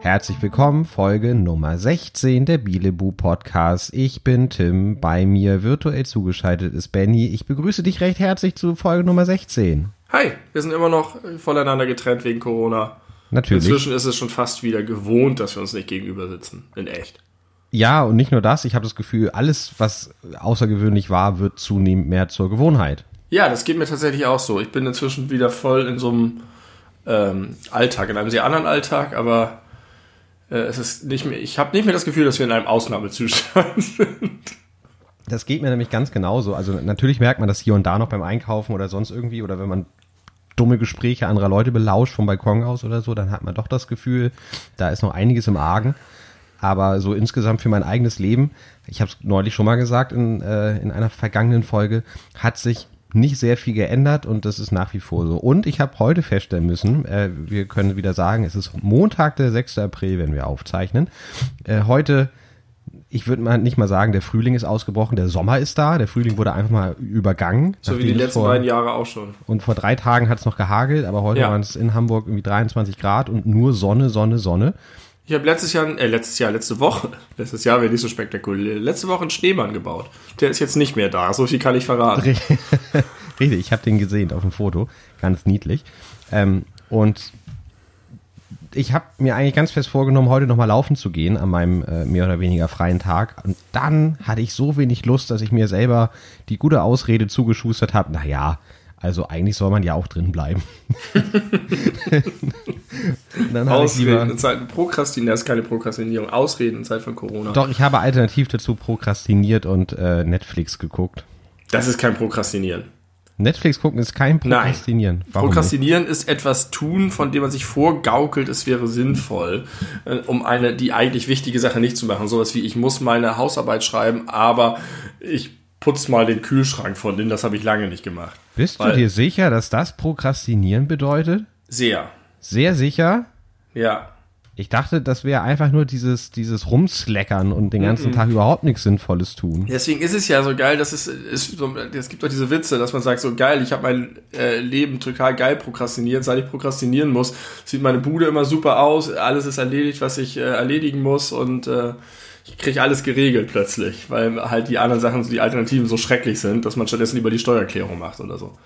Herzlich willkommen, Folge Nummer 16 der Bielebu Podcast. Ich bin Tim, bei mir virtuell zugeschaltet ist Benny. Ich begrüße dich recht herzlich zu Folge Nummer 16. Hi, wir sind immer noch voneinander getrennt wegen Corona. Natürlich. Inzwischen ist es schon fast wieder gewohnt, dass wir uns nicht gegenüber sitzen. In echt. Ja, und nicht nur das, ich habe das Gefühl, alles, was außergewöhnlich war, wird zunehmend mehr zur Gewohnheit. Ja, das geht mir tatsächlich auch so. Ich bin inzwischen wieder voll in so einem ähm, Alltag, in einem sehr anderen Alltag, aber äh, es ist nicht mehr, ich habe nicht mehr das Gefühl, dass wir in einem Ausnahmezustand sind. Das geht mir nämlich ganz genauso. Also natürlich merkt man das hier und da noch beim Einkaufen oder sonst irgendwie oder wenn man dumme Gespräche anderer Leute belauscht vom Balkon aus oder so, dann hat man doch das Gefühl, da ist noch einiges im Argen. Aber so insgesamt für mein eigenes Leben, ich habe es neulich schon mal gesagt in, äh, in einer vergangenen Folge, hat sich nicht sehr viel geändert und das ist nach wie vor so. Und ich habe heute feststellen müssen, äh, wir können wieder sagen, es ist Montag, der 6. April, wenn wir aufzeichnen. Äh, heute, ich würde mal nicht mal sagen, der Frühling ist ausgebrochen, der Sommer ist da, der Frühling wurde einfach mal übergangen. So wie die letzten vor, beiden Jahre auch schon. Und vor drei Tagen hat es noch gehagelt, aber heute ja. waren es in Hamburg irgendwie 23 Grad und nur Sonne, Sonne, Sonne. Ich habe letztes Jahr, äh, letztes Jahr, letzte Woche, letztes Jahr wäre nicht so spektakulär, letzte Woche einen Schneemann gebaut. Der ist jetzt nicht mehr da, so viel kann ich verraten. Richtig, ich habe den gesehen auf dem Foto, ganz niedlich. Ähm, und ich habe mir eigentlich ganz fest vorgenommen, heute nochmal laufen zu gehen an meinem äh, mehr oder weniger freien Tag. Und dann hatte ich so wenig Lust, dass ich mir selber die gute Ausrede zugeschustert habe. Naja, also eigentlich soll man ja auch drin bleiben. dann Ausreden in Zeiten Prokrastinieren, das ist keine Prokrastinierung. Ausreden in Zeit von Corona. Doch, ich habe alternativ dazu prokrastiniert und äh, Netflix geguckt. Das ist kein Prokrastinieren. Netflix gucken ist kein Prokrastinieren. Nein. Prokrastinieren nicht? ist etwas tun, von dem man sich vorgaukelt, es wäre sinnvoll, äh, um eine die eigentlich wichtige Sache nicht zu machen. Sowas wie ich muss meine Hausarbeit schreiben, aber ich putz mal den Kühlschrank von denen, das habe ich lange nicht gemacht. Bist Weil, du dir sicher, dass das Prokrastinieren bedeutet? Sehr. Sehr sicher? Ja. Ich dachte, das wäre einfach nur dieses, dieses Rumsleckern und den ganzen mm -mm. Tag überhaupt nichts Sinnvolles tun. Deswegen ist es ja so geil, dass es, es, so, es gibt doch diese Witze, dass man sagt, so geil, ich habe mein äh, Leben total geil prokrastiniert. Seit ich prokrastinieren muss, sieht meine Bude immer super aus, alles ist erledigt, was ich äh, erledigen muss und äh, ich kriege alles geregelt plötzlich, weil halt die anderen Sachen, die Alternativen so schrecklich sind, dass man stattdessen lieber die Steuererklärung macht oder so.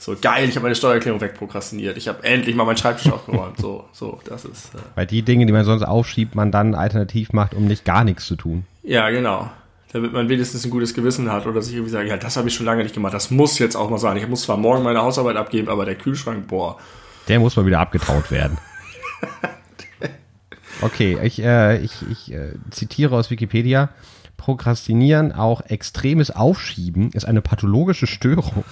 So geil, ich habe meine Steuererklärung wegprokrastiniert. Ich habe endlich mal meinen Schreibtisch aufgeräumt. So, so, das ist. Äh Weil die Dinge, die man sonst aufschiebt, man dann alternativ macht, um nicht gar nichts zu tun. Ja, genau. Damit man wenigstens ein gutes Gewissen hat oder sich irgendwie sagt, ja, das habe ich schon lange nicht gemacht. Das muss jetzt auch mal sein. Ich muss zwar morgen meine Hausarbeit abgeben, aber der Kühlschrank, boah. Der muss mal wieder abgetaut werden. Okay, ich, äh, ich, ich äh, zitiere aus Wikipedia. Prokrastinieren, auch extremes Aufschieben, ist eine pathologische Störung,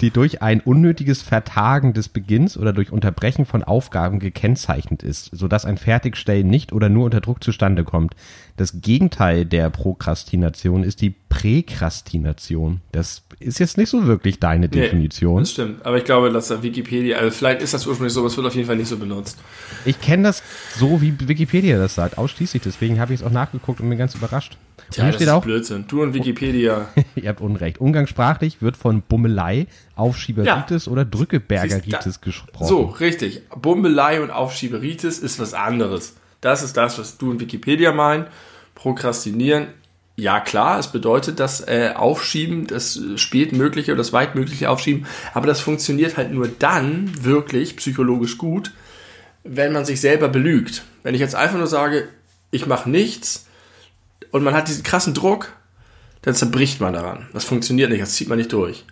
die durch ein unnötiges Vertagen des Beginns oder durch Unterbrechen von Aufgaben gekennzeichnet ist, sodass ein Fertigstellen nicht oder nur unter Druck zustande kommt. Das Gegenteil der Prokrastination ist die Präkrastination. Das ist jetzt nicht so wirklich deine Definition. Nee, das stimmt. Aber ich glaube, dass Wikipedia, also vielleicht ist das ursprünglich so, aber es wird auf jeden Fall nicht so benutzt. Ich kenne das so, wie Wikipedia das sagt, ausschließlich. Deswegen habe ich es auch nachgeguckt und bin ganz überrascht. Tja, das steht ist auch, Blödsinn. Du und Wikipedia. Ihr habt Unrecht. Umgangssprachlich wird von Bummelei, Aufschieberitis ja. oder Drückebergeritis gesprochen. So, richtig. Bummelei und Aufschieberitis ist was anderes. Das ist das, was du und Wikipedia meinen. Prokrastinieren ja, klar, es bedeutet das äh, Aufschieben, das spätmögliche oder das weitmögliche Aufschieben, aber das funktioniert halt nur dann wirklich psychologisch gut, wenn man sich selber belügt. Wenn ich jetzt einfach nur sage, ich mache nichts und man hat diesen krassen Druck, dann zerbricht man daran. Das funktioniert nicht, das zieht man nicht durch.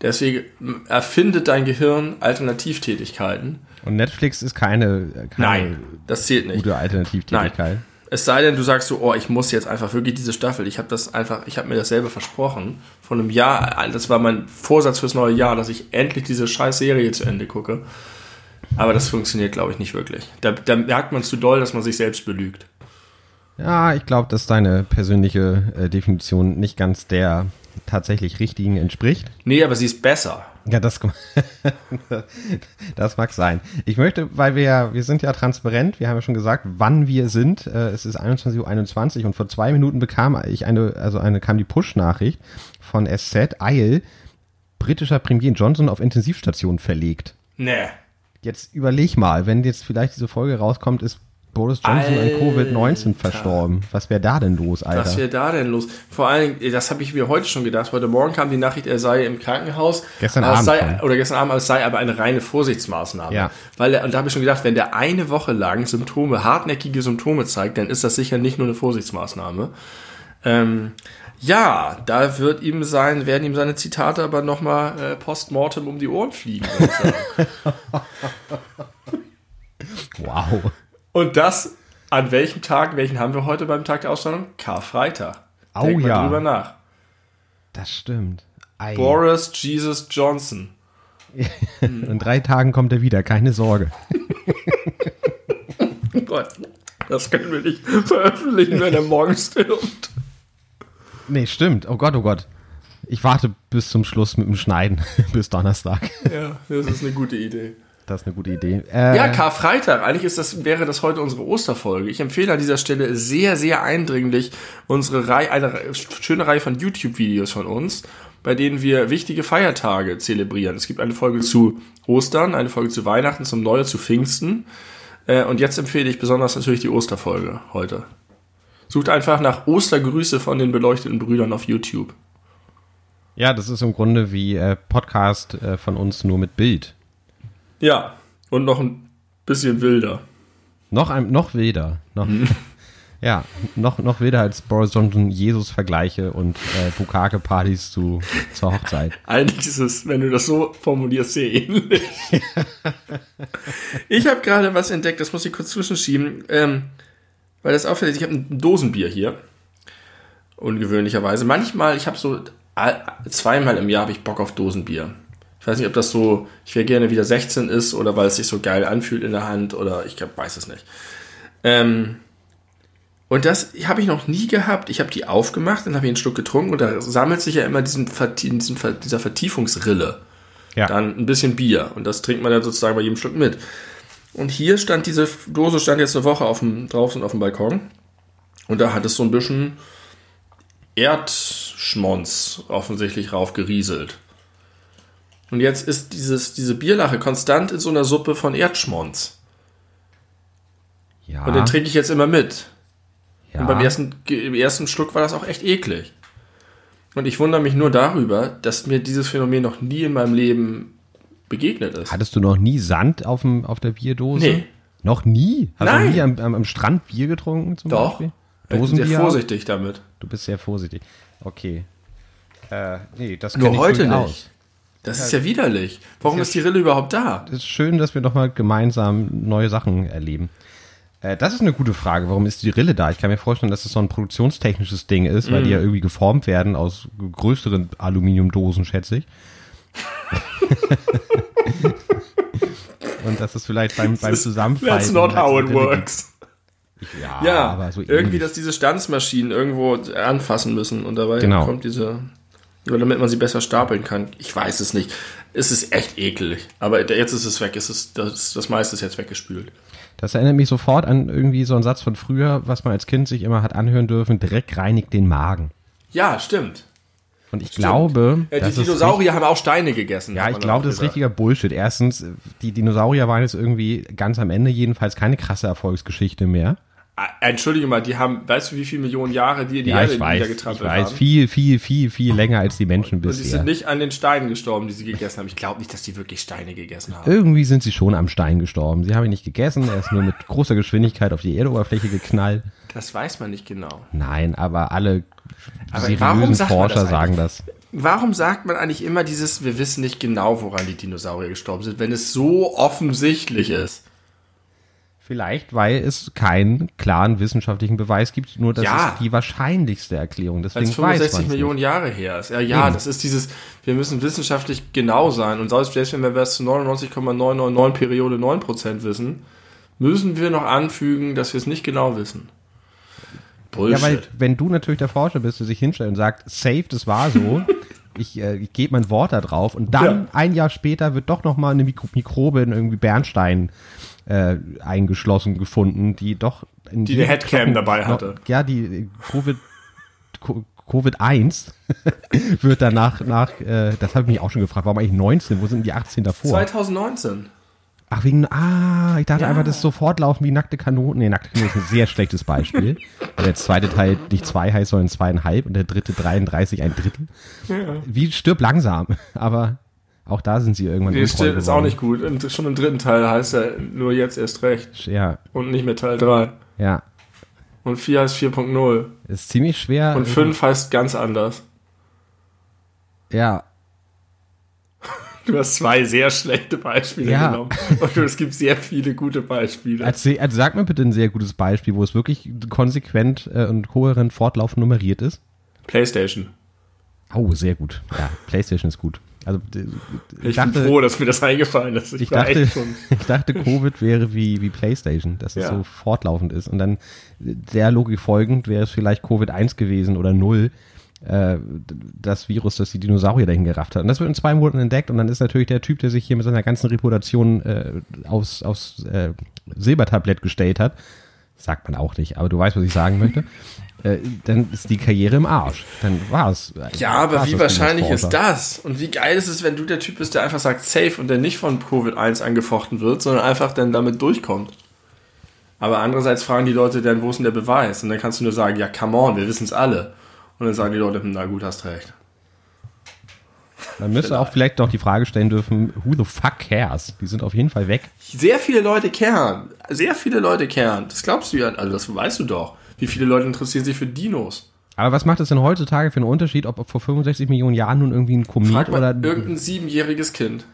Deswegen erfindet dein Gehirn Alternativtätigkeiten. Und Netflix ist keine, keine Nein, das zählt nicht. gute Alternativtätigkeit. Nein. Es sei denn, du sagst so, oh, ich muss jetzt einfach wirklich diese Staffel. Ich habe das einfach, ich habe mir das selber versprochen. Von einem Jahr, das war mein Vorsatz fürs neue Jahr, dass ich endlich diese scheiß Serie zu Ende gucke. Aber das funktioniert, glaube ich, nicht wirklich. Da, da merkt man zu doll, dass man sich selbst belügt. Ja, ich glaube, dass deine persönliche äh, Definition nicht ganz der tatsächlich richtigen entspricht. Nee, aber sie ist besser. Ja, das, das mag sein. Ich möchte, weil wir ja, wir sind ja transparent, wir haben ja schon gesagt, wann wir sind. Äh, es ist 21.21 Uhr 21 und vor zwei Minuten bekam ich eine, also eine, kam die Push-Nachricht von SZ, Eil, britischer Premier Johnson auf Intensivstation verlegt. Nee. Jetzt überleg mal, wenn jetzt vielleicht diese Folge rauskommt, ist Boris Johnson an Covid-19 verstorben. Was wäre da denn los, Alter? Was wäre da denn los? Vor allem, das habe ich mir heute schon gedacht. Heute Morgen kam die Nachricht, er sei im Krankenhaus. Gestern Abend Sei, oder gestern Abend, es sei aber eine reine Vorsichtsmaßnahme. Ja. Weil und da habe ich schon gedacht, wenn der eine Woche lang Symptome, hartnäckige Symptome zeigt, dann ist das sicher nicht nur eine Vorsichtsmaßnahme. Ähm, ja, da wird ihm sein, werden ihm seine Zitate aber nochmal äh, postmortem um die Ohren fliegen. Wow. Und das an welchem Tag, welchen haben wir heute beim Tag der Ausstellung? Karfreitag. Oh Denk mal ja. drüber nach. Das stimmt. Ei. Boris Jesus Johnson. In drei Tagen kommt er wieder, keine Sorge. Gott, das können wir nicht veröffentlichen, wenn er morgen stirbt. Nee, stimmt. Oh Gott, oh Gott. Ich warte bis zum Schluss mit dem Schneiden, bis Donnerstag. Ja, das ist eine gute Idee. Das ist eine gute Idee. Äh, Ja, Karfreitag. Eigentlich ist das, wäre das heute unsere Osterfolge. Ich empfehle an dieser Stelle sehr, sehr eindringlich unsere Reihe, eine schöne Reihe von YouTube-Videos von uns, bei denen wir wichtige Feiertage zelebrieren. Es gibt eine Folge zu Ostern, eine Folge zu Weihnachten, zum Neujahr, zu Pfingsten. Äh, Und jetzt empfehle ich besonders natürlich die Osterfolge heute. Sucht einfach nach Ostergrüße von den beleuchteten Brüdern auf YouTube. ja, das ist im Grunde wie äh, Podcast äh, von uns nur mit Bild. Ja, und noch ein bisschen wilder. Noch, ein, noch wilder. Noch, Ja, noch, noch wilder als Boris Johnson Jesus-Vergleiche und äh, Bukake-Partys zu, zur Hochzeit. Eigentlich ist es, wenn du das so formulierst, sehr ähnlich. ich habe gerade was entdeckt, das muss ich kurz zwischenschieben, ähm, weil das auffällt. ist. Ich habe ein Dosenbier hier. Ungewöhnlicherweise. Manchmal, ich habe so zweimal im Jahr habe ich Bock auf Dosenbier. Ich weiß nicht, ob das so, ich wäre gerne wieder 16 ist oder weil es sich so geil anfühlt in der Hand oder ich glaub, weiß es nicht. Ähm, und das habe ich noch nie gehabt. Ich habe die aufgemacht, dann habe ich einen Schluck getrunken und da sammelt sich ja immer diesen, diesen, dieser Vertiefungsrille. Ja. Dann ein bisschen Bier und das trinkt man dann sozusagen bei jedem Schluck mit. Und hier stand diese Dose stand jetzt eine Woche auf dem, draußen auf dem Balkon und da hat es so ein bisschen Erdschmonz offensichtlich raufgerieselt. Und jetzt ist dieses, diese Bierlache konstant in so einer Suppe von Erdschmonz. Ja, Und den trinke ich jetzt immer mit. ja. Und beim ersten, im ersten Schluck war das auch echt eklig. Und ich wundere mich nur darüber, dass mir dieses Phänomen noch nie in meinem Leben begegnet ist. Hattest du noch nie Sand auf, dem, auf der Bierdose? Nee. Noch nie? Hast Nein. du nie am, am, am Strand Bier getrunken zum Doch. Beispiel? Ich bin sehr vorsichtig damit. Du bist sehr vorsichtig. Okay. Äh, nee, das Nur kenn ich heute nicht. Das ist ja widerlich. Warum ist die Rille überhaupt da? Es ist schön, dass wir noch mal gemeinsam neue Sachen erleben. Äh, das ist eine gute Frage. Warum ist die Rille da? Ich kann mir vorstellen, dass es so ein produktionstechnisches Ding ist, weil die Mhm. ja irgendwie geformt werden aus größeren Aluminiumdosen, schätze ich. Und das ist vielleicht beim, beim Zusammenfalten. That's not how it works. Ja, Ja, aber so irgendwie, dass diese Stanzmaschinen irgendwo anfassen müssen und dabei Genau. kommt diese, oder damit man sie besser stapeln kann. Ich weiß es nicht. Es ist echt ekelig. Aber jetzt ist es weg. Es ist, das, das meiste ist jetzt weggespült. Das erinnert mich sofort an irgendwie so einen Satz von früher, was man als Kind sich immer hat anhören dürfen, Dreck reinigt den Magen. Ja, stimmt. Und ich glaube, Ja, die Dinosaurier haben auch Steine gegessen. Ja, ich glaube, das ist richtiger Bullshit. Erstens, die Dinosaurier waren jetzt irgendwie ganz am Ende jedenfalls keine krasse Erfolgsgeschichte mehr. Ah, Entschuldige mal, die haben, weißt du, wie viele Millionen Jahre die die Ja, Erde ich weiß, ich niedergetrampelt weiß, haben? viel, viel, viel, viel länger als die Menschen Und die bisher. sind nicht an den Steinen gestorben, die sie gegessen haben. Ich glaube nicht, dass die wirklich Steine gegessen haben. Irgendwie sind sie schon am Stein gestorben. Sie haben ihn nicht gegessen, er ist nur mit großer Geschwindigkeit auf die Erdoberfläche geknallt. Das weiß man nicht genau. Nein, aber alle Aber seriösen Forscher das sagen das. Warum sagt man eigentlich immer dieses, wir wissen nicht genau, woran die Dinosaurier gestorben sind, wenn es so offensichtlich ist? Vielleicht, weil es keinen klaren wissenschaftlichen Beweis gibt, nur das Ja. ist die wahrscheinlichste Erklärung. Deswegen Als weiß 65 man's Millionen nicht. Jahre her ist. Ja, ja, das ist dieses, wir müssen wissenschaftlich genau sein und selbst wenn wir es zu 99,999 Periode 9% wissen, müssen wir noch anfügen, dass wir es nicht genau wissen. Bullshit. Ja, weil wenn du natürlich der Forscher bist, der sich hinstellt und sagt, safe, das war so, ich, äh, ich gebe mein Wort da drauf und dann Ja. ein Jahr später wird doch noch mal eine Mikro Mikrobe in irgendwie Bernstein äh, eingeschlossen gefunden, die doch in Die eine Headcam dabei noch- hatte. Ja, die äh, Covid Co- Covid-1 wird danach nach, äh, das habe ich mich auch schon gefragt, warum eigentlich 19, wo sind die 18 davor? 2019. Ach, wegen, ah, ich dachte Ja. einfach, das ist so fortlaufen wie nackte Kanonen. Nee, nackte Kanonen ist ein sehr schlechtes Beispiel. Weil der zweite Teil nicht zwei heißt, sondern zweieinhalb und der dritte 33 ein Drittel. Wie stirb langsam. Aber auch da sind sie irgendwann Nee, stimmt, ist auch nicht gut. Im- Schon im dritten Teil heißt er nur jetzt erst recht. Ja, Und nicht mehr Teil 3. ja. Und 4 heißt 4.0. Ist ziemlich schwer. Und 5 heißt ganz anders. Ja, Du hast zwei sehr schlechte Beispiele Ja. genommen. Und es gibt sehr viele gute Beispiele. Erzähl, also sag mir bitte ein sehr gutes Beispiel, wo es wirklich konsequent äh, und kohärent fortlaufend nummeriert ist. PlayStation. Oh, sehr gut. Ja, PlayStation ist gut. Also Ich, dachte, bin froh, dass mir das eingefallen ist. Ich, ich dachte, ich dachte, Covid wäre wie, wie PlayStation, dass es Ja. so fortlaufend ist. Und dann der Logik folgend wäre es vielleicht Covid 1 gewesen oder 0, äh, das Virus, das die Dinosaurier dahin gerafft hat. Und das wird in zwei Monaten entdeckt und dann ist natürlich der Typ, der sich hier mit seiner ganzen Reputation äh, aufs, aufs äh, Silbertablett gestellt hat, sagt man auch nicht, aber du weißt, was ich sagen möchte, äh, dann ist die Karriere im Arsch. Dann war's. Ja, aber War's wie wahrscheinlich ist das? Und wie geil ist es, wenn du der Typ bist, der einfach sagt safe und der nicht von Covid-1 angefochten wird, sondern einfach dann damit durchkommt? Aber andererseits fragen die Leute dann, wo ist denn der Beweis? Und dann kannst du nur sagen, ja, come on, wir wissen es alle. Und dann sagen die Leute, hm, na gut, hast recht. Man müsste auch vielleicht noch die Frage stellen dürfen, who the fuck cares? Die sind auf jeden Fall weg. Sehr viele Leute kehren. Sehr viele Leute kehren. Das glaubst du ja, also das weißt du doch. Wie viele Leute interessieren sich für Dinos? Aber was macht es denn heutzutage für einen Unterschied, ob vor 65 Millionen Jahren nun irgendwie ein Komet Frag mal oder irgendein siebenjähriges Kind.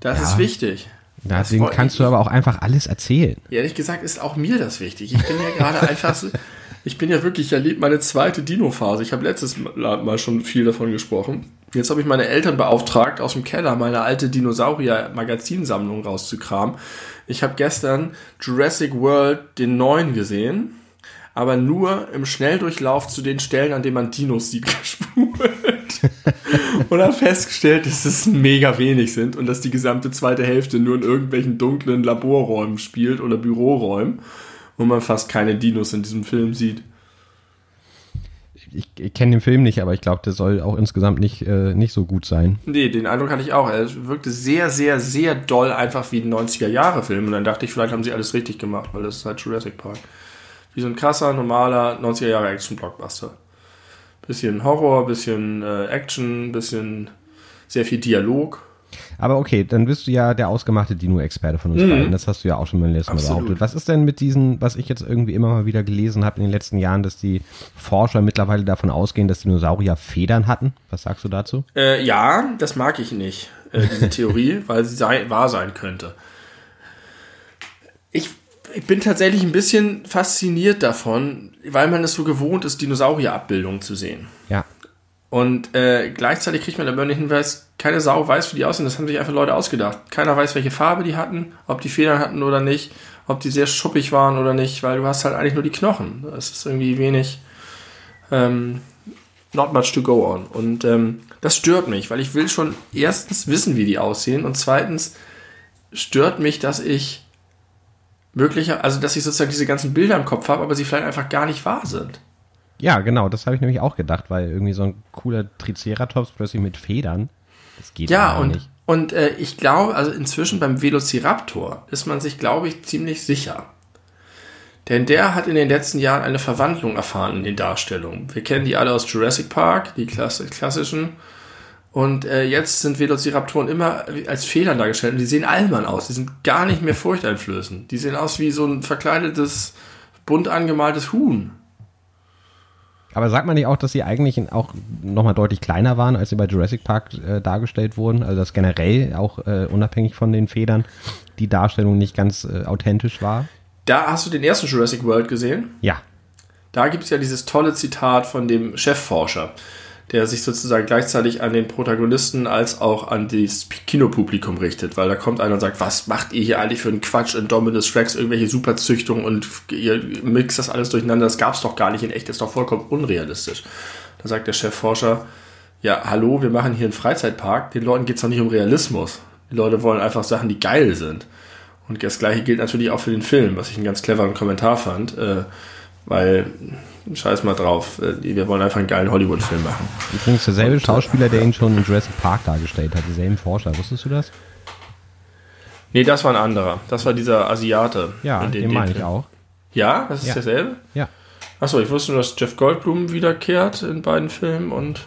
Das Ja. ist wichtig. Deswegen Das- kannst du aber auch einfach alles erzählen. Ehrlich gesagt ist auch mir das wichtig. Ich bin ja gerade einfach so, ich bin ja wirklich, ich erlebe meine zweite Dino-Phase. Ich habe letztes Mal mal schon viel davon gesprochen. Jetzt habe ich meine Eltern beauftragt, aus dem Keller meine alte Dinosaurier-Magazinsammlung rauszukramen. Ich habe gestern Jurassic World den neuen gesehen, aber nur im Schnelldurchlauf zu den Stellen, an denen man Dinos sieht, gespult. und habe festgestellt, dass es mega wenig sind und dass die gesamte zweite Hälfte nur in irgendwelchen dunklen Laborräumen spielt oder Büroräumen, wo man fast keine Dinos in diesem Film sieht. Ich, ich kenne den Film nicht, aber ich glaube, der soll auch insgesamt nicht, äh, nicht so gut sein. Nee, den Eindruck hatte ich auch. Er wirkte sehr, sehr, sehr doll einfach wie ein 90er-Jahre-Film. Und dann dachte ich, vielleicht haben sie alles richtig gemacht, weil das ist halt Jurassic Park. Wie so ein krasser, normaler 90er-Jahre-Action-Blockbuster. Bisschen Horror, bisschen äh, Action, bisschen sehr viel Dialog. Aber okay, dann bist du ja der ausgemachte Dino-Experte von uns beiden. Das hast du ja auch schon beim letzten Mal Mhm. Behauptet. Was ist denn mit diesen, was ich jetzt irgendwie immer mal wieder gelesen habe in den letzten Jahren, dass die Forscher mittlerweile davon ausgehen, dass Dinosaurier Federn hatten? Was sagst du dazu? Äh, ja, das mag ich nicht, äh, diese Theorie, weil sie sei, wahr sein könnte. Ich, ich bin tatsächlich ein bisschen fasziniert davon, weil man es so gewohnt ist, Dinosaurierabbildungen zu sehen. Ja. Und äh, gleichzeitig kriegt man aber den Hinweis, keine Sau weiß, wie die aussehen. Das haben sich einfach Leute ausgedacht. Keiner weiß, welche Farbe die hatten, ob die Federn hatten oder nicht, ob die sehr schuppig waren oder nicht, weil du hast halt eigentlich nur die Knochen. Das ist irgendwie wenig, ähm, not much to go on. Und ähm, das stört mich, weil ich will schon erstens wissen, wie die aussehen und zweitens stört mich, dass ich wirklich, also dass ich sozusagen diese ganzen Bilder im Kopf habe, aber sie vielleicht einfach gar nicht wahr sind. Ja, genau, das habe ich nämlich auch gedacht, weil irgendwie so ein cooler Triceratops plötzlich mit Federn, das geht Ja, und, nicht. und äh, ich glaube, also inzwischen beim Velociraptor ist man sich, glaube ich, ziemlich sicher. Denn der hat in den letzten Jahren eine Verwandlung erfahren in den Darstellungen. Wir kennen die alle aus Jurassic Park, die klass klassischen. Und äh, jetzt sind Velociraptoren immer als Federn dargestellt. Und die sehen albern aus. Die sind gar nicht mehr furchteinflößend. Die sehen aus wie so ein verkleidetes, bunt angemaltes Huhn. Aber sagt man nicht auch, dass sie eigentlich auch nochmal deutlich kleiner waren, als sie bei Jurassic Park äh, dargestellt wurden? Also dass generell auch äh, unabhängig von den Federn die Darstellung nicht ganz äh, authentisch war? Da hast du den ersten Jurassic World gesehen. Ja. Da gibt es ja dieses tolle Zitat von dem Chefforscher, der sich sozusagen gleichzeitig an den Protagonisten als auch an das Kinopublikum richtet, weil da kommt einer und sagt, was macht ihr hier eigentlich für einen Quatsch, Indominus Rex, irgendwelche Superzüchtungen und ihr mixt das alles durcheinander, das gab's doch gar nicht in echt, das ist doch vollkommen unrealistisch. Da sagt der Chefforscher, ja, hallo, wir machen hier einen Freizeitpark. Den Leuten geht es doch nicht um Realismus. Die Leute wollen einfach Sachen, die geil sind. Und das gleiche gilt natürlich auch für den Film, was ich einen ganz cleveren Kommentar fand. Äh, weil, scheiß mal drauf, äh, wir wollen einfach einen geilen Hollywood-Film machen. Übrigens derselbe Schauspieler, der ihn schon in Jurassic Park dargestellt hat, dieselben Forscher. Wusstest du das? Nee, das war ein anderer. Das war dieser Asiate. Ja, den, den meine ich auch. Ja, das ist ja. derselbe? Ja. Achso, ich wusste nur, dass Jeff Goldblum wiederkehrt in beiden Filmen und.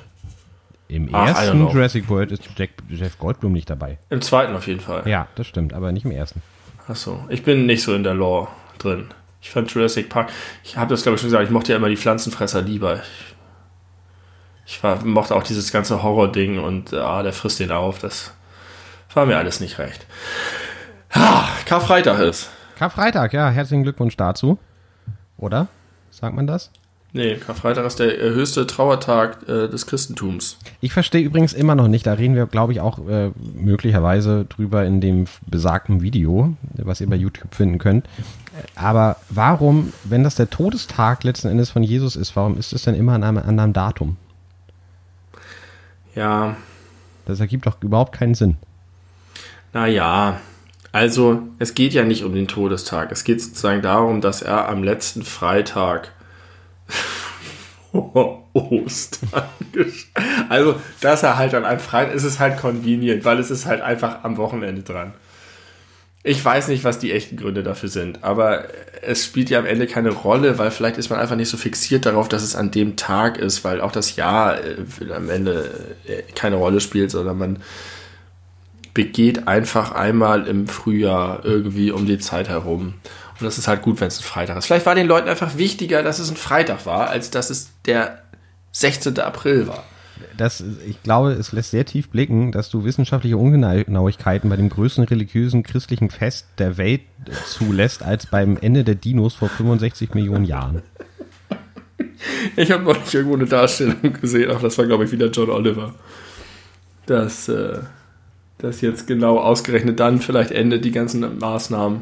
Im Ach, ersten Jurassic World ist Jack, Jeff Goldblum nicht dabei. Im zweiten auf jeden Fall. Ja, das stimmt, aber nicht im ersten. Achso, ich bin nicht so in der Lore drin. Ich fand Jurassic Park, ich habe das glaube ich schon gesagt, ich mochte ja immer die Pflanzenfresser lieber. Ich, ich war, mochte auch dieses ganze Horror-Ding und ah, der frisst den auf. Das war mir alles nicht recht. Ha, Karfreitag ist. Karfreitag, ja, herzlichen Glückwunsch dazu. Oder? Sagt man das? Nee, Karfreitag ist der äh, höchste Trauertag äh, des Christentums. Ich verstehe übrigens immer noch nicht, da reden wir, glaube ich, auch äh, möglicherweise drüber in dem besagten Video, was ihr bei YouTube finden könnt. Aber warum, wenn das der Todestag letzten Endes von Jesus ist, warum ist es denn immer an einem anderen Datum? Ja. Das ergibt doch überhaupt keinen Sinn. Naja, also es geht ja nicht um den Todestag. Es geht sozusagen darum, dass er am letzten Freitag Ostern. Also, dass er halt an einem Freitag ist, ist halt convenient, weil es ist halt einfach am Wochenende dran. Ich weiß nicht, was die echten Gründe dafür sind, aber es spielt ja am Ende keine Rolle, weil vielleicht ist man einfach nicht so fixiert darauf, dass es an dem Tag ist, weil auch das Jahr äh, am Ende äh, keine Rolle spielt, sondern man begeht einfach einmal im Frühjahr irgendwie um die Zeit herum. Und das ist halt gut, wenn es ein Freitag ist. Vielleicht war den Leuten einfach wichtiger, dass es ein Freitag war, als dass es der 16. April war. Das, ich glaube, es lässt sehr tief blicken, dass du wissenschaftliche Ungenauigkeiten bei dem größten religiösen christlichen Fest der Welt zulässt, als beim Ende der Dinos vor 65 Millionen Jahren. Ich habe noch nicht irgendwo eine Darstellung gesehen, ach, das war, glaube ich, wieder John Oliver. Dass, äh, dass jetzt genau ausgerechnet dann vielleicht endet die ganzen Maßnahmen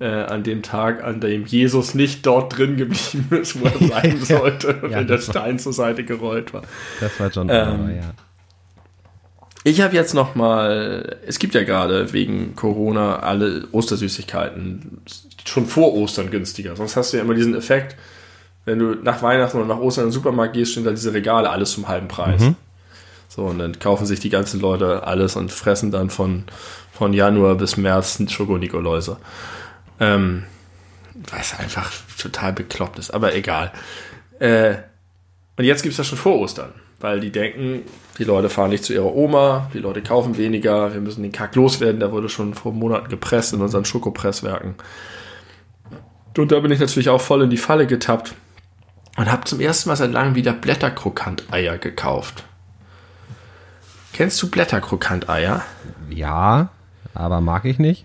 äh, an dem Tag, an dem Jesus nicht dort drin geblieben ist, wo er sein sollte, ja, wenn der Stein zur Seite gerollt war. Das war John ähm, ja. Ich habe jetzt noch mal, es gibt ja gerade wegen Corona alle Ostersüßigkeiten schon vor Ostern günstiger. Sonst hast du ja immer diesen Effekt, wenn du nach Weihnachten oder nach Ostern in den Supermarkt gehst, stehen da diese Regale alles zum halben Preis. Mhm. So, und dann kaufen sich die ganzen Leute alles und fressen dann von, von Januar bis März Schokonikoläuse. Ähm, was einfach total bekloppt ist, aber egal. Äh, und jetzt gibt es das schon vor Ostern, weil die denken, die Leute fahren nicht zu ihrer Oma, die Leute kaufen weniger, wir müssen den Kack loswerden, der wurde schon vor Monaten gepresst in unseren Schokopresswerken. Und da bin ich natürlich auch voll in die Falle getappt und habe zum ersten Mal seit langem wieder Blätterkrokant-Eier gekauft. Kennst du Blätterkrokant-Eier? Ja, aber mag ich nicht.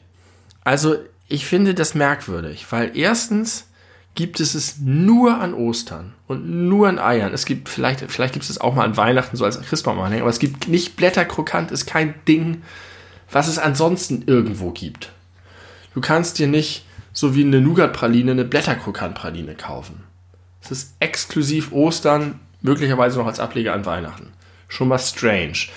Also ich finde das merkwürdig, weil erstens gibt es es nur an Ostern und nur an Eiern. Es gibt vielleicht, vielleicht gibt es es auch mal an Weihnachten so als Christbaum-Anhänger, aber es gibt nicht Blätterkrokant, ist kein Ding, was es ansonsten irgendwo gibt. Du kannst dir nicht so wie eine Nougat-Praline eine Blätterkrokant-Praline kaufen. Es ist exklusiv Ostern, möglicherweise noch als Ableger an Weihnachten. Schon mal strange.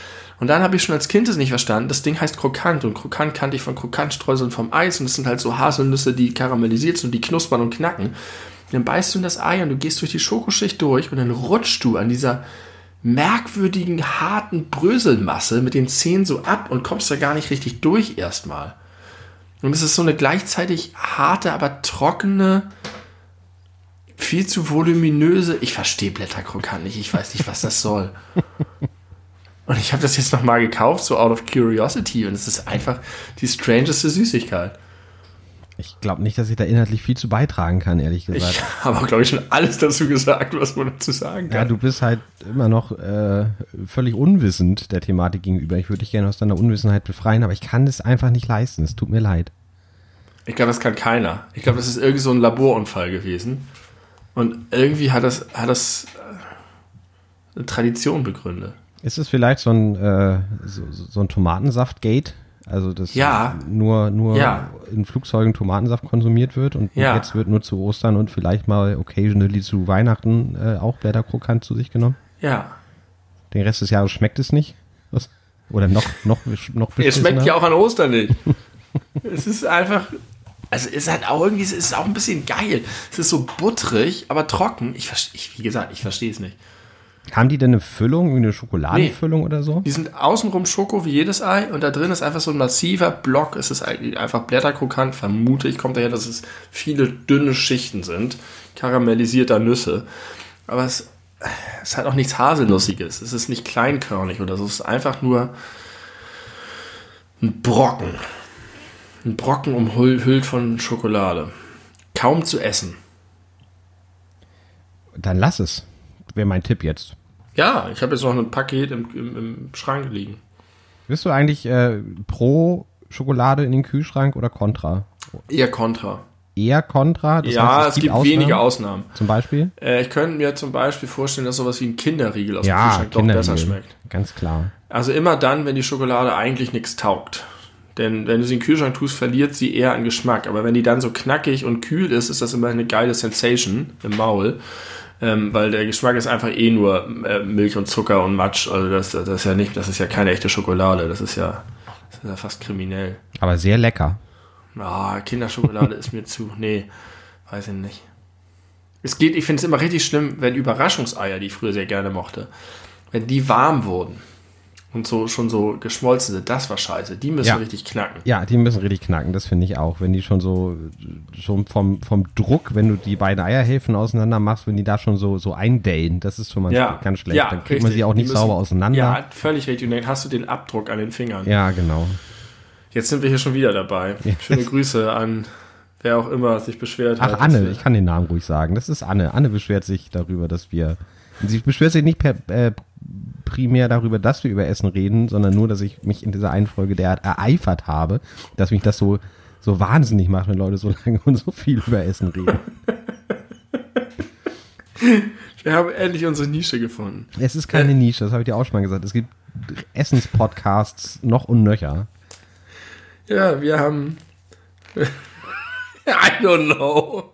Und dann habe ich schon als Kind es nicht verstanden. Das Ding heißt Krokant und Krokant kannte ich von Krokantstreuseln vom Eis und das sind halt so Haselnüsse, die karamellisiert sind und die knuspern und knacken. dann beißt du in das Ei und du gehst durch die Schokoschicht durch und dann rutschst du an dieser merkwürdigen, harten Bröselmasse mit den Zähnen so ab und kommst da gar nicht richtig durch erstmal. Und es ist so eine gleichzeitig harte, aber trockene, viel zu voluminöse. Ich verstehe Blätterkrokant nicht, ich weiß nicht, was das soll. Und ich habe das jetzt nochmal gekauft, so out of curiosity. Und es ist einfach die strangeste Süßigkeit. Ich glaube nicht, dass ich da inhaltlich viel zu beitragen kann, ehrlich gesagt. Ich habe, glaube ich, schon alles dazu gesagt, was man dazu sagen kann. Ja, du bist halt immer noch äh, völlig unwissend der Thematik gegenüber. Ich würde dich gerne aus deiner Unwissenheit befreien, aber ich kann das einfach nicht leisten. Es tut mir leid. Ich glaube, das kann keiner. Ich glaube, das ist irgendwie so ein Laborunfall gewesen. Und irgendwie hat das, hat das äh, eine Tradition begründet. Ist es vielleicht so ein, äh, so, so ein Tomatensaft-Gate? Also, dass ja. nur, nur ja. in Flugzeugen Tomatensaft konsumiert wird und ja. jetzt wird nur zu Ostern und vielleicht mal occasionally zu Weihnachten äh, auch Blätterkrokant zu sich genommen? Ja. Den Rest des Jahres schmeckt es nicht. Was? Oder noch, noch, noch Es schmeckt ja auch an Ostern nicht. es ist einfach, also es ist halt auch irgendwie, es ist auch ein bisschen geil. Es ist so butterig, aber trocken. Ich, ich wie gesagt, ich verstehe es nicht. Haben die denn eine Füllung, eine Schokoladenfüllung oder so? Die sind außenrum Schoko wie jedes Ei und da drin ist einfach so ein massiver Block. Es ist einfach blätterkrokant, vermute ich, kommt daher, dass es viele dünne Schichten sind, karamellisierter Nüsse. Aber es, es hat auch nichts Haselnussiges. Es ist nicht kleinkörnig oder so. Es ist einfach nur ein Brocken. Ein Brocken umhüllt von Schokolade. Kaum zu essen. Dann lass es. Wäre mein Tipp jetzt. Ja, ich habe jetzt noch ein Paket im, im, im Schrank liegen. Bist du eigentlich äh, pro Schokolade in den Kühlschrank oder contra? Eher Kontra. Eher contra? Das ja, heißt, es, gibt, wenige Ausnahmen. Zum Beispiel? Äh, ich könnte mir zum Beispiel vorstellen, dass sowas wie ein Kinderriegel aus dem Ja, Kühlschrank doch besser schmeckt. Ganz klar. Also immer dann, wenn die Schokolade eigentlich nichts taugt. Denn wenn du sie in den Kühlschrank tust, verliert sie eher an Geschmack. Aber wenn die dann so knackig und kühl ist, ist das immer eine geile Sensation im Maul. Ähm, weil der Geschmack ist einfach eh nur äh, Milch und Zucker und Matsch. Also das, das ist ja nicht, das ist ja keine echte Schokolade. Das ist ja, das ist ja fast kriminell. Aber sehr lecker. Ah, Kinderschokolade ist mir zu. Nee, weiß ich nicht. Es geht, ich finde es immer richtig schlimm, wenn Überraschungseier, die ich früher sehr gerne mochte, wenn die warm wurden und so schon so geschmolzen sind, das war scheiße. Die müssen Ja. richtig knacken. Ja, die müssen richtig knacken, das finde ich auch. Wenn die schon so, schon vom, vom Druck, wenn du die beiden Eierhälften auseinander machst, wenn die da schon so, so eindellen, das ist schon mal Ja, ganz schlecht. ja, Dann kriegt man richtig. sie auch nicht müssen- sauber auseinander. Ja, völlig richtig. Und dann hast du den Abdruck an den Fingern. Ja, genau. Jetzt sind wir hier schon wieder dabei. Schöne Grüße an wer auch immer sich beschwert hat. Ach, Anne, ich kann den Namen ruhig sagen. Das ist Anne. Anne beschwert sich darüber, dass wir. Sie beschwert sich nicht per, äh, primär darüber, dass wir über Essen reden, sondern nur, dass ich mich in dieser einen Folge derart ereifert habe, dass mich das so, so wahnsinnig macht, wenn Leute so lange und so viel über Essen reden. Wir haben endlich unsere Nische gefunden. Es ist keine Nische, das habe ich dir auch schon mal gesagt. Es gibt Essenspodcasts noch und nöcher. Ja, wir haben. I don't know.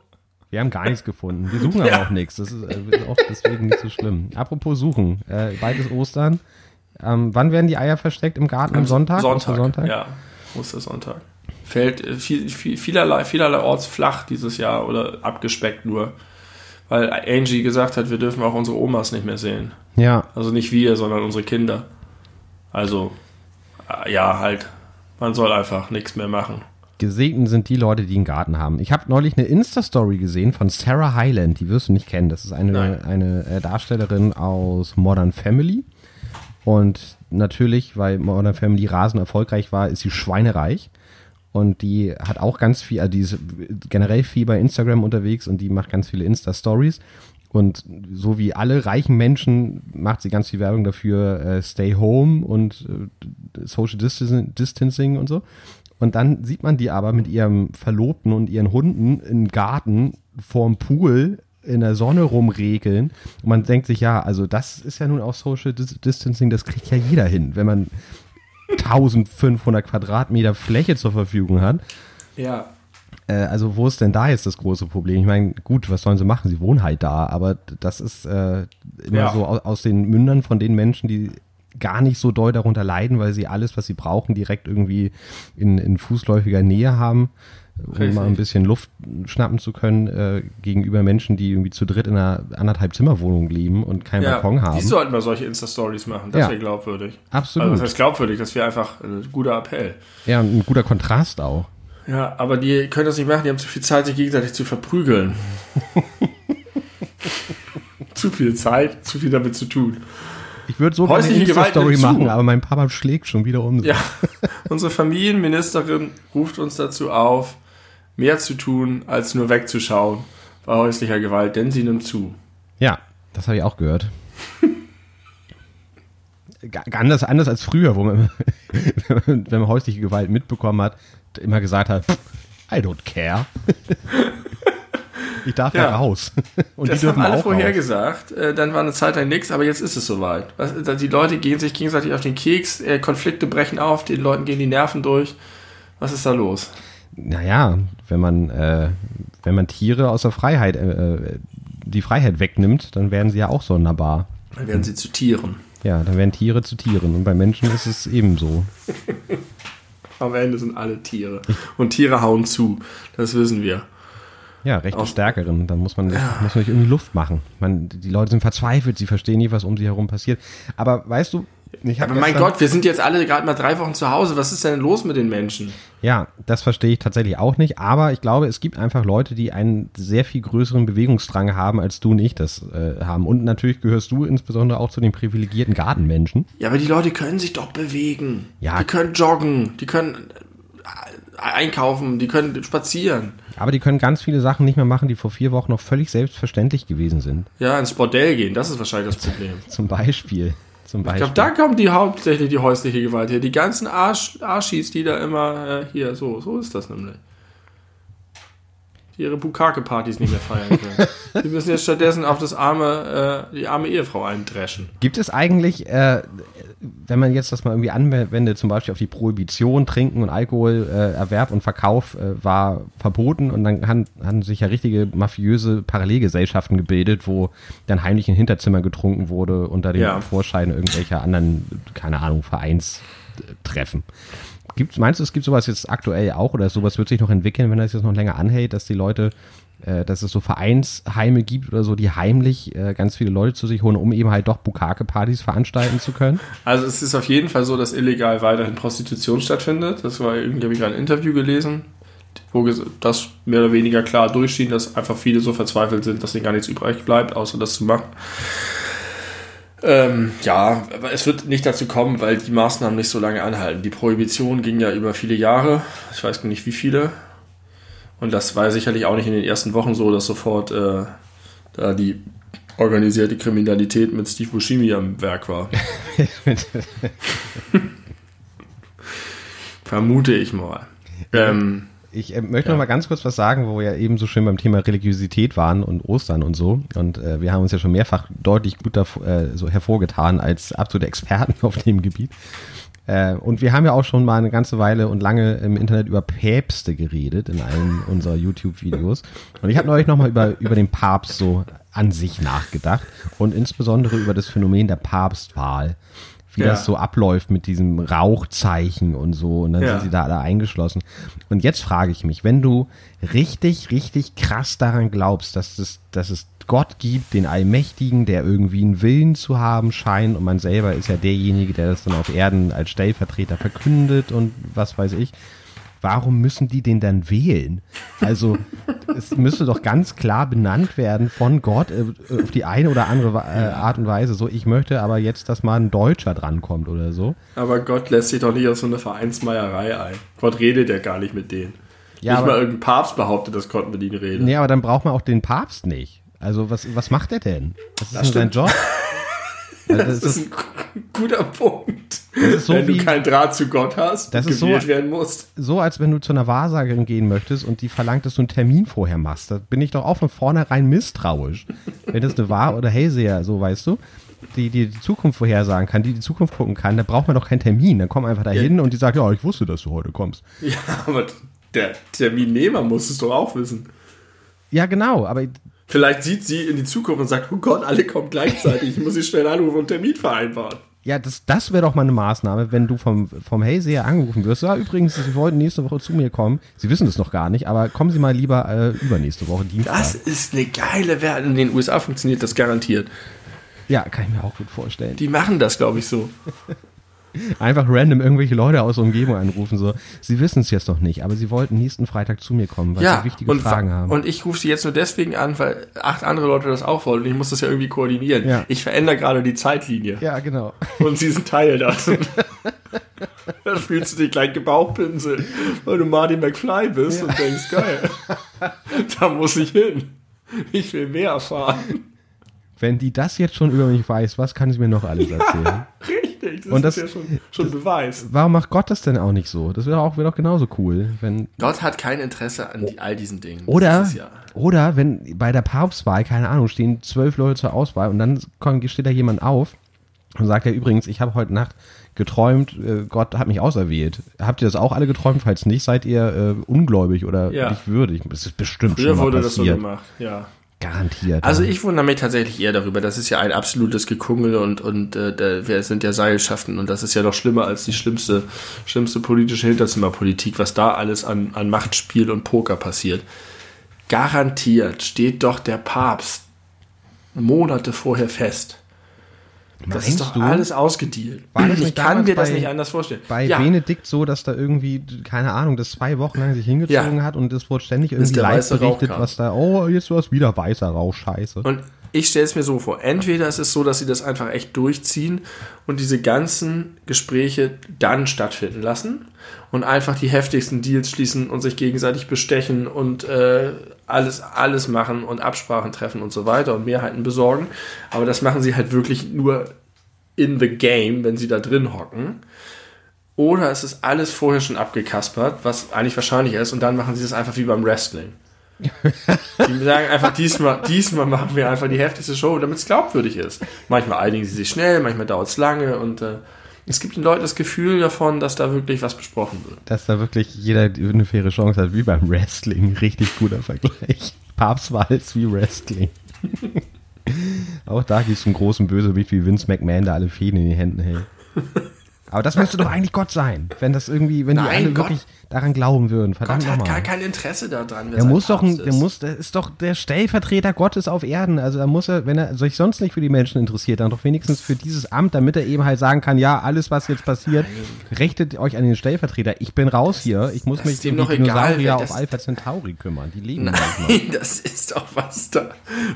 Wir haben gar nichts gefunden. Wir suchen aber Ja. auch nichts. Das ist, äh, auch deswegen nicht so schlimm. Apropos suchen. Äh, bald ist Ostern. Ähm, wann werden die Eier versteckt im Garten? Am Sonntag? Sonntag. Ostersonntag? Ja, Ostersonntag. Fällt äh, viel, viel, vielerlei, vielerorts flach dieses Jahr oder abgespeckt nur. Weil Angie gesagt hat, wir dürfen auch unsere Omas nicht mehr sehen. ja. Also nicht wir, sondern unsere Kinder. Also, äh, ja, halt. Man soll einfach nichts mehr machen. Gesegnet sind die Leute, die einen Garten haben. Ich habe neulich eine Insta-Story gesehen von Sarah Hyland. Die wirst du nicht kennen. Das ist eine, Nein. eine äh, Darstellerin aus Modern Family. Und natürlich, weil Modern Family rasend erfolgreich war, ist sie schweinereich. Und die hat auch ganz viel, also die ist generell viel bei Instagram unterwegs und die macht ganz viele Insta-Stories. Und so wie alle reichen Menschen macht sie ganz viel Werbung dafür, äh, Stay Home und äh, Social Distancing und so. Und dann sieht man die aber mit ihrem Verlobten und ihren Hunden im Garten vorm Pool in der Sonne rumregeln. Und man denkt sich, ja, also das ist ja nun auch Social Dis Distancing, das kriegt ja jeder hin, wenn man 1500 Quadratmeter Fläche zur Verfügung hat. Ja. Äh, also wo ist denn da jetzt das große Problem? Ich meine, gut, was sollen sie machen? Sie wohnen halt da, aber das ist äh, immer Ja. so aus, aus den Mündern von den Menschen, die gar nicht so doll darunter leiden, weil sie alles, was sie brauchen, direkt irgendwie in, in fußläufiger Nähe haben, um Richtig. mal ein bisschen Luft schnappen zu können, äh, gegenüber Menschen, die irgendwie zu dritt in einer anderthalb Zimmerwohnung leben und keinen ja. Balkon haben. Die sollten mal solche Insta-Stories machen. Das Ja. wäre glaubwürdig. Absolut. Also, das heißt glaubwürdig, das wäre einfach ein guter Appell. ja, und ein guter Kontrast auch. Ja, aber die können das nicht machen, die haben zu viel Zeit, sich gegenseitig zu verprügeln. zu viel Zeit, zu viel damit zu tun. Ich würde so gerne eine Insta-Story machen, aber mein Papa schlägt schon wieder um. sich. Ja, unsere Familienministerin ruft uns dazu auf, mehr zu tun, als nur wegzuschauen bei häuslicher Gewalt, denn sie nimmt zu. Ja, das habe ich auch gehört. Anders, anders als früher, wo man, wenn man, wenn man häusliche Gewalt mitbekommen hat, immer gesagt hat, I don't care. Ich darf ja, Ja. raus. Und Das die dürfen haben alle vorhergesagt, äh, dann war eine Zeit lang nichts, aber jetzt ist es soweit. Die Leute gehen sich gegenseitig auf den Keks, äh, Konflikte brechen auf, den Leuten gehen die Nerven durch. Was ist da los? Naja, wenn man, äh, wenn man Tiere aus der Freiheit, äh, äh, die Freiheit wegnimmt, dann werden sie ja auch sonderbar. Dann werden sie zu Tieren. Ja, dann werden Tiere zu Tieren und bei Menschen ist es ebenso. Am Ende sind alle Tiere. Und Tiere hauen zu. Das wissen wir. Ja, rechte Stärkeren. Dann muss man, nicht, muss man nicht irgendwie Luft machen. Man, die Leute sind verzweifelt, sie verstehen nicht, was um sie herum passiert. Aber weißt du, ich Aber mein Gott, wir sind jetzt alle gerade mal drei Wochen zu Hause. Was ist denn los mit den Menschen? Ja, das verstehe ich tatsächlich auch nicht. Aber ich glaube, es gibt einfach Leute, die einen sehr viel größeren Bewegungsdrang haben, als du und ich das äh, haben. Und natürlich gehörst du insbesondere auch zu den privilegierten Gartenmenschen. Ja, aber die Leute können sich doch bewegen. Ja. Die können joggen, die können einkaufen, die können spazieren. Aber die können ganz viele Sachen nicht mehr machen, die vor vier Wochen noch völlig selbstverständlich gewesen sind. Ja, ins Bordell gehen, das ist wahrscheinlich das Problem. Zum Beispiel. Zum Ich Beispiel. glaube, da kommt die hauptsächlich die häusliche Gewalt her. Die ganzen Arsch, Arschis, die da immer äh, hier, so, so ist das nämlich. Die ihre Bukake-Partys nicht mehr feiern können. die müssen jetzt stattdessen auf das arme, äh, die arme Ehefrau eindreschen. Gibt es eigentlich, äh, wenn man jetzt das mal irgendwie anwendet, zum Beispiel auf die Prohibition, Trinken und Alkohol, äh, Erwerb und Verkauf äh, war verboten und dann han, haben sich ja richtige mafiöse Parallelgesellschaften gebildet, wo dann heimlich in Hinterzimmer getrunken wurde unter den Ja. Vorscheinen irgendwelcher anderen, keine Ahnung, Vereinstreffen. Gibt's, meinst du, es gibt sowas jetzt aktuell auch oder sowas wird sich noch entwickeln, wenn das jetzt noch länger anhält, dass die Leute, äh, dass es so Vereinsheime gibt oder so, die heimlich äh, ganz viele Leute zu sich holen, um eben halt doch Bukake-Partys veranstalten zu können? Also es ist auf jeden Fall so, dass illegal weiterhin Prostitution stattfindet. Das war irgendwie, habe ich gerade ein Interview gelesen, wo das mehr oder weniger klar durchschien, dass einfach viele so verzweifelt sind, dass ihnen gar nichts übrig bleibt, außer das zu machen. Ähm, ja, aber es wird nicht dazu kommen, weil die Maßnahmen nicht so lange anhalten. Die Prohibition ging ja über viele Jahre, ich weiß nicht wie viele. Und das war sicherlich auch nicht in den ersten Wochen so, dass sofort äh, da die organisierte Kriminalität mit Steve Buscemi am Werk war. Vermute ich mal. Ähm, Ich äh, möchte noch mal ganz kurz was sagen, wo wir ja eben so schön beim Thema Religiosität waren und Ostern und so. Und äh, wir haben uns ja schon mehrfach deutlich gut davor, äh, so hervorgetan als absolute Experten auf dem Gebiet. Äh, und wir haben ja auch schon mal eine ganze Weile und lange im Internet über Päpste geredet in einem unserer YouTube-Videos. Und ich habe neulich noch mal über, über den Papst so an sich nachgedacht und insbesondere über das Phänomen der Papstwahl. Wie Ja. das so abläuft mit diesem Rauchzeichen und so. Und dann Ja. sind sie da alle eingeschlossen. Und jetzt frage ich mich, wenn du richtig, richtig krass daran glaubst, dass es, dass es Gott gibt, den Allmächtigen, der irgendwie einen Willen zu haben scheint und man selber ist ja derjenige, der das dann auf Erden als Stellvertreter verkündet und was weiß ich. Warum müssen die den dann wählen? Also, es müsste doch ganz klar benannt werden von Gott äh, auf die eine oder andere äh, Art und Weise. So, ich möchte aber jetzt, dass mal ein Deutscher drankommt oder so. aber Gott lässt sich doch nicht auf so eine Vereinsmeierei ein. Gott redet ja gar nicht mit denen. Ja, nicht aber- mal irgendein Papst behauptet, dass Gott mit ihnen redet. Nee, aber dann braucht man auch den Papst nicht. Also was, was macht er denn? Was ist denn sein stimmt. Job? Also Das das ist ein guter Punkt. so Wenn du wie- keinen Draht zu Gott hast Das ist so- gewählt werden musst. so, als wenn du zu einer Wahrsagerin gehen möchtest und die verlangt, dass du einen Termin vorher machst. Da bin ich doch auch von vornherein misstrauisch. Wenn das eine Wahr- oder Hellseher, so weißt du, die, die die Zukunft vorhersagen kann, die die Zukunft gucken kann, da braucht man doch keinen Termin. Dann komm einfach dahin und die sagt, ja, ich wusste, dass du heute kommst. Ja, aber der Terminnehmer muss es doch auch wissen. Ja, genau, aber Vielleicht sieht sie in die Zukunft und sagt, oh Gott, alle kommen gleichzeitig. Ich muss sie schnell anrufen und Termin vereinbaren. ja, das, das wäre doch mal eine Maßnahme, wenn du vom, vom Hellseher angerufen wirst. Ja, übrigens, Sie wollten nächste Woche zu mir kommen. Sie wissen das noch gar nicht, aber kommen Sie mal lieber äh, übernächste Woche Dienstag. Das ist eine geile Wert. In den USA funktioniert das garantiert. Ja, kann ich mir auch gut vorstellen. Die machen das, glaube ich, so. Einfach random irgendwelche Leute aus der Umgebung anrufen, so. Sie wissen es jetzt noch nicht, aber Sie wollten nächsten Freitag zu mir kommen, weil Sie wichtige und, Fragen haben. und ich rufe sie jetzt nur deswegen an, weil acht andere Leute das auch wollen. Und ich muss das ja irgendwie koordinieren. Ja. Ich verändere gerade die Zeitlinie. ja, genau. Und sie sind Teil davon. Dann fühlst du dich gleich gebauchpinselt, weil du Marty McFly bist und denkst, geil, da muss ich hin. Ich will mehr erfahren. Wenn die das jetzt schon über mich weiß, was kann sie mir noch alles erzählen? Richtig, das Und das- ist ja schon, schon Beweis. Warum macht Gott das denn auch nicht so? Das wäre auch, wäre doch genauso cool, wenn Gott hat kein Interesse an die, all diesen Dingen. Das Oder, ja, oder wenn bei der Papstwahl, keine Ahnung, stehen zwölf Leute zur Auswahl und dann kommt, steht da jemand auf und sagt ja übrigens, ich habe heute Nacht geträumt, äh, Gott hat mich auserwählt. Habt ihr das auch alle geträumt? Falls nicht, seid ihr äh, ungläubig oder Ja. nicht würdig. Das ist bestimmt früher schon mal wurde das so passiert. gemacht. Ja. Garantiert. Also ich wundere mich tatsächlich eher darüber. Das ist ja ein absolutes Gekungel und, und äh, wir sind ja Seilschaften und das ist ja noch schlimmer als die schlimmste, schlimmste politische Hinterzimmerpolitik, was da alles an, an Machtspiel und Poker passiert. Garantiert steht doch der Papst Monate vorher fest. Das Meinst ist doch du? alles ausgedealt. Ich kann mir das bei- nicht anders vorstellen. bei ja, Benedikt so, dass da irgendwie, keine Ahnung, das zwei Wochen lang sich hingezogen Ja. hat und es wurde ständig irgendwie live berichtet, was da, oh, jetzt war es wieder weißer Rauch, scheiße. Und ich stelle es mir so vor, entweder ist es so, dass sie das einfach echt durchziehen und diese ganzen Gespräche dann stattfinden lassen und einfach die heftigsten Deals schließen und sich gegenseitig bestechen und äh, alles, alles machen und Absprachen treffen und so weiter und Mehrheiten besorgen. Aber das machen sie halt wirklich nur in the game, wenn sie da drin hocken. Oder es ist alles vorher schon abgekaspert, was eigentlich wahrscheinlich ist, und dann machen sie das einfach wie beim Wrestling. Die sagen einfach, diesmal, diesmal machen wir einfach die heftigste Show, damit es glaubwürdig ist. Manchmal einigen sie sich schnell, manchmal dauert es lange und äh, es gibt den Leuten das Gefühl davon, dass da wirklich was besprochen wird. Dass da wirklich jeder eine faire Chance hat, wie beim Wrestling. Richtig guter Vergleich. Papstwahl ist wie Wrestling. Auch da gibt es einen großen Bösewicht wie Vince McMahon, der alle Fäden in die Händen hält. Aber das müsste doch eigentlich Gott sein, wenn das irgendwie, wenn die Nein, alle Gott. wirklich daran glauben würden. Verdammt Gott hat gar nochmal. kein Interesse daran. sein muss doch, ein, der ist. muss, der ist doch der Stellvertreter Gottes auf Erden. Also da muss er, wenn er sich sonst nicht für die Menschen interessiert, dann doch wenigstens für dieses Amt, damit er eben halt sagen kann, ja, alles was jetzt passiert, richtet euch an den Stellvertreter. Ich bin raus hier. Ich muss das mich um die Dinosaurier auf das- Alpha Centauri kümmern. Die leben manchmal. Nein, das ist doch was da,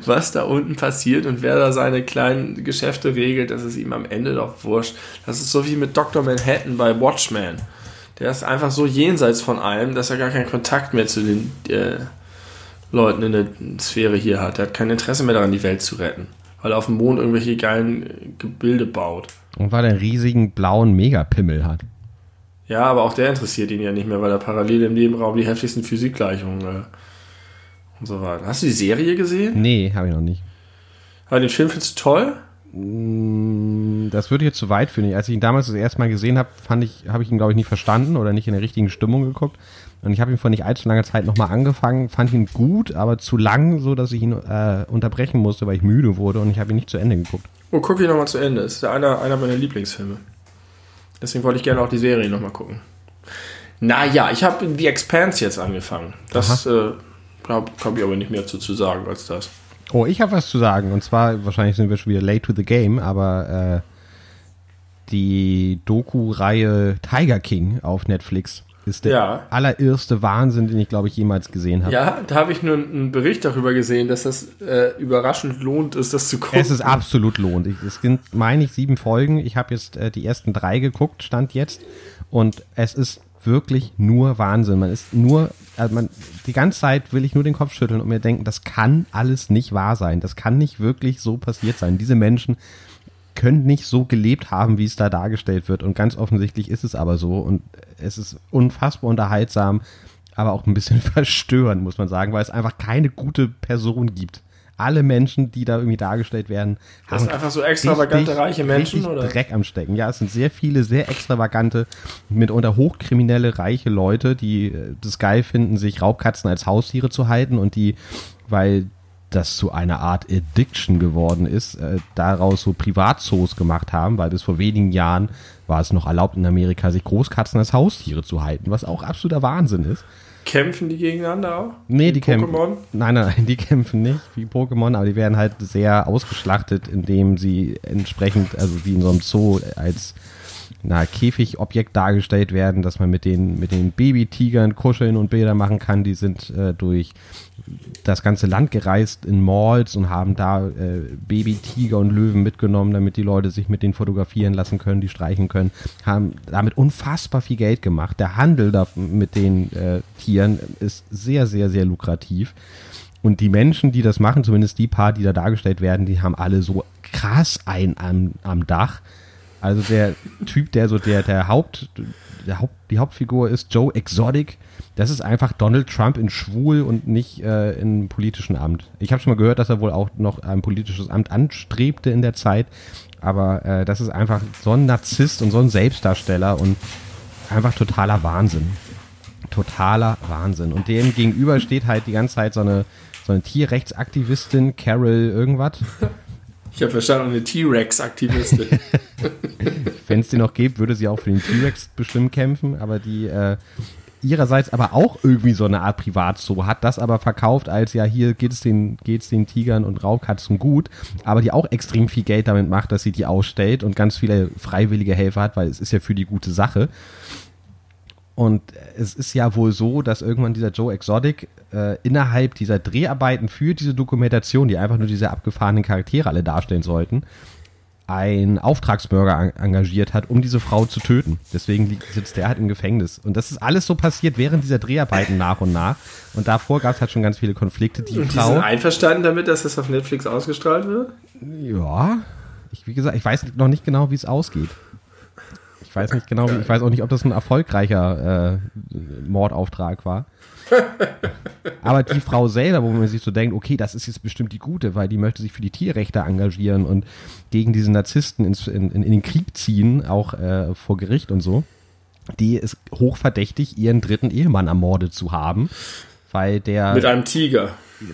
was da unten passiert und wer da seine kleinen Geschäfte regelt, das ist ihm am Ende doch wurscht. Das ist so wie mit Dr. Manhattan bei Watchmen. Der ist einfach so jenseits von allem, dass er gar keinen Kontakt mehr zu den äh, Leuten in der Sphäre hier hat. Er hat kein Interesse mehr daran, die Welt zu retten, weil er auf dem Mond irgendwelche geilen äh, Gebilde baut. Und weil er einen riesigen blauen Megapimmel hat. Ja, aber auch der interessiert ihn ja nicht mehr, weil er parallel im Nebenraum die heftigsten Physikgleichungen äh, und so weiter. Hast du die Serie gesehen? Nee, habe ich noch nicht. Aber den Film findest du toll? Das würde jetzt zu weit führen. Als ich ihn damals das erste Mal gesehen habe, fand ich, habe ich ihn, glaube ich, nicht verstanden oder nicht in der richtigen Stimmung geguckt. Und ich habe ihn vor nicht allzu langer Zeit nochmal angefangen, fand ihn gut, aber zu lang, so dass ich ihn äh, unterbrechen musste, weil ich müde wurde und ich habe ihn nicht zu Ende geguckt. Oh, guck ihn nochmal zu Ende. Das ist ja einer, einer meiner Lieblingsfilme. Deswegen wollte ich gerne auch die Serie nochmal gucken. Naja, ich habe The Expanse jetzt angefangen. Das äh, habe hab ich aber nicht mehr zu, zu sagen als das. Oh, ich habe was zu sagen. Und zwar, wahrscheinlich sind wir schon wieder late to the game, aber äh, die Doku-Reihe Tiger King auf Netflix ist der Ja. allererste Wahnsinn, den ich, glaube ich, jemals gesehen habe. Ja, da habe ich nur einen Bericht darüber gesehen, dass das äh, überraschend lohnt ist, das zu gucken. Es ist absolut lohnt. Ich- Es sind, meine ich, sieben Folgen. Ich habe jetzt äh, die ersten drei geguckt, stand jetzt. Und es ist wirklich nur Wahnsinn. Man ist nur, also man, die ganze Zeit will ich nur den Kopf schütteln und mir denken, das kann alles nicht wahr sein. Das kann nicht wirklich so passiert sein. Diese Menschen können nicht so gelebt haben, wie es da dargestellt wird. Und ganz offensichtlich ist es aber so. Und es ist unfassbar unterhaltsam, aber auch ein bisschen verstörend, muss man sagen, weil es einfach keine gute Person gibt. Alle Menschen, die da irgendwie dargestellt werden, Das sind einfach so extravagante, reiche Menschen, oder? Dreck am Stecken. Ja, es sind sehr viele, sehr extravagante, mitunter hochkriminelle, reiche Leute, die äh, das geil finden, sich Raubkatzen als Haustiere zu halten und die, weil das zu einer Art Addiction geworden ist, äh, daraus so Privatzoos gemacht haben, weil bis vor wenigen Jahren war es noch erlaubt in Amerika, sich Großkatzen als Haustiere zu halten, was auch absoluter Wahnsinn ist. Kämpfen die gegeneinander auch? Nee, Wie die kämpfen. Pokémon? Nein, nein, nein, die kämpfen nicht wie Pokémon, aber die werden halt sehr ausgeschlachtet, indem sie entsprechend, also wie in so einem Zoo als na, Käfigobjekt dargestellt werden, dass man mit den, mit den Babytigern kuscheln und Bilder machen kann. Die sind äh, durch das ganze Land gereist in Malls und haben da äh, Babytiger und Löwen mitgenommen, damit die Leute sich mit denen fotografieren lassen können, die streichen können. Haben damit unfassbar viel Geld gemacht. Der Handel da mit den äh, Tieren ist sehr, sehr, sehr lukrativ. Und die Menschen, die das machen, zumindest die paar, die da dargestellt werden, die haben alle so krass ein am, am Dach. Also der Typ, der so der, der Haupt, der Haupt, die Hauptfigur ist Joe Exotic. Das ist einfach Donald Trump in schwul und nicht äh, in politischen Amt. Ich habe schon mal gehört, dass er wohl auch noch ein politisches Amt anstrebte in der Zeit. Aber äh, das ist einfach so ein Narzisst und so ein Selbstdarsteller und einfach totaler Wahnsinn. totaler Wahnsinn. Und dem gegenüber steht halt die ganze Zeit so eine, so eine Tierrechtsaktivistin, Carol irgendwas. Ich habe verstanden, eine T-Rex-Aktivistin. Wenn es die noch gibt, würde sie auch für den T-Rex bestimmt kämpfen, aber die äh, ihrerseits aber auch irgendwie so eine Art Privatzoo hat, das aber verkauft als, ja, hier geht es den, geht's den Tigern und Raubkatzen gut, aber die auch extrem viel Geld damit macht, dass sie die ausstellt und ganz viele freiwillige Helfer hat, weil es ist ja für die gute Sache. Und es ist ja wohl so, dass irgendwann dieser Joe Exotic äh, innerhalb dieser Dreharbeiten für diese Dokumentation, die einfach nur diese abgefahrenen Charaktere alle darstellen sollten, ein Auftragsbürger engagiert hat, um diese Frau zu töten. Deswegen sitzt der halt im Gefängnis. Und das ist alles so passiert während dieser Dreharbeiten nach und nach. Und davor gab es halt schon ganz viele Konflikte. Die, und Frau, die sind einverstanden damit, dass das auf Netflix ausgestrahlt wird? Ja. Ich, wie gesagt, ich weiß noch nicht genau, wie es ausgeht. Ich weiß nicht genau, ich weiß auch nicht, ob das ein erfolgreicher äh, Mordauftrag war. Aber die Frau selber, wo man sich so denkt, okay, das ist jetzt bestimmt die Gute, weil die möchte sich für die Tierrechte engagieren und gegen diese Narzissten ins, in, in, in den Krieg ziehen, auch äh, vor Gericht und so, die ist hochverdächtig, ihren dritten Ehemann ermordet zu haben, weil der... Mit einem Tiger.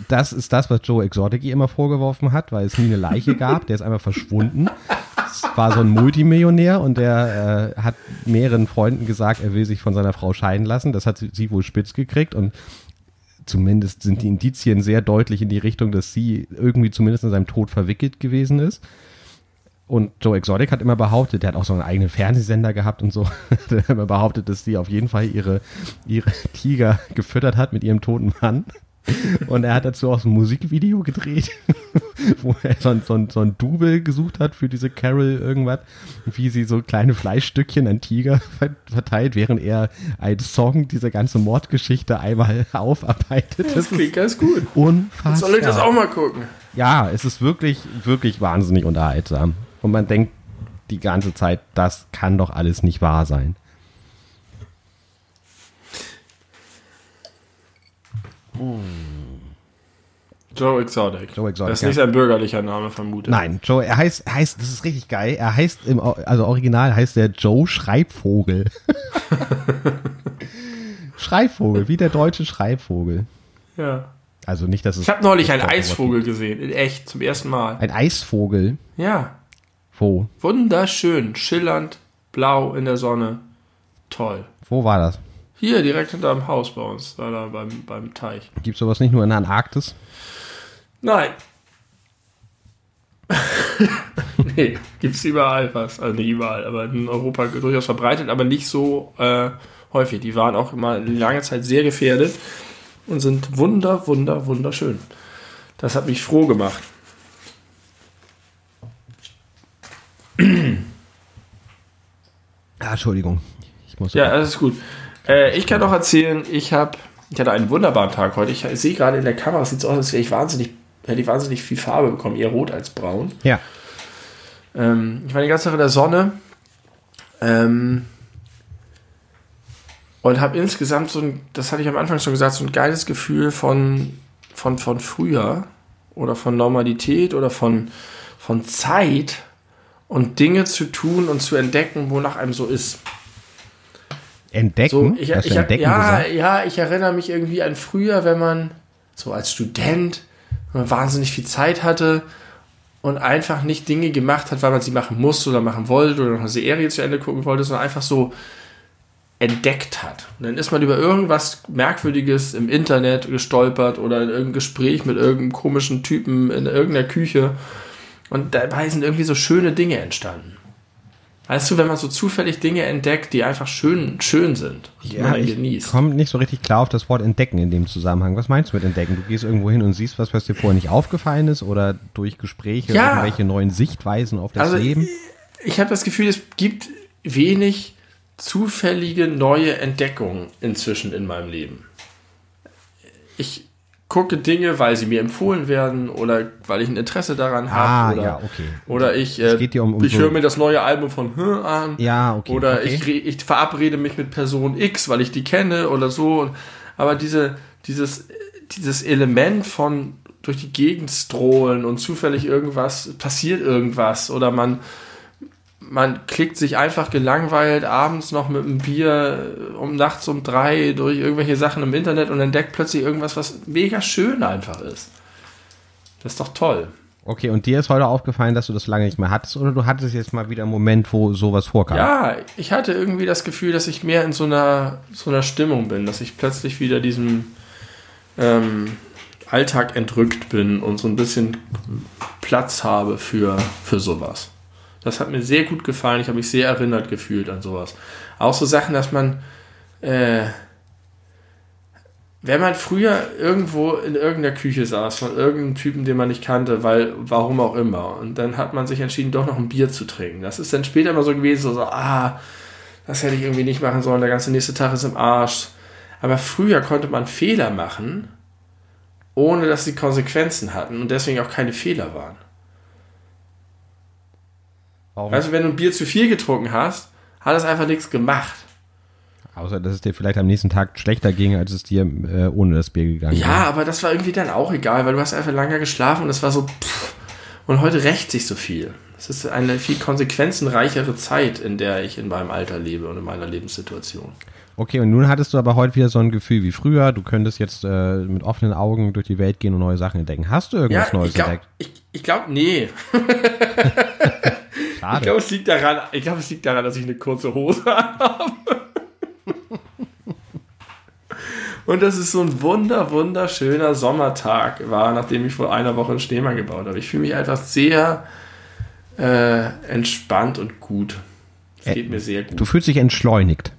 Das ist das, was Joe Exotic immer vorgeworfen hat, weil es nie eine Leiche gab, der ist einfach verschwunden. Es war so ein Multimillionär und der äh, hat mehreren Freunden gesagt, er will sich von seiner Frau scheiden lassen. Das hat sie, sie wohl spitz gekriegt und zumindest sind die Indizien sehr deutlich in die Richtung, dass sie irgendwie zumindest in seinem Tod verwickelt gewesen ist. Und Joe Exotic hat immer behauptet, der hat auch so einen eigenen Fernsehsender gehabt und so, der hat immer behauptet, dass sie auf jeden Fall ihre, ihre Tiger gefüttert hat mit ihrem toten Mann. Und er hat dazu auch so ein Musikvideo gedreht, wo er so ein, so, ein, so ein Double gesucht hat für diese Carol irgendwas, wie sie so kleine Fleischstückchen an Tiger verteilt, während er als Song diese ganze Mordgeschichte einmal aufarbeitet. Das, das klingt ganz gut. Unfassbar. Soll ich das auch mal gucken? Ja, es ist wirklich, wirklich wahnsinnig unterhaltsam. Und man denkt die ganze Zeit, das kann doch alles nicht wahr sein. Joe Exotic. Joe Exotic. Das ist nicht sein bürgerlicher Name, vermute. Nein, Joe, er heißt, heißt, das ist richtig geil. Er heißt im, also original heißt der Joe Schreibvogel. Schreibvogel, wie der deutsche Schreibvogel. Ja. Also nicht, dass es. Ich habe neulich einen Eisvogel gesehen, in echt, zum ersten Mal. Ein Eisvogel? Ja. Wo? Wunderschön, schillernd, blau in der Sonne. Toll. Wo war das? Hier, direkt hinter dem Haus bei uns, da, da beim, beim Teich. Gibt es sowas nicht nur in der Antarktis? Nein. nee, gibt's überall was. Also nicht überall, aber in Europa durchaus verbreitet, aber nicht so äh, häufig. Die waren auch immer lange Zeit sehr gefährdet und sind wunder, wunder, wunderschön. Das hat mich froh gemacht. ah, Entschuldigung. Ich muss ja, alles ist gut. Äh, ich kann noch erzählen, ich habe, ich hatte einen wunderbaren Tag heute. Ich, ich sehe gerade in der Kamera, es sieht so aus, als wäre ich wahnsinnig, hätte ich wahnsinnig viel Farbe bekommen, eher rot als braun. Ja. Ähm, ich war die ganze Zeit in der Sonne ähm, und habe insgesamt so ein, das hatte ich am Anfang schon gesagt, so ein geiles Gefühl von, von, von früher oder von Normalität oder von, von Zeit und Dinge zu tun und zu entdecken, wonach einem so ist. Entdecken? So, ich, ich, entdecken ja, ja, ich erinnere mich irgendwie an früher, wenn man so als Student wahnsinnig viel Zeit hatte und einfach nicht Dinge gemacht hat, weil man sie machen musste oder machen wollte oder noch eine Serie zu Ende gucken wollte, sondern einfach so entdeckt hat. Und dann ist man über irgendwas Merkwürdiges im Internet gestolpert oder in irgendeinem Gespräch mit irgendeinem komischen Typen in irgendeiner Küche und dabei sind irgendwie so schöne Dinge entstanden. Weißt du, wenn man so zufällig Dinge entdeckt, die einfach schön, schön sind, die ja, man genießt. komme nicht so richtig klar auf das Wort entdecken in dem Zusammenhang. Was meinst du mit entdecken? Du gehst irgendwo hin und siehst was, was dir vorher nicht aufgefallen ist oder durch Gespräche ja. irgendwelche neuen Sichtweisen auf das also Leben? Ich, ich habe das Gefühl, es gibt wenig zufällige neue Entdeckungen inzwischen in meinem Leben. Ich, gucke Dinge, weil sie mir empfohlen werden oder weil ich ein Interesse daran habe. Ah, oder, ja, okay. Oder ich, äh, um, um ich höre mir das neue Album von H an. Ja, okay. Oder okay. Ich, ich verabrede mich mit Person X, weil ich die kenne oder so. Aber diese, dieses, dieses Element von durch die Gegend strohlen und zufällig irgendwas, passiert irgendwas oder man man klickt sich einfach gelangweilt abends noch mit einem Bier um nachts um drei durch irgendwelche Sachen im Internet und entdeckt plötzlich irgendwas, was mega schön einfach ist. Das ist doch toll. Okay, und dir ist heute aufgefallen, dass du das lange nicht mehr hattest oder du hattest jetzt mal wieder einen Moment, wo sowas vorkam? Ja, ich hatte irgendwie das Gefühl, dass ich mehr in so einer, so einer Stimmung bin, dass ich plötzlich wieder diesem ähm, Alltag entrückt bin und so ein bisschen Platz habe für, für sowas. Das hat mir sehr gut gefallen. Ich habe mich sehr erinnert gefühlt an sowas. Auch so Sachen, dass man, äh, wenn man früher irgendwo in irgendeiner Küche saß von irgendeinem Typen, den man nicht kannte, weil, warum auch immer, und dann hat man sich entschieden, doch noch ein Bier zu trinken. Das ist dann später immer so gewesen, so, so ah, das hätte ich irgendwie nicht machen sollen, der ganze nächste Tag ist im Arsch. Aber früher konnte man Fehler machen, ohne dass sie Konsequenzen hatten und deswegen auch keine Fehler waren. Warum? Weißt du, wenn du ein Bier zu viel getrunken hast, hat es einfach nichts gemacht. Außer, dass es dir vielleicht am nächsten Tag schlechter ging, als es dir äh, ohne das Bier gegangen ja, Ja, aber das war irgendwie dann auch egal, weil du hast einfach lange geschlafen und es war so pff, und heute rächt sich so viel. Es ist eine viel konsequenzenreichere Zeit, in der ich in meinem Alter lebe und in meiner Lebenssituation. Okay, und nun hattest du aber heute wieder so ein Gefühl wie früher. Du könntest jetzt äh, mit offenen Augen durch die Welt gehen und neue Sachen entdecken. Hast du irgendwas ja, Neues ich glaub, entdeckt? Ich, ich glaube, nee. Schade. Ich glaube, es liegt daran, ich glaube, es liegt daran, dass ich eine kurze Hose habe. Und das ist so ein wunder, wunderschöner Sommertag war, nachdem ich vor einer Woche einen Schneemann gebaut habe. Ich fühle mich einfach sehr äh, entspannt und gut. Es äh, geht mir sehr gut. Du fühlst dich entschleunigt.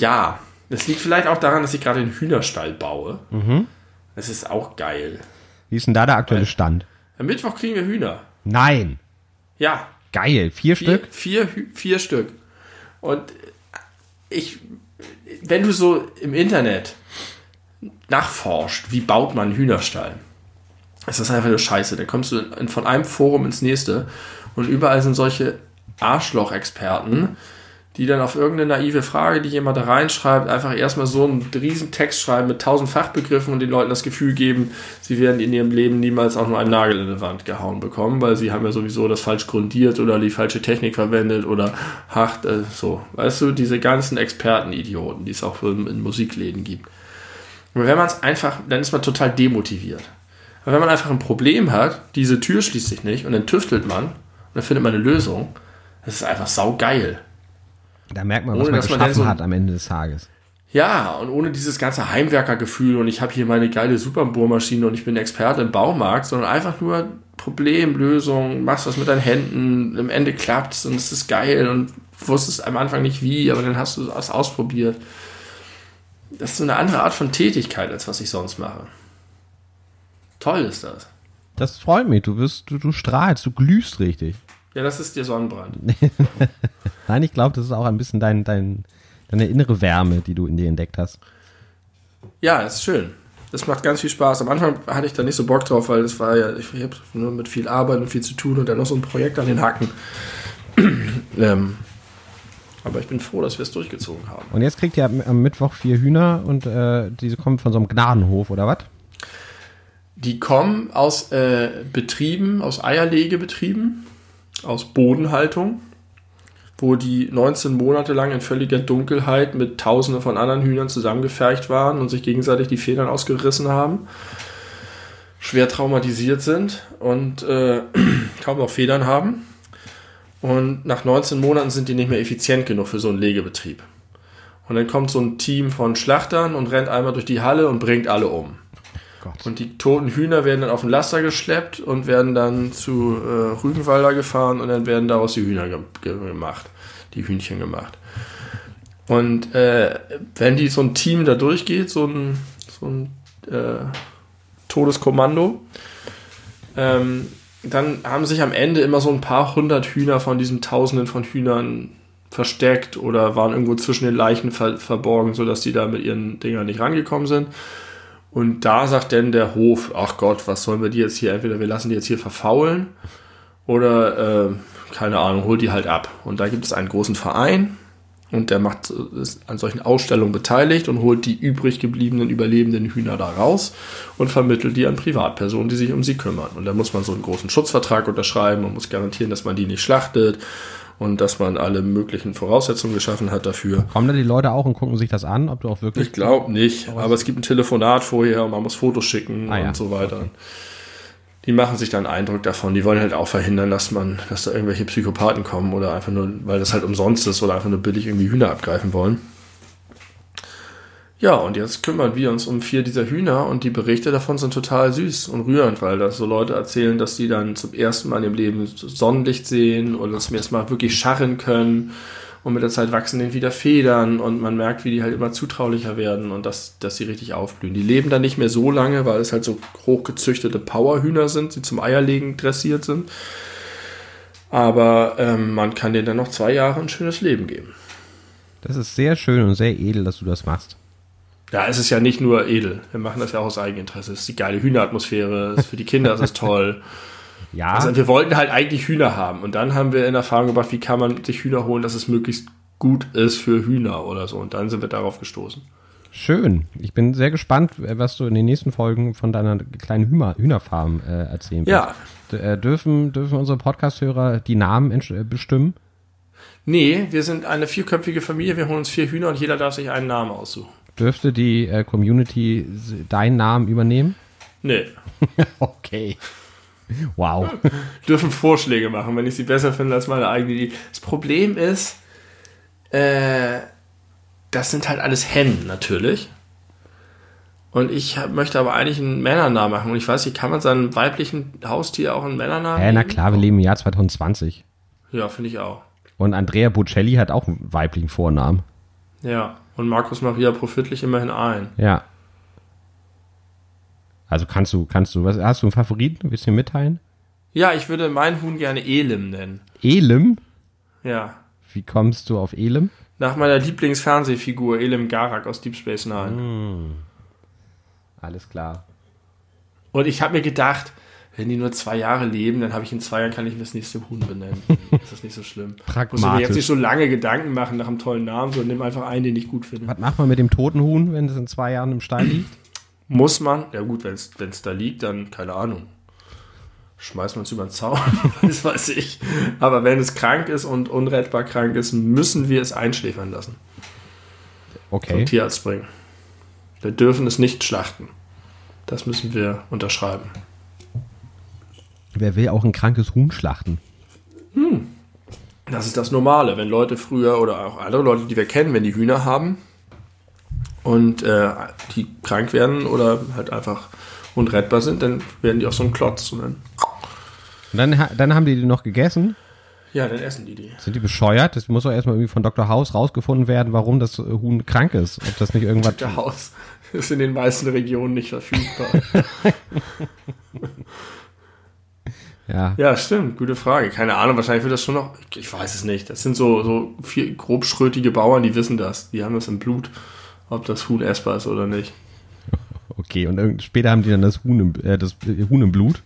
Ja, das liegt vielleicht auch daran, dass ich gerade einen Hühnerstall baue. Mhm. Das ist auch geil. Wie ist denn da der aktuelle Stand? Am Mittwoch kriegen wir Hühner. Nein. Ja. Geil. Vier, vier Stück? Vier, vier Stück. Und ich wenn du so im Internet nachforscht, wie baut man einen Hühnerstall, ist das einfach nur scheiße. Da kommst du von einem Forum ins nächste und überall sind solche Arschloch-Experten, die dann auf irgendeine naive Frage, die jemand da reinschreibt, einfach erstmal so einen riesen Text schreiben mit tausend Fachbegriffen und den Leuten das Gefühl geben, sie werden in ihrem Leben niemals auch nur einen Nagel in die Wand gehauen bekommen, weil sie haben ja sowieso das falsch grundiert oder die falsche Technik verwendet oder hart, äh, so. Weißt du, diese ganzen Experten-Idioten, die es auch in, Musikläden gibt. Und wenn man es einfach, dann ist man total demotiviert. Aber wenn man einfach ein Problem hat, diese Tür schließt sich nicht und dann tüftelt man und dann findet man eine Lösung, das ist einfach saugeil. Da merkt man, was ohne, man geschaffen man so, hat am Ende des Tages. Ja, und ohne dieses ganze Heimwerkergefühl und ich habe hier meine geile Superbohrmaschine und ich bin Experte im Baumarkt, sondern einfach nur Problemlösung, machst was mit deinen Händen, im Ende klappt's und es ist geil und wusstest am Anfang nicht wie, aber dann hast du es ausprobiert. Das ist so eine andere Art von Tätigkeit, als was ich sonst mache. Toll ist das. Das freut mich, du wirst, du, du strahlst, du glühst richtig. Ja, das ist der Sonnenbrand. Nein, ich glaube, das ist auch ein bisschen dein, dein, deine innere Wärme, die du in dir entdeckt hast. Ja, ist schön. Das macht ganz viel Spaß. Am Anfang hatte ich da nicht so Bock drauf, weil das war ja, ich, ich habe nur mit viel Arbeit und viel zu tun und dann noch so ein Projekt an den Hacken. ähm, aber ich bin froh, dass wir es durchgezogen haben. Und jetzt kriegt ihr am Mittwoch vier Hühner und äh, diese kommen von so einem Gnadenhof, oder was? Die kommen aus äh, Betrieben, aus Eierlegebetrieben aus Bodenhaltung, wo die 19 Monate lang in völliger Dunkelheit mit Tausenden von anderen Hühnern zusammengefercht waren und sich gegenseitig die Federn ausgerissen haben, schwer traumatisiert sind und äh, kaum noch Federn haben. Und nach 19 Monaten sind die nicht mehr effizient genug für so einen Legebetrieb. Und dann kommt so ein Team von Schlachtern und rennt einmal durch die Halle und bringt alle um. Gott. Und die toten Hühner werden dann auf den Laster geschleppt und werden dann zu äh, Rügenwalder gefahren und dann werden daraus die Hühner ge gemacht, die Hühnchen gemacht. Und äh, wenn die so ein Team da durchgeht, so ein, so ein äh, Todeskommando, ähm, dann haben sich am Ende immer so ein paar hundert Hühner von diesen Tausenden von Hühnern versteckt oder waren irgendwo zwischen den Leichen ver verborgen, sodass die da mit ihren Dingern nicht rangekommen sind. Und da sagt dann der Hof, ach Gott, was sollen wir die jetzt hier, entweder wir lassen die jetzt hier verfaulen oder, äh, keine Ahnung, hol die halt ab. Und da gibt es einen großen Verein Und der macht, ist an solchen Ausstellungen beteiligt und holt die übrig gebliebenen überlebenden Hühner da raus und vermittelt die an Privatpersonen, die sich um sie kümmern. Und da muss man so einen großen Schutzvertrag unterschreiben und muss garantieren, dass man die nicht schlachtet und dass man alle möglichen Voraussetzungen geschaffen hat dafür. Kommen da die Leute auch und gucken sich das an, ob du auch wirklich. Ich glaube nicht, aber es gibt ein Telefonat vorher und man muss Fotos schicken Ah ja, und so weiter. Die machen sich dann Eindruck davon. Die wollen halt auch verhindern, dass man, dass da irgendwelche Psychopathen kommen oder einfach nur, weil das halt umsonst ist oder einfach nur billig irgendwie Hühner abgreifen wollen. Ja, und jetzt kümmern wir uns um vier dieser Hühner und die Berichte davon sind total süß und rührend, weil das so Leute erzählen, dass die dann zum ersten Mal ihrem Leben Sonnenlicht sehen oder zum ersten Mal wirklich scharren können und mit der Zeit wachsen denen wieder Federn und man merkt, wie die halt immer zutraulicher werden und dass, dass sie richtig aufblühen. Die leben dann nicht mehr so lange, weil es halt so hochgezüchtete Powerhühner sind, die zum Eierlegen dressiert sind. Aber ähm, man kann denen dann noch zwei Jahre ein schönes Leben geben. Das ist sehr schön und sehr edel, dass du das machst. Ja, es ist ja nicht nur edel. Wir machen das ja auch aus Eigeninteresse. Es ist die geile Hühneratmosphäre. Es ist für die Kinder ist es toll. Ja, Also wir wollten halt eigentlich Hühner haben. Und dann haben wir in Erfahrung gebracht, wie kann man sich Hühner holen, dass es möglichst gut ist für Hühner oder so. Und dann sind wir darauf gestoßen. schön. Ich bin sehr gespannt, was du in den nächsten Folgen von deiner kleinen Hühner, Hühnerfarm äh, erzählen wirst. Ja. D äh, dürfen, dürfen unsere Podcast-Hörer die Namen äh, bestimmen? Nee, wir sind eine vierköpfige Familie. Wir holen uns vier Hühner und jeder darf sich einen Namen aussuchen. Dürfte die äh, Community deinen Namen übernehmen? Nee. Okay. Wow. dürfen Vorschläge machen, wenn ich sie besser finde als meine eigene Idee. Das Problem ist, äh, das sind halt alles Hennen natürlich. Und ich hab, möchte aber eigentlich einen Männernamen machen. Und ich weiß nicht, kann man seinem weiblichen Haustier auch einen Männernamen Ja, na klar, wir leben im Jahr 2020. Ja, finde ich auch. Und Andrea Bocelli hat auch einen weiblichen Vornamen. Ja. Und Markus Maria Profitlich immerhin ein. Ja. Also kannst du, kannst du, was, hast du einen Favoriten? Willst du ihn mitteilen? Ja, ich würde meinen Huhn gerne Elim nennen. Elim? Ja. Wie kommst du auf Elim? Nach meiner Lieblingsfernsehfigur Elim Garak aus Deep Space Nine. Alles klar. Und ich habe mir gedacht, wenn die nur zwei Jahre leben, dann habe ich in zwei Jahren kann ich mir das nächste Huhn benennen. Das ist nicht so schlimm. Muss ich mir jetzt Pragmatisch. nicht so lange Gedanken machen nach einem tollen Namen, sondern nimm einfach einen, den ich gut finde. Was macht man mit dem toten Huhn, wenn es in zwei Jahren im Stall liegt? Muss man, ja gut, wenn es da liegt, dann keine Ahnung. Schmeißt man es über den Zaun, das weiß ich. Aber wenn es krank ist und unrettbar krank ist, müssen wir es einschläfern lassen. Okay. Zum Tierarzt bringen. Wir dürfen es nicht schlachten. Das müssen wir unterschreiben. Wer will auch ein krankes Huhn schlachten? Das ist das Normale, wenn Leute früher oder auch andere Leute, die wir kennen, wenn die Hühner haben und äh, die krank werden oder halt einfach unrettbar sind, dann werden die auch so ein Klotz. Und dann, Und dann, dann haben die die noch gegessen. ja, dann essen die die. Sind die bescheuert? Das muss doch erstmal irgendwie von Dr. House rausgefunden werden, warum das äh, Huhn krank ist. Ob das nicht irgendwas. Der Haus ist in den meisten Regionen nicht verfügbar. Ja. ja, stimmt, gute Frage. Keine Ahnung, wahrscheinlich wird das schon noch, ich weiß es nicht. Das sind so, so vier grobschrötige Bauern, die wissen das. Die haben das im Blut, ob das Huhn essbar ist oder nicht. Okay, und später haben die dann das Huhn im, äh, das Huhn im Blut.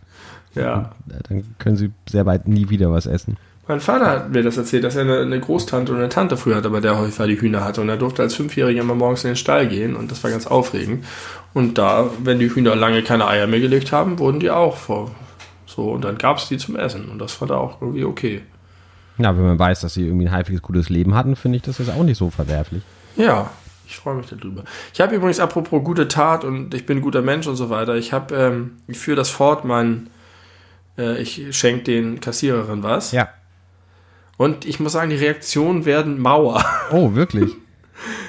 Ja. Äh, Dann können sie sehr bald nie wieder was essen. Mein Vater hat mir das erzählt, dass er eine, eine Großtante und eine Tante früher hatte, bei der häufiger die Hühner hatte. Und er durfte als Fünfjähriger immer morgens in den Stall gehen und das war ganz aufregend. Und da, wenn die Hühner lange keine Eier mehr gelegt haben, wurden die auch vor. So, und dann gab es die zum Essen. Und das fand er auch irgendwie okay. Ja, wenn man weiß, dass sie irgendwie ein halbwegs gutes Leben hatten, finde ich das jetzt auch nicht so verwerflich. Ja, ich freue mich darüber. Ich habe übrigens, apropos gute Tat und ich bin ein guter Mensch und so weiter, ich habe, ähm, ich führe das fort, mein, äh, ich schenke den Kassiererinnen was. Ja. Und ich muss sagen, die Reaktionen werden Mauer. Oh, wirklich?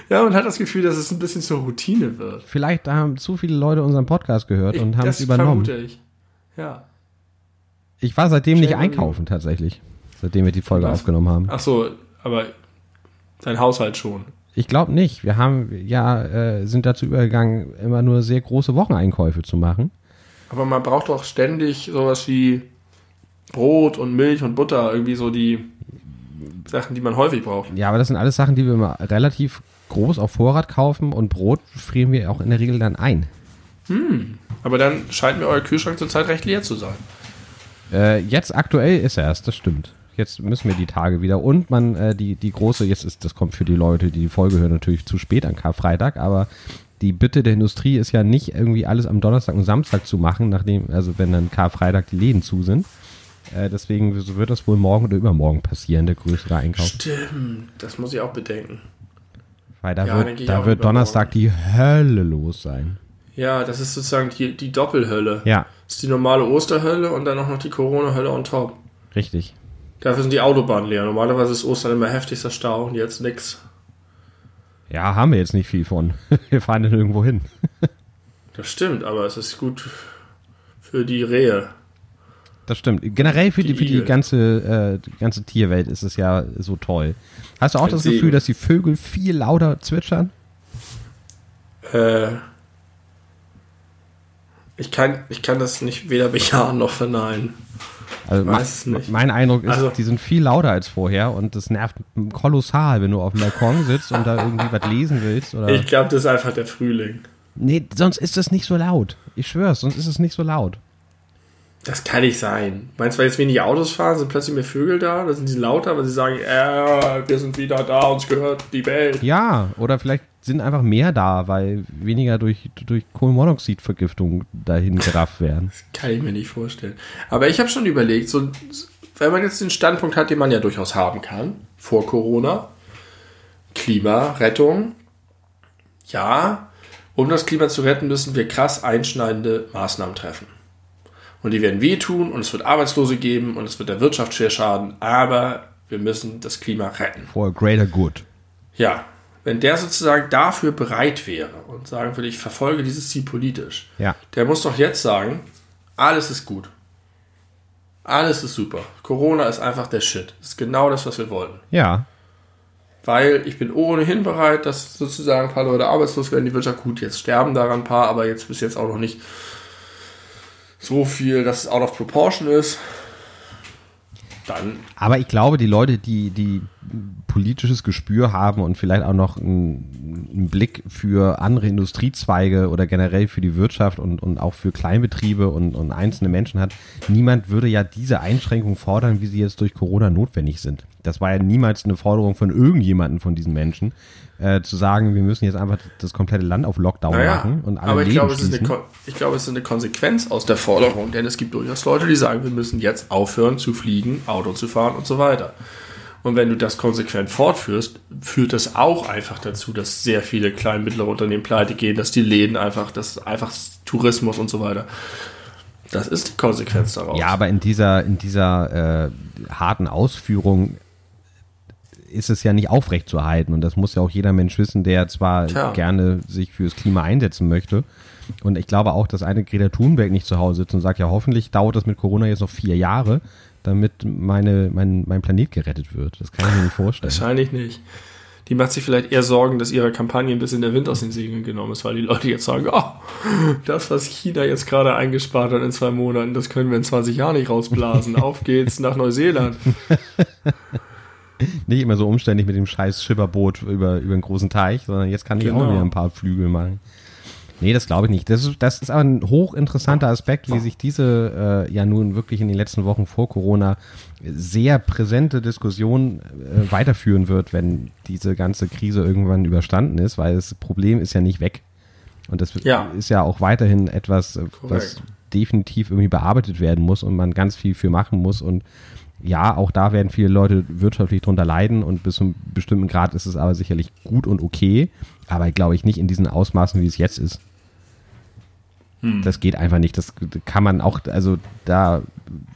Ja, man hat das Gefühl, dass es ein bisschen zur Routine wird. Vielleicht haben zu viele Leute unseren Podcast gehört und haben es das übernommen. vermute ich. Ja. Ich war seitdem nicht Schnell einkaufen, tatsächlich. Seitdem wir die Folge Was? aufgenommen haben. Ach so, aber dein Haushalt schon. Ich glaube nicht. Wir haben ja äh, sind dazu übergegangen, immer nur sehr große Wocheneinkäufe zu machen. Aber man braucht doch ständig sowas wie Brot und Milch und Butter, irgendwie so die Sachen, die man häufig braucht. Ja, aber das sind alles Sachen, die wir immer relativ groß auf Vorrat kaufen und Brot frieren wir auch in der Regel dann ein. Aber dann scheint mir euer Kühlschrank zurzeit recht leer zu sein. Äh, jetzt aktuell ist er es, das stimmt. Jetzt müssen wir die Tage wieder. Und man, äh, die, die große, jetzt ist, das kommt für die Leute, die die Folge hören, natürlich zu spät an Karfreitag, aber die Bitte der Industrie ist ja nicht irgendwie alles am Donnerstag und Samstag zu machen, nachdem, also wenn dann Karfreitag die Läden zu sind. Äh, deswegen wird das wohl morgen oder übermorgen passieren, der größere Einkauf. Stimmt, das muss ich auch bedenken. Weil da Ja, wird, da wird Donnerstag die Hölle los sein. Ja, das ist sozusagen die, die Doppelhölle. Ja, ist die normale Osterhölle und dann auch noch die Corona-Hölle on top. richtig. Dafür sind die Autobahnen leer. Normalerweise ist Ostern immer heftigster Stau und jetzt nix. Ja, haben wir jetzt nicht viel von. Wir fahren dann irgendwo hin. Das stimmt, aber es ist gut für die Rehe. Das stimmt. Generell für die, Die für die ganze, äh, ganze Tierwelt ist es ja so toll. Hast du auch Ein das. Gefühl, dass die Vögel viel lauter zwitschern? Äh, ich, kann, ich kann das nicht weder bejahen noch verneinen. Also Weiß me- es nicht. mein Eindruck ist, Also- die sind viel lauter als vorher und das nervt kolossal, wenn du auf dem Balkon sitzt und da irgendwie was lesen willst. Oder Ich glaube, das ist einfach der Frühling. nee, sonst ist das nicht so laut. Ich schwör's, sonst ist es nicht so laut. Das kann nicht sein. Meinst du, weil jetzt weniger Autos fahren, sind plötzlich mehr Vögel da? Da sind sie lauter, weil sie sagen, äh, wir sind wieder da, uns gehört die Welt. Ja, oder vielleicht sind einfach mehr da, weil weniger durch, durch Kohlenmonoxidvergiftung dahin gerafft werden. Kann ich mir nicht vorstellen. Aber ich habe schon überlegt, so, wenn man jetzt den Standpunkt hat, den man ja durchaus haben kann, vor Corona, Klimarettung, ja, um das Klima zu retten, müssen wir krass einschneidende Maßnahmen treffen. Und die werden wehtun und es wird Arbeitslose geben und es wird der Wirtschaft schwer schaden, aber wir müssen das Klima retten. For a greater good. Ja, wenn der sozusagen dafür bereit wäre und sagen würde, ich verfolge dieses Ziel politisch, Ja. der muss doch jetzt sagen, alles ist gut. Alles ist super. Corona ist einfach der Shit. Das ist genau das, was wir wollten. Ja, Weil ich bin ohnehin bereit, dass sozusagen ein paar Leute arbeitslos werden. Die Wirtschaft, gut, jetzt sterben daran ein paar, aber jetzt bis jetzt auch noch nicht so viel, dass es out of proportion ist. Dann Aber ich glaube, die Leute, die, die politisches Gespür haben und vielleicht auch noch einen, einen Blick für andere Industriezweige oder generell für die Wirtschaft und, und auch für Kleinbetriebe und, und einzelne Menschen hat, niemand würde ja diese Einschränkungen fordern, wie sie jetzt durch Corona notwendig sind. Das war ja niemals eine Forderung von irgendjemanden von diesen Menschen, äh, zu sagen, wir müssen jetzt einfach das komplette Land auf Lockdown Naja, machen und alle aber ich Läden glaube, es ist eine, ich glaube, es ist eine Konsequenz aus der Forderung, denn es gibt durchaus Leute, die sagen, wir müssen jetzt aufhören zu fliegen, Auto zu fahren und so weiter. Und wenn du das konsequent fortführst, führt das auch einfach dazu, dass sehr viele kleine und mittlere Unternehmen pleite gehen, dass die Läden einfach, dass einfach Tourismus und so weiter. Das ist die Konsequenz daraus. Ja, aber in dieser, in dieser äh, harten Ausführung ist es ja nicht aufrechtzuerhalten. Und das muss ja auch jeder Mensch wissen, der zwar Tja. gerne sich fürs Klima einsetzen möchte. Und ich glaube auch, dass eine Greta Thunberg nicht zu Hause sitzt und sagt, ja, hoffentlich dauert das mit Corona jetzt noch vier Jahre, damit meine, mein, mein Planet gerettet wird. Das kann ich mir nicht vorstellen. Wahrscheinlich nicht. Die macht sich vielleicht eher Sorgen, dass ihre Kampagne ein bisschen der Wind aus den Segeln genommen ist, weil die Leute jetzt sagen, oh, das, was China jetzt gerade eingespart hat in zwei Monaten, das können wir in 20 Jahren nicht rausblasen. Auf geht's nach Neuseeland. Nicht immer so umständlich mit dem scheiß Schipperboot über, über einen großen Teich, sondern jetzt kann ich auch Genau. wieder ein paar Flügel machen. Nee, das glaube ich nicht. Das ist, das ist aber ein hochinteressanter Aspekt, wie sich diese äh, ja nun wirklich in den letzten Wochen vor Corona sehr präsente Diskussion äh, weiterführen wird, wenn diese ganze Krise irgendwann überstanden ist, weil das Problem ist ja nicht weg. Und das Ja. ist ja auch weiterhin etwas, äh, was definitiv irgendwie bearbeitet werden muss und man ganz viel für machen muss. Und ja, auch da werden viele Leute wirtschaftlich drunter leiden und bis zu einem bestimmten Grad ist es aber sicherlich gut und okay, aber glaube ich nicht in diesen Ausmaßen, wie es jetzt ist. Das geht einfach nicht. Das kann man auch, also da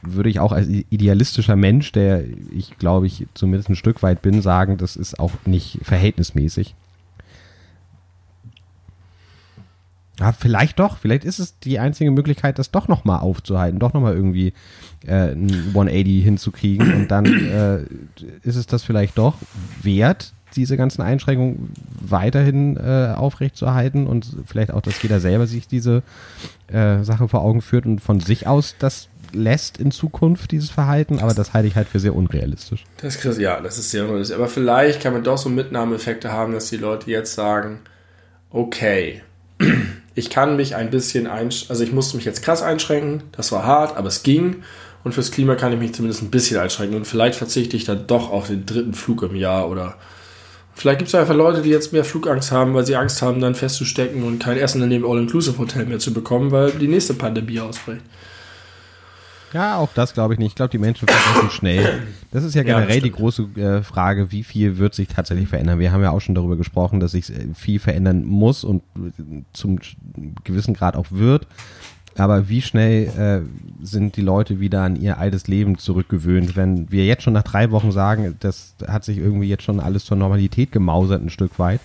würde ich auch als idealistischer Mensch, der ich glaube ich zumindest ein Stück weit bin, sagen, das ist auch nicht verhältnismäßig. Ja, vielleicht doch. Vielleicht ist es die einzige Möglichkeit, das doch nochmal aufzuhalten, doch nochmal irgendwie äh, ein 180 hinzukriegen. Und dann äh, ist es das vielleicht doch wert, diese ganzen Einschränkungen weiterhin äh, aufrechtzuerhalten und vielleicht auch, dass jeder selber sich diese äh, Sache vor Augen führt und von sich aus das lässt in Zukunft, dieses Verhalten. Aber das halte ich halt für sehr unrealistisch. Das ist, ja, das ist sehr unrealistisch. Aber vielleicht kann man doch so Mitnahmeeffekte haben, dass die Leute jetzt sagen, okay, ich kann mich ein bisschen einsch also ich musste mich jetzt krass einschränken, das war hart, aber es ging. Und fürs Klima kann ich mich zumindest ein bisschen einschränken. Und vielleicht verzichte ich dann doch auf den dritten Flug im Jahr oder vielleicht gibt es einfach Leute, die jetzt mehr Flugangst haben, weil sie Angst haben, dann festzustecken und kein Essen in dem All-Inclusive-Hotel mehr zu bekommen, weil die nächste Pandemie ausbricht. Ja, auch das glaube ich nicht. Ich glaube, die Menschen vergessen schnell. Das ist ja generell Ja, die große äh, Frage, wie viel wird sich tatsächlich verändern. Wir haben ja auch schon darüber gesprochen, dass sich äh, viel verändern muss und zum gewissen Grad auch wird. Aber wie schnell äh, sind die Leute wieder an ihr altes Leben zurückgewöhnt? Wenn wir jetzt schon nach drei Wochen sagen, das hat sich irgendwie jetzt schon alles zur Normalität gemausert ein Stück weit.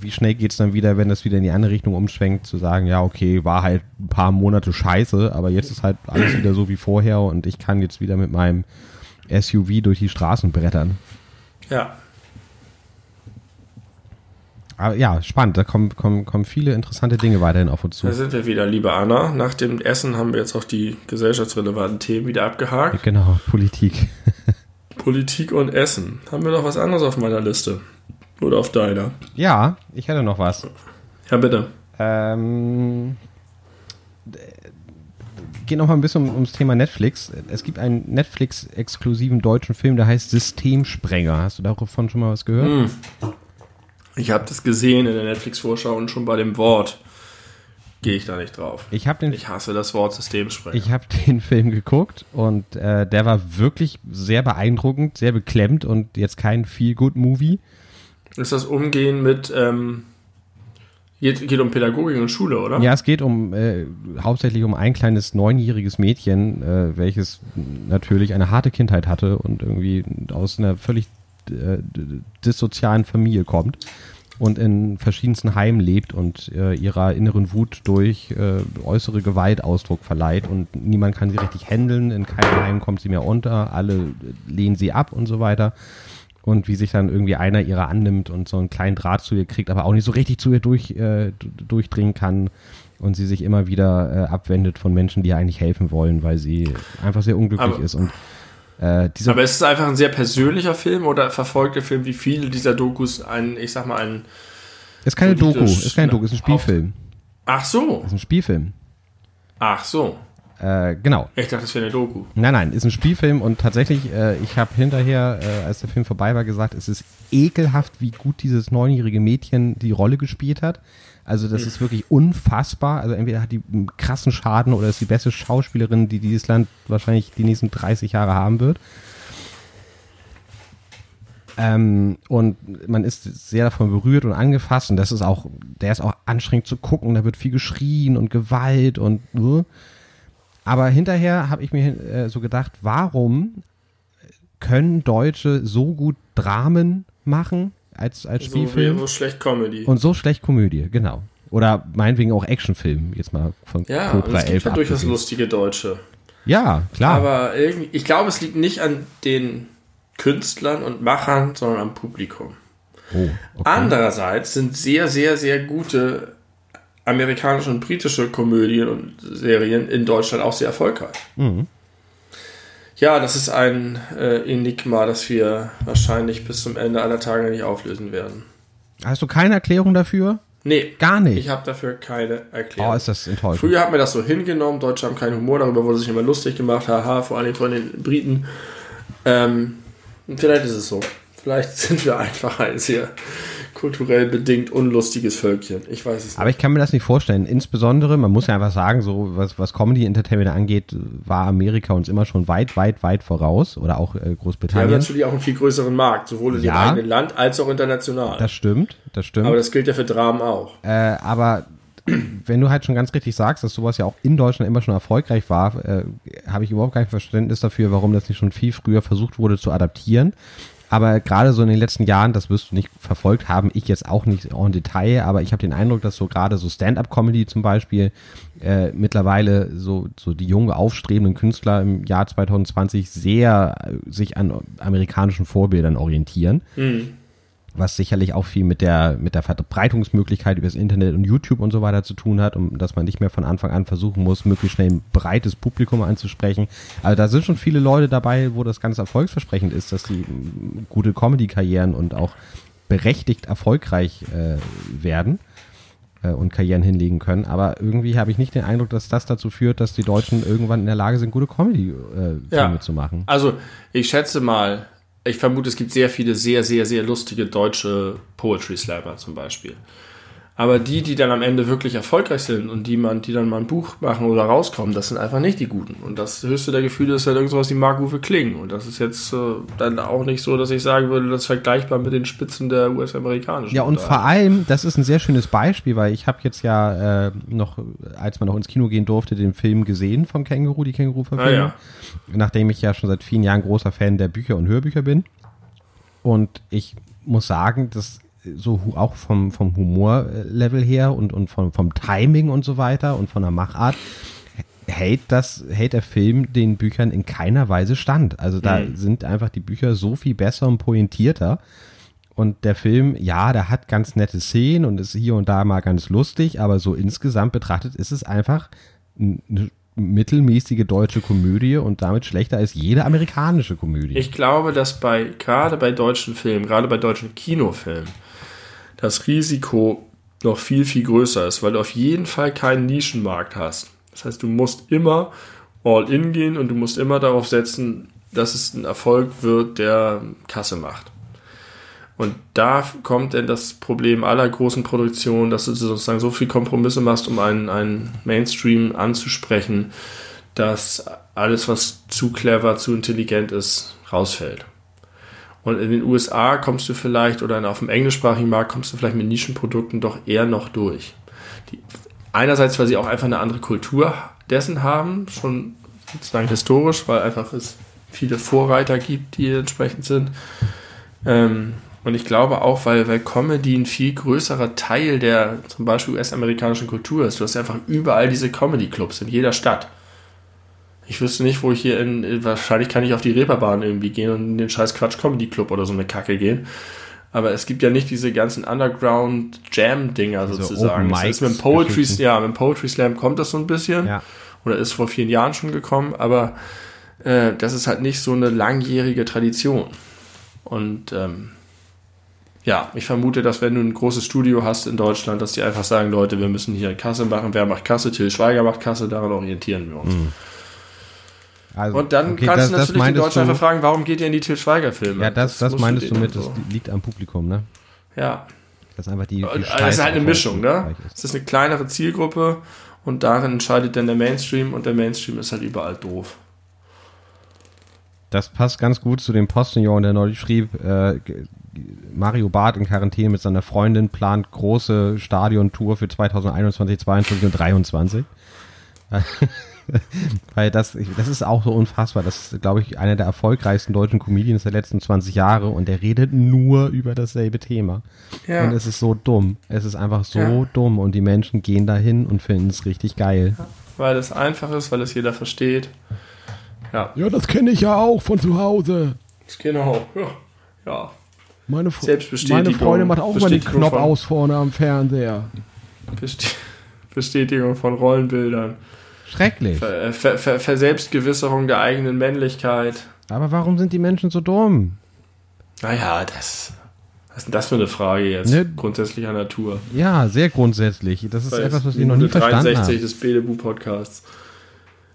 Wie schnell geht's dann wieder, wenn das wieder in die andere Richtung umschwenkt, zu sagen, ja, okay, war halt ein paar Monate scheiße, aber jetzt ist halt alles wieder so wie vorher und ich kann jetzt wieder mit meinem SUV durch die Straßen brettern. Ja. Aber ja, spannend, da kommen, kommen, kommen viele interessante Dinge weiterhin auf uns zu. Da sind wir wieder, liebe Anna. Nach dem Essen haben wir jetzt auch die gesellschaftsrelevanten Themen wieder abgehakt. Genau, Politik. Politik und Essen. Haben wir noch was anderes auf meiner Liste? Oder auf deiner? Ja, ich hätte noch was. Ja, bitte. Ähm, geht noch mal ein bisschen um, ums Thema Netflix. Es gibt einen Netflix-exklusiven deutschen Film, der heißt Systemsprenger. Hast du davon schon mal was gehört? Ich habe das gesehen in der Netflix-Vorschau und schon bei dem Wort gehe ich da nicht drauf. Ich habe den Ich hasse das Wort Systemsprecher. Ich habe den Film geguckt und äh, der war wirklich sehr beeindruckend, sehr beklemmt und jetzt kein Feel-Good-Movie. Ist das Umgehen mit, ähm, geht, geht um Pädagogik und Schule, oder? Ja, es geht um äh, hauptsächlich um ein kleines neunjähriges Mädchen, äh, welches natürlich eine harte Kindheit hatte und irgendwie aus einer völlig äh, dissozialen Familie kommt und in verschiedensten Heimen lebt und äh, ihrer inneren Wut durch äh, äußere Gewalt Ausdruck verleiht und niemand kann sie richtig handeln, in keinem Heim kommt sie mehr unter, alle lehnen sie ab und so weiter. Und wie sich dann irgendwie einer ihrer annimmt und so einen kleinen Draht zu ihr kriegt, aber auch nicht so richtig zu ihr durch, äh, durchdringen kann und sie sich immer wieder äh, abwendet von Menschen, die ihr eigentlich helfen wollen, weil sie einfach sehr unglücklich Aber- ist. Und äh, Aber ist es einfach ein sehr persönlicher Film oder verfolgt der Film wie viele dieser Dokus einen, ich sag mal, einen. ist keine Doku, ist kein Doku, ist ein Spielfilm. Ach so. Ist ein Spielfilm. Ach so. Äh, genau. Ich dachte, das wäre eine Doku. Nein, nein, ist ein Spielfilm und tatsächlich, äh, ich habe hinterher, äh, als der Film vorbei war, gesagt, es ist ekelhaft, wie gut dieses neunjährige Mädchen die Rolle gespielt hat. Also das ist wirklich unfassbar. Also entweder hat die einen krassen Schaden oder ist die beste Schauspielerin, die dieses Land wahrscheinlich die nächsten 30 Jahre haben wird. Ähm, und man ist sehr davon berührt und angefasst und das ist auch, der ist auch anstrengend zu gucken, da wird viel geschrien und Gewalt und uh. aber hinterher habe ich mir äh, so gedacht, warum können Deutsche so gut Dramen machen als, als So Spielfilm wäre schlecht Comedy. und so schlecht Komödie, genau. Oder meinetwegen auch Actionfilm, jetzt mal von ja, Cobra es gibt 11 ja durchaus abgesehen. lustige Deutsche. Ja, klar. Aber irgendwie, ich glaube, es liegt nicht an den Künstlern und Machern, sondern am Publikum. oh, okay. Andererseits sind sehr, sehr, sehr gute amerikanische und britische Komödien und Serien in Deutschland auch sehr erfolgreich. Mhm. Ja, das ist ein äh, Enigma, das wir wahrscheinlich bis zum Ende aller Tage nicht auflösen werden. Hast du keine Erklärung dafür? Nee, Gar nicht. ich habe dafür keine Erklärung. oh, ist das enttäuschend. Früher hat man das so hingenommen, Deutsche haben keinen Humor, darüber wurde sich immer lustig gemacht, haha, vor allem von den Briten. Ähm, vielleicht ist es so. Vielleicht sind wir einfach ein sehr kulturell bedingt unlustiges Völkchen. Ich weiß es nicht. Aber ich kann mir das nicht vorstellen. Insbesondere, man muss ja einfach sagen, so was, was Comedy Entertainment angeht, war Amerika uns immer schon weit, weit, weit voraus. Oder auch äh, wir haben Großbritannien. natürlich auch einen viel größeren Markt, sowohl in Ja. dem eigenen Land als auch international. Das stimmt, das stimmt. Aber das gilt ja für Dramen auch. Äh, aber wenn du halt schon ganz richtig sagst, dass sowas ja auch in Deutschland immer schon erfolgreich war, äh, habe ich überhaupt kein Verständnis dafür, warum das nicht schon viel früher versucht wurde zu adaptieren. Aber gerade so in den letzten Jahren, das wirst du nicht verfolgt haben, ich jetzt auch nicht en Detail, aber ich habe den Eindruck, dass so gerade so Stand-up-Comedy zum Beispiel äh, mittlerweile so, so die jungen, aufstrebenden Künstler im Jahr 2020 sehr äh, sich an amerikanischen Vorbildern orientieren was sicherlich auch viel mit der, mit der Verbreitungsmöglichkeit über das Internet und YouTube und so weiter zu tun hat, um dass man nicht mehr von Anfang an versuchen muss, möglichst schnell ein breites Publikum anzusprechen. Also da sind schon viele Leute dabei, wo das ganz erfolgsversprechend ist, dass die mm, gute Comedy-Karrieren und auch berechtigt erfolgreich äh, werden. äh, und Karrieren hinlegen können. Aber irgendwie habe ich nicht den Eindruck, dass das dazu führt, dass die Deutschen irgendwann in der Lage sind, gute Comedy-Filme Ja. zu machen. Also, ich schätze mal, ich vermute, es gibt sehr viele sehr, sehr, sehr lustige deutsche Poetry Slammer zum Beispiel. Aber die, die dann am Ende wirklich erfolgreich sind und die, man, die dann mal ein Buch machen oder rauskommen, das sind einfach nicht die Guten. Und das höchste der Gefühle ist halt irgendwas wie Mark-Uwe Kling. Und das ist jetzt äh, dann auch nicht so, dass ich sagen würde, das ist vergleichbar mit den Spitzen der US-amerikanischen. Ja, und vor allem, das ist ein sehr schönes Beispiel, weil ich habe jetzt ja äh, noch, als man noch ins Kino gehen durfte, den Film gesehen vom Känguru, die Känguru-Verfilmung. Ah, Nachdem ich ja schon seit vielen Jahren großer Fan der Bücher und Hörbücher bin. Und ich muss sagen, dass so auch vom, vom Humorlevel her und, und vom, vom Timing und so weiter und von der Machart hält das, hält der Film den Büchern in keiner Weise stand. Also da sind einfach die Bücher so viel besser und pointierter. Und der Film, ja, der hat ganz nette Szenen und ist hier und da mal ganz lustig, aber so insgesamt betrachtet ist es einfach eine mittelmäßige deutsche Komödie und damit schlechter als jede amerikanische Komödie. Ich glaube, dass bei, gerade bei deutschen Filmen, gerade bei deutschen Kinofilmen, das Risiko noch viel, viel größer ist, weil du auf jeden Fall keinen Nischenmarkt hast. Das heißt, du musst immer all in gehen und du musst immer darauf setzen, dass es ein Erfolg wird, der Kasse macht. Und da kommt dann das Problem aller großen Produktionen, dass du sozusagen so viel Kompromisse machst, um einen, einen Mainstream anzusprechen, dass alles, was zu clever, zu intelligent ist, rausfällt. Und in den USA kommst du vielleicht, oder auf dem englischsprachigen Markt kommst du vielleicht mit Nischenprodukten doch eher noch durch. Die, einerseits, weil sie auch einfach eine andere Kultur dessen haben, schon sozusagen historisch, weil einfach es viele Vorreiter gibt, die entsprechend sind. Ähm, und ich glaube auch, weil, weil Comedy ein viel größerer Teil der zum Beispiel US-amerikanischen Kultur ist. Du hast einfach überall diese Comedy-Clubs in jeder Stadt. Ich wüsste nicht, wo ich hier in, wahrscheinlich kann ich auf die Reeperbahn irgendwie gehen und in den scheiß Quatsch Comedy Club oder so eine Kacke gehen. Aber es gibt ja nicht diese ganzen Underground Jam Dinger Diese sozusagen. Das ist mit dem Poetry, ja, mit dem Poetry Slam kommt das so ein bisschen. Ja. Oder ist vor vielen Jahren schon gekommen, aber äh, das ist halt nicht so eine langjährige Tradition. Und ähm, ja, ich vermute, dass wenn du ein großes Studio hast in Deutschland, dass die einfach sagen, Leute, wir müssen hier Kasse machen. Wer macht Kasse? Till Schweiger macht Kasse, daran orientieren wir uns. Also, Und dann okay, kannst das- du das natürlich die Deutschen einfach fragen, warum geht ihr in die Till Schweiger-Filme? Ja, das, das, musst meintest du mit, dann das so- liegt am Publikum, ne? Ja, Das ist einfach die, die das ist halt eine Mischung, ne? Es ist eine kleinere Zielgruppe und darin entscheidet dann der Mainstream und der Mainstream ist halt überall doof. Das passt ganz gut zu dem Postillon, der neulich schrieb, äh, Mario Barth in Quarantäne mit seiner Freundin plant große Stadiontour für 2021, 22 und 23. Weil das, das ist auch so unfassbar. Das ist, glaube ich, einer der erfolgreichsten deutschen Comedians der letzten 20 Jahre und der redet nur über dasselbe Thema. Ja. Und es ist so dumm. Es ist einfach so Ja. dumm und die Menschen gehen dahin und finden es richtig geil. Weil es einfach ist, weil es jeder versteht. Ja, Ja, das kenne ich ja auch von zu Hause. genau. Ja. ja. Meine, meine Freundin macht auch mal den Knopf aus vorne am Fernseher. Best- Bestätigung von Rollenbildern. Schrecklich. Ver, ver, ver, Verselbstgewisserung der eigenen Männlichkeit. Aber warum sind die Menschen so dumm? Naja, das. Was ist denn das für eine Frage jetzt? Ne? Grundsätzlicher Natur. Ja, sehr grundsätzlich. Das ist Weil etwas, was ich noch nie verstanden 63 habe. des Belebu-Podcasts.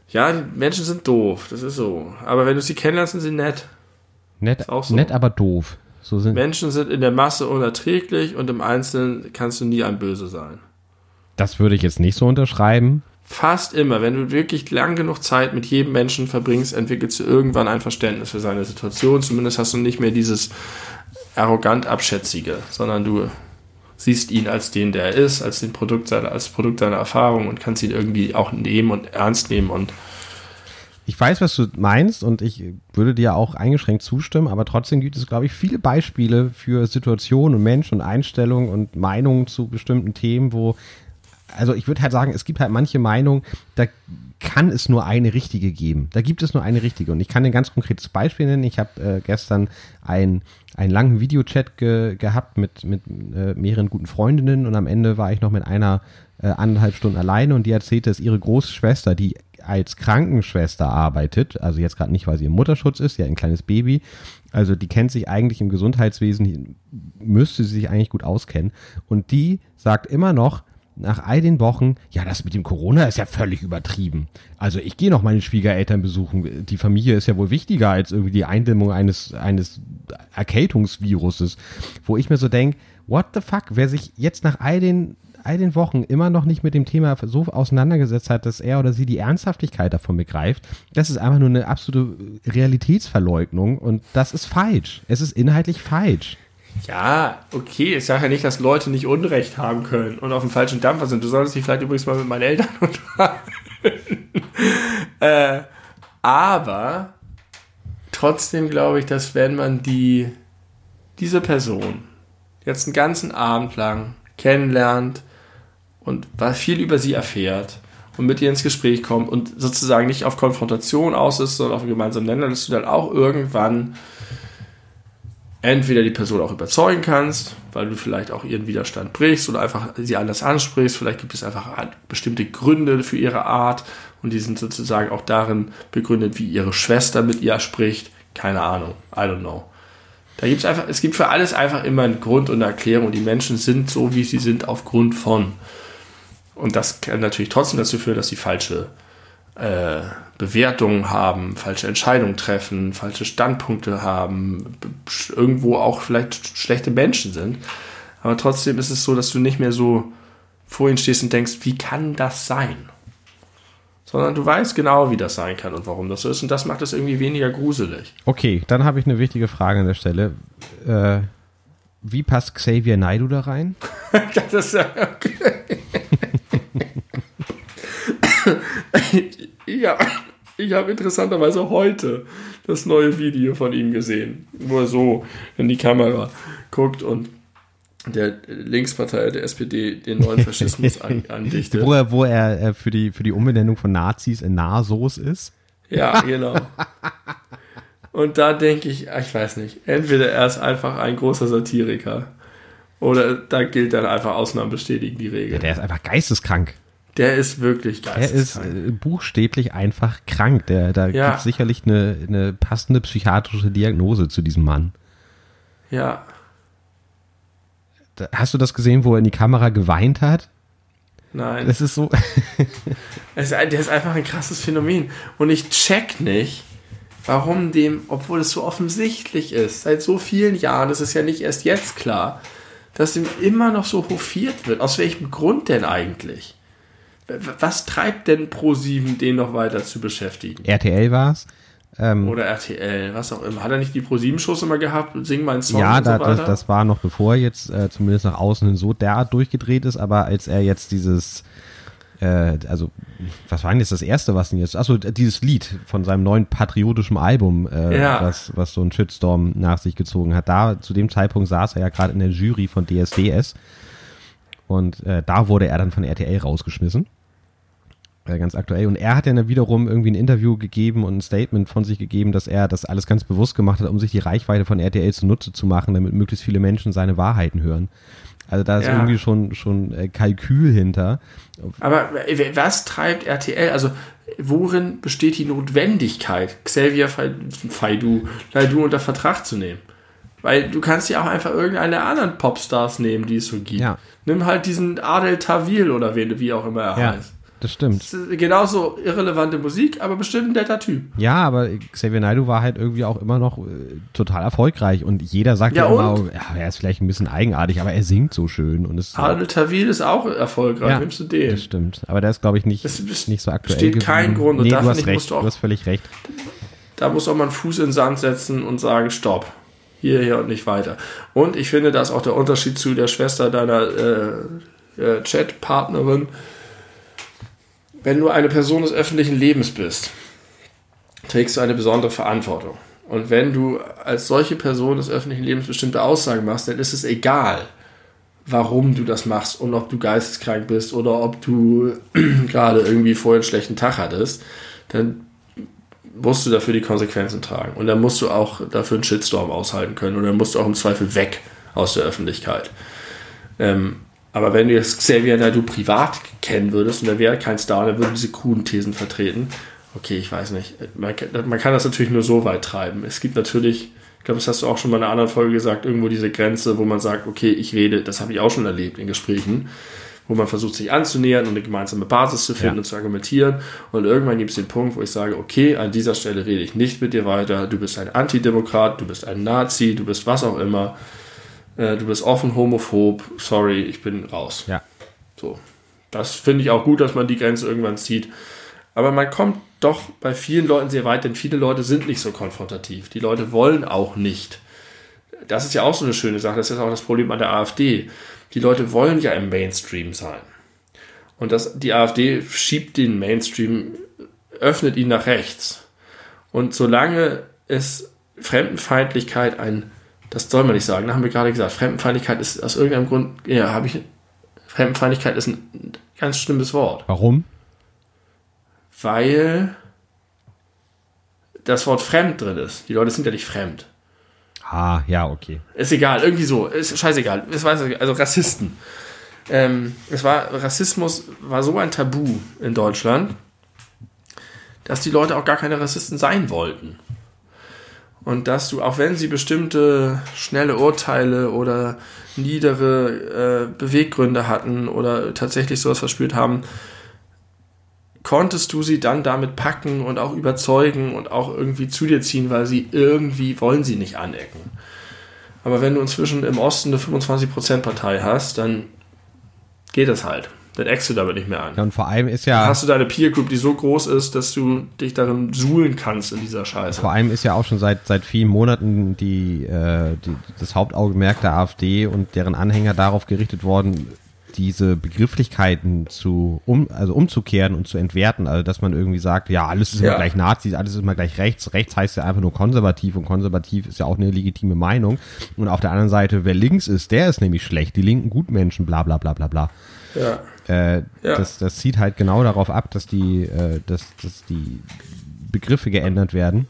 Ja, die Menschen sind doof, das ist so. Aber wenn du sie kennenlernst, sind sie nett. Nett, auch so. nett, aber doof. So sind, Menschen sind in der Masse unerträglich und im Einzelnen kannst du nie ein Böse sein. das würde ich jetzt nicht so unterschreiben. Fast immer, wenn du wirklich lang genug Zeit mit jedem Menschen verbringst, entwickelst du irgendwann ein Verständnis für seine Situation. Zumindest hast du nicht mehr dieses arrogant abschätzige, sondern du siehst ihn als den, der er ist, als den Produkt seiner, als Produkt seiner Erfahrung und kannst ihn irgendwie auch nehmen und ernst nehmen und Ich weiß, was du meinst und ich würde dir auch eingeschränkt zustimmen, aber trotzdem gibt es, glaube ich, viele Beispiele für Situationen und Menschen und Einstellungen und Meinungen zu bestimmten Themen, wo, also ich würde halt sagen, es gibt halt manche Meinungen, da kann es nur eine richtige geben. Da gibt es nur eine richtige. Und ich kann ein ganz konkretes Beispiel nennen. Ich habe äh, gestern ein, einen langen Videochat ge gehabt mit, mit äh, mehreren guten Freundinnen und am Ende war ich noch mit einer äh, anderthalb Stunden alleine und die erzählte, dass ihre große Schwester, die als Krankenschwester arbeitet, also jetzt gerade nicht, weil sie im Mutterschutz ist, ja ein kleines Baby, also die kennt sich eigentlich im Gesundheitswesen, müsste sie sich eigentlich gut auskennen und die sagt immer noch, nach all den Wochen, ja, das mit dem Corona ist ja völlig übertrieben. Also ich gehe noch meine Schwiegereltern besuchen. Die Familie ist ja wohl wichtiger als irgendwie die Eindämmung eines, eines Erkältungsviruses. Wo ich mir so denke, what the fuck, wer sich jetzt nach all den all den Wochen immer noch nicht mit dem Thema so auseinandergesetzt hat, dass er oder sie die Ernsthaftigkeit davon begreift, das ist einfach nur eine absolute Realitätsverleugnung und das ist falsch. Es ist inhaltlich falsch. Ja, okay, ich sage ja nicht, dass Leute nicht Unrecht haben können und auf dem falschen Dampfer sind. Du solltest dich vielleicht übrigens mal mit meinen Eltern unterhalten. äh, aber trotzdem glaube ich, dass wenn man die, diese Person jetzt einen ganzen Abend lang kennenlernt und viel über sie erfährt und mit ihr ins Gespräch kommt und sozusagen nicht auf Konfrontation aus ist, sondern auf gemeinsamen Nenner, dass du dann auch irgendwann entweder die Person auch überzeugen kannst, weil du vielleicht auch ihren Widerstand brichst oder einfach sie anders ansprichst. Vielleicht gibt es einfach bestimmte Gründe für ihre Art und die sind sozusagen auch darin begründet, wie ihre Schwester mit ihr spricht. Keine Ahnung, I don't know. Da gibt es einfach, es gibt für alles einfach immer einen Grund und eine Erklärung. Die Menschen sind so, wie sie sind, aufgrund von. Und das kann natürlich trotzdem dazu führen, dass sie falsche äh, Bewertungen haben, falsche Entscheidungen treffen, falsche Standpunkte haben, irgendwo auch vielleicht schlechte Menschen sind. Aber trotzdem ist es so, dass du nicht mehr so vor ihnen stehst und denkst, wie kann das sein? Sondern du weißt genau, wie das sein kann und warum das so ist. Und das macht es irgendwie weniger gruselig. Okay, dann habe ich eine wichtige Frage an der Stelle. Äh, wie passt Xavier Naidu da rein? das ist ja okay. ja, ich habe interessanterweise heute das neue Video von ihm gesehen, wo er so in die Kamera guckt und der Linkspartei der SPD den neuen Faschismus an, andichtet. Wo er, wo er äh, für, die, für die Umbenennung von Nazis in Nasos ist. Ja, genau. Und da denke ich, ich weiß nicht, entweder er ist einfach ein großer Satiriker oder da gilt dann einfach Ausnahmen bestätigen die Regel. Ja, der ist einfach geisteskrank. Der ist wirklich geisteskrank. Er ist äh, buchstäblich einfach krank. Der, da ja. gibt sicherlich eine, eine passende psychiatrische Diagnose zu diesem Mann. Ja. Hast du das gesehen, wo er in die Kamera geweint hat? Nein. Das ist so. ist, der ist einfach ein krasses Phänomen. Und ich check nicht, warum dem, obwohl es so offensichtlich ist, seit so vielen Jahren, das ist ja nicht erst jetzt klar, dass ihm immer noch so hofiert wird. Aus welchem Grund denn eigentlich? Was treibt denn Pro7 den noch weiter zu beschäftigen? RTL war es. Ähm, Oder RTL, was auch immer. Hat er nicht die Pro7-Shows immer gehabt? Sing mal einen Song Ja, da, so das, das, war noch bevor er jetzt äh, zumindest nach außen hin so derart durchgedreht ist, aber als er jetzt dieses, äh, also, was war denn jetzt das erste, was denn jetzt, achso, dieses Lied von seinem neuen patriotischen Album, äh, ja. was, was so einen Shitstorm nach sich gezogen hat, da zu dem Zeitpunkt saß er ja gerade in der Jury von DSDS und äh, da wurde er dann von RTL rausgeschmissen. Äh, ganz aktuell. Und er hat ja dann wiederum irgendwie ein Interview gegeben und ein Statement von sich gegeben, dass er das alles ganz bewusst gemacht hat, um sich die Reichweite von RTL zunutze zu machen, damit möglichst viele Menschen seine Wahrheiten hören. Also da ist ja. irgendwie schon, schon äh, Kalkül hinter. Aber was treibt RTL? Also worin besteht die Notwendigkeit, Xavier Faidu, Faidu unter Vertrag zu nehmen? Weil du kannst ja auch einfach irgendeine anderen Popstars nehmen, die es so gibt. Ja. Nimm halt diesen Adel Tawil oder wie, wie auch immer er ja. heißt das stimmt. Das ist genauso irrelevante Musik, aber bestimmt ein netter Typ. Ja, aber Xavier Naidoo war halt irgendwie auch immer noch äh, total erfolgreich und jeder sagt ja, immer, ja, er ist vielleicht ein bisschen eigenartig, aber er singt so schön und es. Adel Tawil ist auch erfolgreich, ja, nimmst du den? Das stimmt, aber der ist glaube ich nicht, das nicht so aktuell. Steht kein Grund. Und nee, du hast recht, auch, du hast völlig recht. Da muss auch mal einen Fuß in den Sand setzen und sagen, stopp. Hier, hier und nicht weiter. Und ich finde, da ist auch der Unterschied zu der Schwester deiner äh, äh, Chatpartnerin wenn du eine Person des öffentlichen Lebens bist, trägst du eine besondere Verantwortung. Und wenn du als solche Person des öffentlichen Lebens bestimmte Aussagen machst, dann ist es egal, warum du das machst und ob du geisteskrank bist oder ob du gerade irgendwie vorher einen schlechten Tag hattest, dann musst du dafür die Konsequenzen tragen. Und dann musst du auch dafür einen Shitstorm aushalten können und dann musst du auch im Zweifel weg aus der Öffentlichkeit. Ähm, aber wenn du jetzt Xavier Naidu privat kennen würdest und er wäre kein Star, dann würde diese coolen Thesen vertreten. Okay, ich weiß nicht. Man, man, kann das natürlich nur so weit treiben. Es gibt natürlich, ich glaube, das hast du auch schon mal in einer anderen Folge gesagt, irgendwo diese Grenze, wo man sagt, okay, ich rede, das habe ich auch schon erlebt in Gesprächen, wo man versucht, sich anzunähern und eine gemeinsame Basis zu finden Ja. und zu argumentieren. Und irgendwann gibt es den Punkt, wo ich sage, okay, an dieser Stelle rede ich nicht mit dir weiter. Du bist ein Antidemokrat, du bist ein Nazi, du bist was auch immer. Äh, du bist offen homophob. Sorry, ich bin raus. Ja. So. Das finde ich auch gut, dass man die Grenze irgendwann zieht. Aber man kommt doch bei vielen Leuten sehr weit, denn viele Leute sind nicht so konfrontativ. Die Leute wollen auch nicht. Das ist ja auch so eine schöne Sache. Das ist auch das Problem an der AfD. Die Leute wollen ja im Mainstream sein. Und das, die AfD schiebt den Mainstream, öffnet ihn nach rechts. Und solange es Fremdenfeindlichkeit ein, das soll man nicht sagen, da haben wir gerade gesagt, Fremdenfeindlichkeit ist aus irgendeinem Grund, ja, habe ich, Fremdenfeindlichkeit ist ein ganz schlimmes Wort Warum? weil das Wort fremd drin ist. Die Leute sind ja nicht fremd. Ah, ja, okay. Ist egal, irgendwie so, ist scheißegal. Es war, also Rassisten. Ähm, es war, Rassismus war so ein Tabu in Deutschland, dass die Leute auch gar keine Rassisten sein wollten. Und dass du, auch wenn sie bestimmte schnelle Urteile oder niedere äh, Beweggründe hatten oder tatsächlich sowas verspürt haben, konntest du sie dann damit packen und auch überzeugen und auch irgendwie zu dir ziehen, weil sie irgendwie wollen sie nicht anecken. Aber wenn du inzwischen im Osten eine 25%-Partei hast, dann geht das halt. Dann eckst du damit nicht mehr an. Ja, und vor allem ist ja, Hast du deine Peer Group, die so groß ist, dass du dich darin suhlen kannst in dieser Scheiße. vor allem ist ja auch schon seit, seit vielen Monaten die, äh, die, das Hauptaugenmerk der AfD und deren Anhänger darauf gerichtet worden, diese Begrifflichkeiten zu um, also umzukehren und zu entwerten, also dass man irgendwie sagt, ja, alles ist immer Ja. gleich Nazis, alles ist immer gleich rechts, rechts heißt ja einfach nur konservativ und konservativ ist ja auch eine legitime Meinung und auf der anderen Seite, wer links ist, der ist nämlich schlecht, die linken Gutmenschen, bla bla bla bla bla. Ja. Äh, Ja. das, das zieht halt genau darauf ab, dass die, äh, dass, dass die Begriffe geändert werden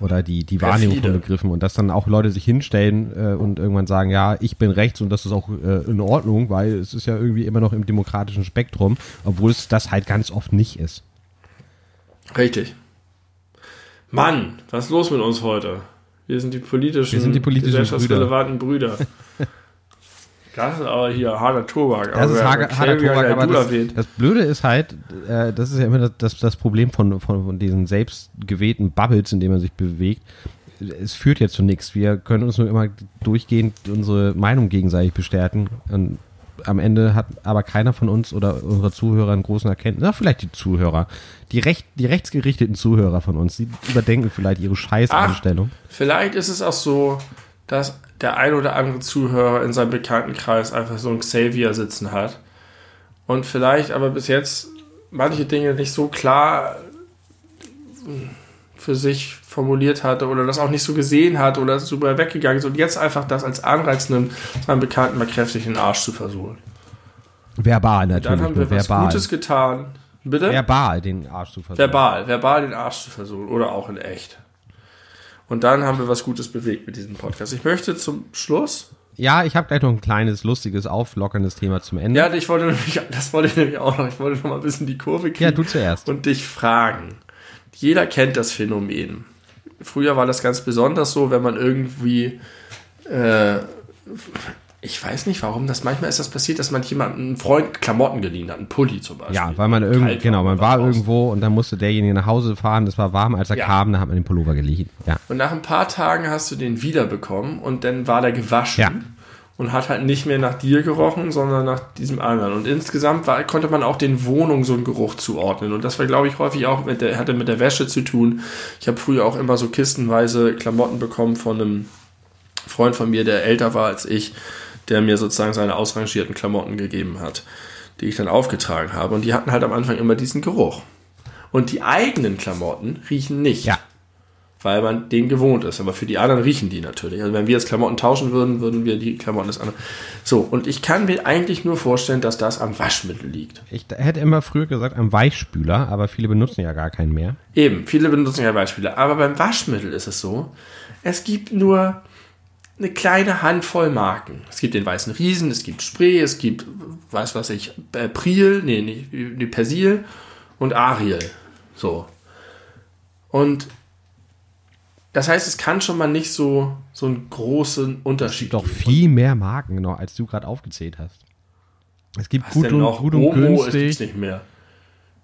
oder die, die Wahrnehmung von. Begriffen und dass dann auch Leute sich hinstellen äh, und irgendwann sagen, ja, ich bin rechts und das ist auch äh, in Ordnung, weil es ist ja irgendwie immer noch im demokratischen Spektrum, obwohl es das halt ganz oft nicht ist. Richtig. Mann, was ist los mit uns heute? Wir sind die politischen, Wir sind die politischen gesellschaftsrelevanten Brüder. Das ist aber hier harter Tobak. Das ist wer- harter, harter Tobak, aber das, das Blöde ist halt, äh, das ist ja immer das, das, das Problem von, von, von diesen selbstgewählten Bubbles, in denen man sich bewegt. Es führt ja zu nichts. Wir können uns nur immer durchgehend unsere Meinung gegenseitig bestärken. Und am Ende hat aber keiner von uns oder unserer Zuhörer einen großen Erkenntnis. Na, vielleicht die Zuhörer. Die, recht, die rechtsgerichteten Zuhörer von uns, die überdenken vielleicht ihre Scheißeinstellung. Vielleicht ist es auch so, dass der ein oder andere Zuhörer in seinem Bekanntenkreis einfach so ein Xavier sitzen hat und vielleicht aber bis jetzt manche Dinge nicht so klar für sich formuliert hatte oder das auch nicht so gesehen hat oder super weggegangen ist und jetzt einfach das als Anreiz nimmt, seinem Bekannten mal kräftig den Arsch zu versuchen. Verbal Dann natürlich, haben wir was verbal. Gutes getan. Bitte? Verbal den Arsch zu versuchen. Verbal, verbal den Arsch zu versuchen oder auch in echt. Und dann haben wir was Gutes bewegt mit diesem Podcast. Ich möchte zum Schluss, Ja, ich habe gleich noch ein kleines, lustiges, auflockerndes Thema zum Ende. ja, ich wollte nämlich, das wollte ich nämlich auch noch, ich wollte noch mal ein bisschen die Kurve kriegen Ja, du zuerst. und dich fragen. Jeder kennt das Phänomen. Früher war das ganz besonders so, wenn man irgendwie, äh, ich weiß nicht warum, das manchmal ist das passiert, dass man jemandem einen Freund Klamotten geliehen hat, einen Pulli zum Beispiel. Ja, weil man irgendwie, genau, man war irgendwo und dann musste derjenige nach Hause fahren, das war warm, als er Ja. kam, dann hat man den Pullover geliehen. Ja. Und nach ein paar Tagen hast du den wiederbekommen und dann war der gewaschen Ja. und hat halt nicht mehr nach dir gerochen, sondern nach diesem anderen. Und insgesamt war, konnte man auch den Wohnungen so einen Geruch zuordnen. Und das war, glaube ich, häufig auch mit der, hatte mit der Wäsche zu tun. Ich habe früher auch immer so kistenweise Klamotten bekommen von einem Freund von mir, der älter war als ich, der mir sozusagen seine ausrangierten Klamotten gegeben hat, die ich dann aufgetragen habe. Und die hatten halt am Anfang immer diesen Geruch. Und die eigenen Klamotten riechen nicht Ja. weil man den gewohnt ist. Aber für die anderen riechen die natürlich. Also wenn wir jetzt Klamotten tauschen würden, würden wir die Klamotten des anderen. So, und ich kann mir eigentlich nur vorstellen, dass das am Waschmittel liegt. Ich hätte immer früher gesagt, am Weichspüler, aber viele benutzen ja gar keinen mehr. Eben, viele benutzen ja Beispiele. Aber beim Waschmittel ist es so, es gibt nur eine kleine Handvoll Marken. Es gibt den Weißen Riesen, es gibt Spray, es gibt, weiß was ich, äh, Priel, nee, nicht, nee, Persil und Ariel. So. Und das heißt, es kann schon mal nicht so, so einen großen Unterschied Doch geben. viel mehr Marken, genau, als du gerade aufgezählt hast. Es gibt Was gut und, noch? gut und Omo, es gibt's günstig. nicht mehr.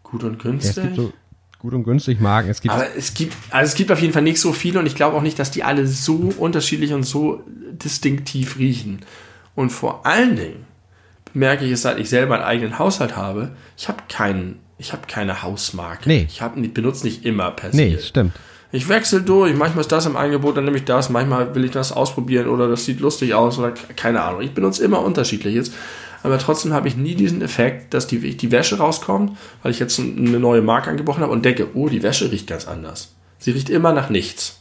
Gut und Ja, günstig? es gibt so gut und günstig Marken. Es gibt Aber es gibt, also es gibt auf jeden Fall nicht so viele und ich glaube auch nicht, dass die alle so unterschiedlich und so distinktiv riechen. Und vor allen Dingen merke ich es, seit ich selber einen eigenen Haushalt habe, ich habe keinen, ich habe keine Hausmarke. Nee. Ich habe, benutze nicht immer per nee, stimmt. Ich wechsle durch, manchmal ist das im Angebot, dann nehme ich das, manchmal will ich das ausprobieren oder das sieht lustig aus oder keine Ahnung. Ich benutze immer unterschiedliches, aber trotzdem habe ich nie diesen Effekt, dass die, die Wäsche rauskommt, weil ich jetzt eine neue Marke angebrochen habe und denke, oh, die Wäsche riecht ganz anders. Sie riecht immer nach nichts.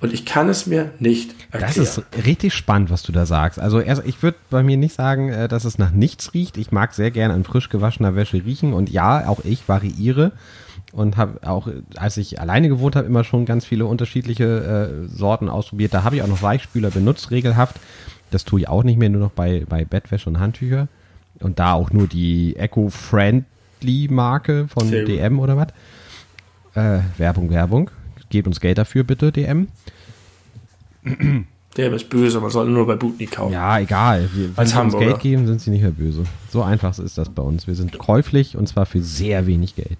Und ich kann es mir nicht erklären. Das ist richtig spannend, was du da sagst. Also erst, ich würde bei mir nicht sagen, äh, dass es nach nichts riecht. Ich mag sehr gerne an frisch gewaschener Wäsche riechen und ja, auch ich variiere und habe auch, als ich alleine gewohnt habe, immer schon ganz viele unterschiedliche äh, Sorten ausprobiert. Da habe ich auch noch Weichspüler benutzt, regelhaft. Das tue ich auch nicht mehr, nur noch bei, bei Bettwäsche und Handtücher. Und da auch nur die Eco-Friendly-Marke von Sehr gut. DM oder was. Äh, Werbung, Werbung. Gebt uns Geld dafür, bitte, DM. Der ist böse, man sollte nur bei Boot nie kaufen. Ja, egal. Wir, wenn Als sie uns Hamburger. Geld geben, sind sie nicht mehr böse. So einfach ist das bei uns. Wir sind käuflich und zwar für sehr wenig Geld.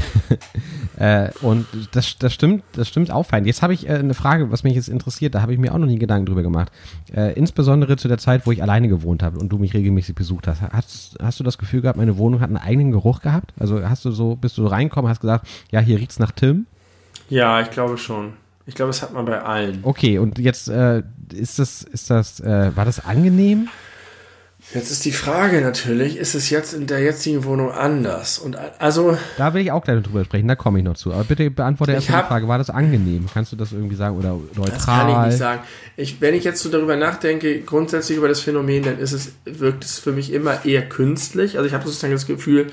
äh, und das, das stimmt, das stimmt auffallend. Jetzt habe ich äh, eine Frage, was mich jetzt interessiert. Da habe ich mir auch noch nie Gedanken drüber gemacht. Äh, insbesondere zu der Zeit, wo ich alleine gewohnt habe und du mich regelmäßig besucht hast. Hast, hast du das Gefühl gehabt, meine Wohnung hat einen eigenen Geruch gehabt? Also hast du so, bist du so reinkommen, hast gesagt, ja, hier riecht's nach Tim? Ja, ich glaube schon. Ich glaube, das hat man bei allen. Okay, und jetzt äh, ist das, ist das, äh, war das angenehm? Jetzt ist die Frage natürlich, ist es jetzt in der jetzigen Wohnung anders? Und also, Da will ich auch gleich drüber sprechen, da komme ich noch zu. Aber bitte beantworte Ich erst mal die Frage, war das angenehm? Kannst du das irgendwie sagen oder neutral? Das kann ich nicht sagen. Ich, wenn ich jetzt so darüber nachdenke, grundsätzlich über das Phänomen, dann ist es, wirkt es für mich immer eher künstlich. Also ich habe sozusagen das Gefühl,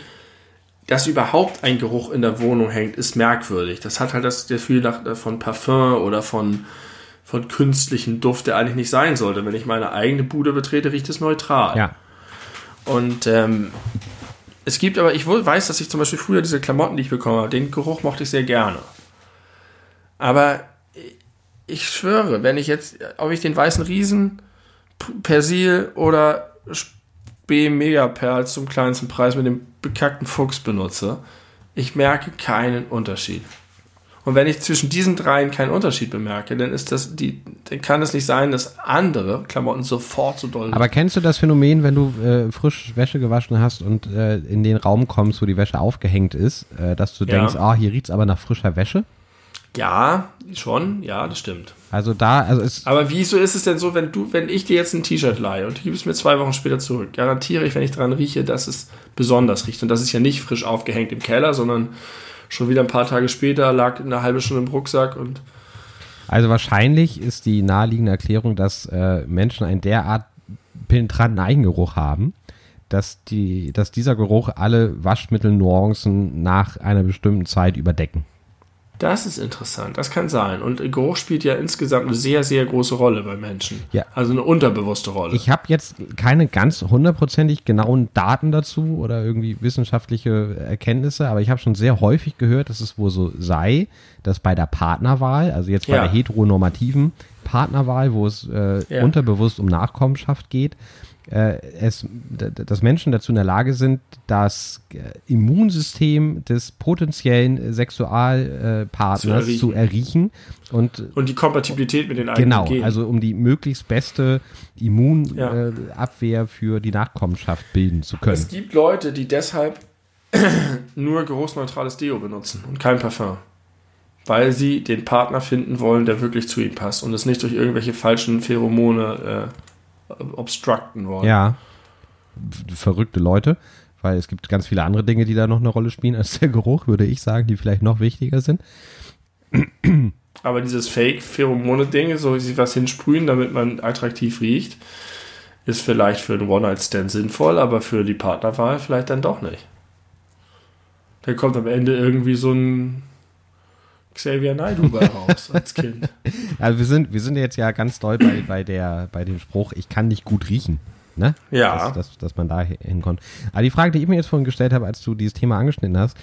dass überhaupt ein Geruch in der Wohnung hängt, ist merkwürdig. Das hat halt das Gefühl nach, von Parfum oder von, von künstlichem Duft, der eigentlich nicht sein sollte. Wenn ich meine eigene Bude betrete, riecht es neutral. Ja, Und ähm, es gibt aber, ich weiß, dass ich zum Beispiel früher diese Klamotten, die ich bekommen habe, den Geruch mochte ich sehr gerne. Aber ich schwöre, wenn ich jetzt, ob ich den weißen Riesen, Persil oder Spee Megaperl zum kleinsten Preis mit dem bekackten Fuchs benutze, ich merke keinen Unterschied. Und wenn ich zwischen diesen dreien keinen Unterschied bemerke, dann ist das die, dann kann es nicht sein, dass andere Klamotten sofort so doll aber kennst du das Phänomen, wenn du äh, frisch Wäsche gewaschen hast und äh, in den Raum kommst, wo die Wäsche aufgehängt ist, äh, dass du Ja. denkst, ah, hier riecht's aber nach frischer Wäsche? Ja, schon, ja, das stimmt. Also da, also es, Aber wieso ist es denn so, wenn du, wenn ich dir jetzt ein T-Shirt leihe und du gibst mir zwei Wochen später zurück, garantiere ich, wenn ich dran rieche, dass es besonders riecht. Und das ist ja nicht frisch aufgehängt im Keller, sondern schon wieder ein paar Tage später lag eine halbe Stunde im Rucksack und also wahrscheinlich ist die naheliegende Erklärung, dass äh, Menschen einen derart penetranten Eigengeruch haben, dass die, dass dieser Geruch alle Waschmittelnuancen nach einer bestimmten Zeit überdecken. Das ist interessant. Das kann sein. Und Geruch spielt ja insgesamt eine sehr, sehr große Rolle bei Menschen. Ja. Also eine unterbewusste Rolle. Ich habe jetzt keine ganz hundertprozentig genauen Daten dazu oder irgendwie wissenschaftliche Erkenntnisse, aber ich habe schon sehr häufig gehört, dass es wohl so sei, dass bei der Partnerwahl, also jetzt bei Ja. der heteronormativen Partnerwahl, wo es äh, Ja. unterbewusst um Nachkommenschaft geht, es, d- d- dass Menschen dazu in der Lage sind, das äh, Immunsystem des potenziellen Sexualpartners äh, Partners Zu zu erriechen und und die Kompatibilität mit den eigenen Genau, Genen. also um die möglichst beste Immunabwehr äh, Abwehr für die Nachkommenschaft bilden zu können. Es gibt Leute, die deshalb nur geruchsneutrales Deo benutzen und kein Parfum. Weil sie den Partner finden wollen, der wirklich zu ihnen passt und es nicht durch irgendwelche falschen Pheromone äh, obstructen wollen. Ja, verrückte Leute, weil es gibt ganz viele andere Dinge, die da noch eine Rolle spielen als der Geruch, würde ich sagen, die vielleicht noch wichtiger sind. Aber dieses Fake-Pheromone-Ding, so wie sie was hinsprühen, damit man attraktiv riecht, ist vielleicht für einen One-Night-Stand sinnvoll, aber für die Partnerwahl vielleicht dann doch nicht. Da kommt am Ende irgendwie so ein Xavier Naidoo bei raus als Kind. Also wir sind, wir sind jetzt ja ganz doll bei, bei, der, bei dem Spruch, ich kann nicht gut riechen. Ne? Ja. Dass, dass, dass man da hinkommt. Aber die Frage, die ich mir jetzt vorhin gestellt habe, als du dieses Thema angeschnitten hast,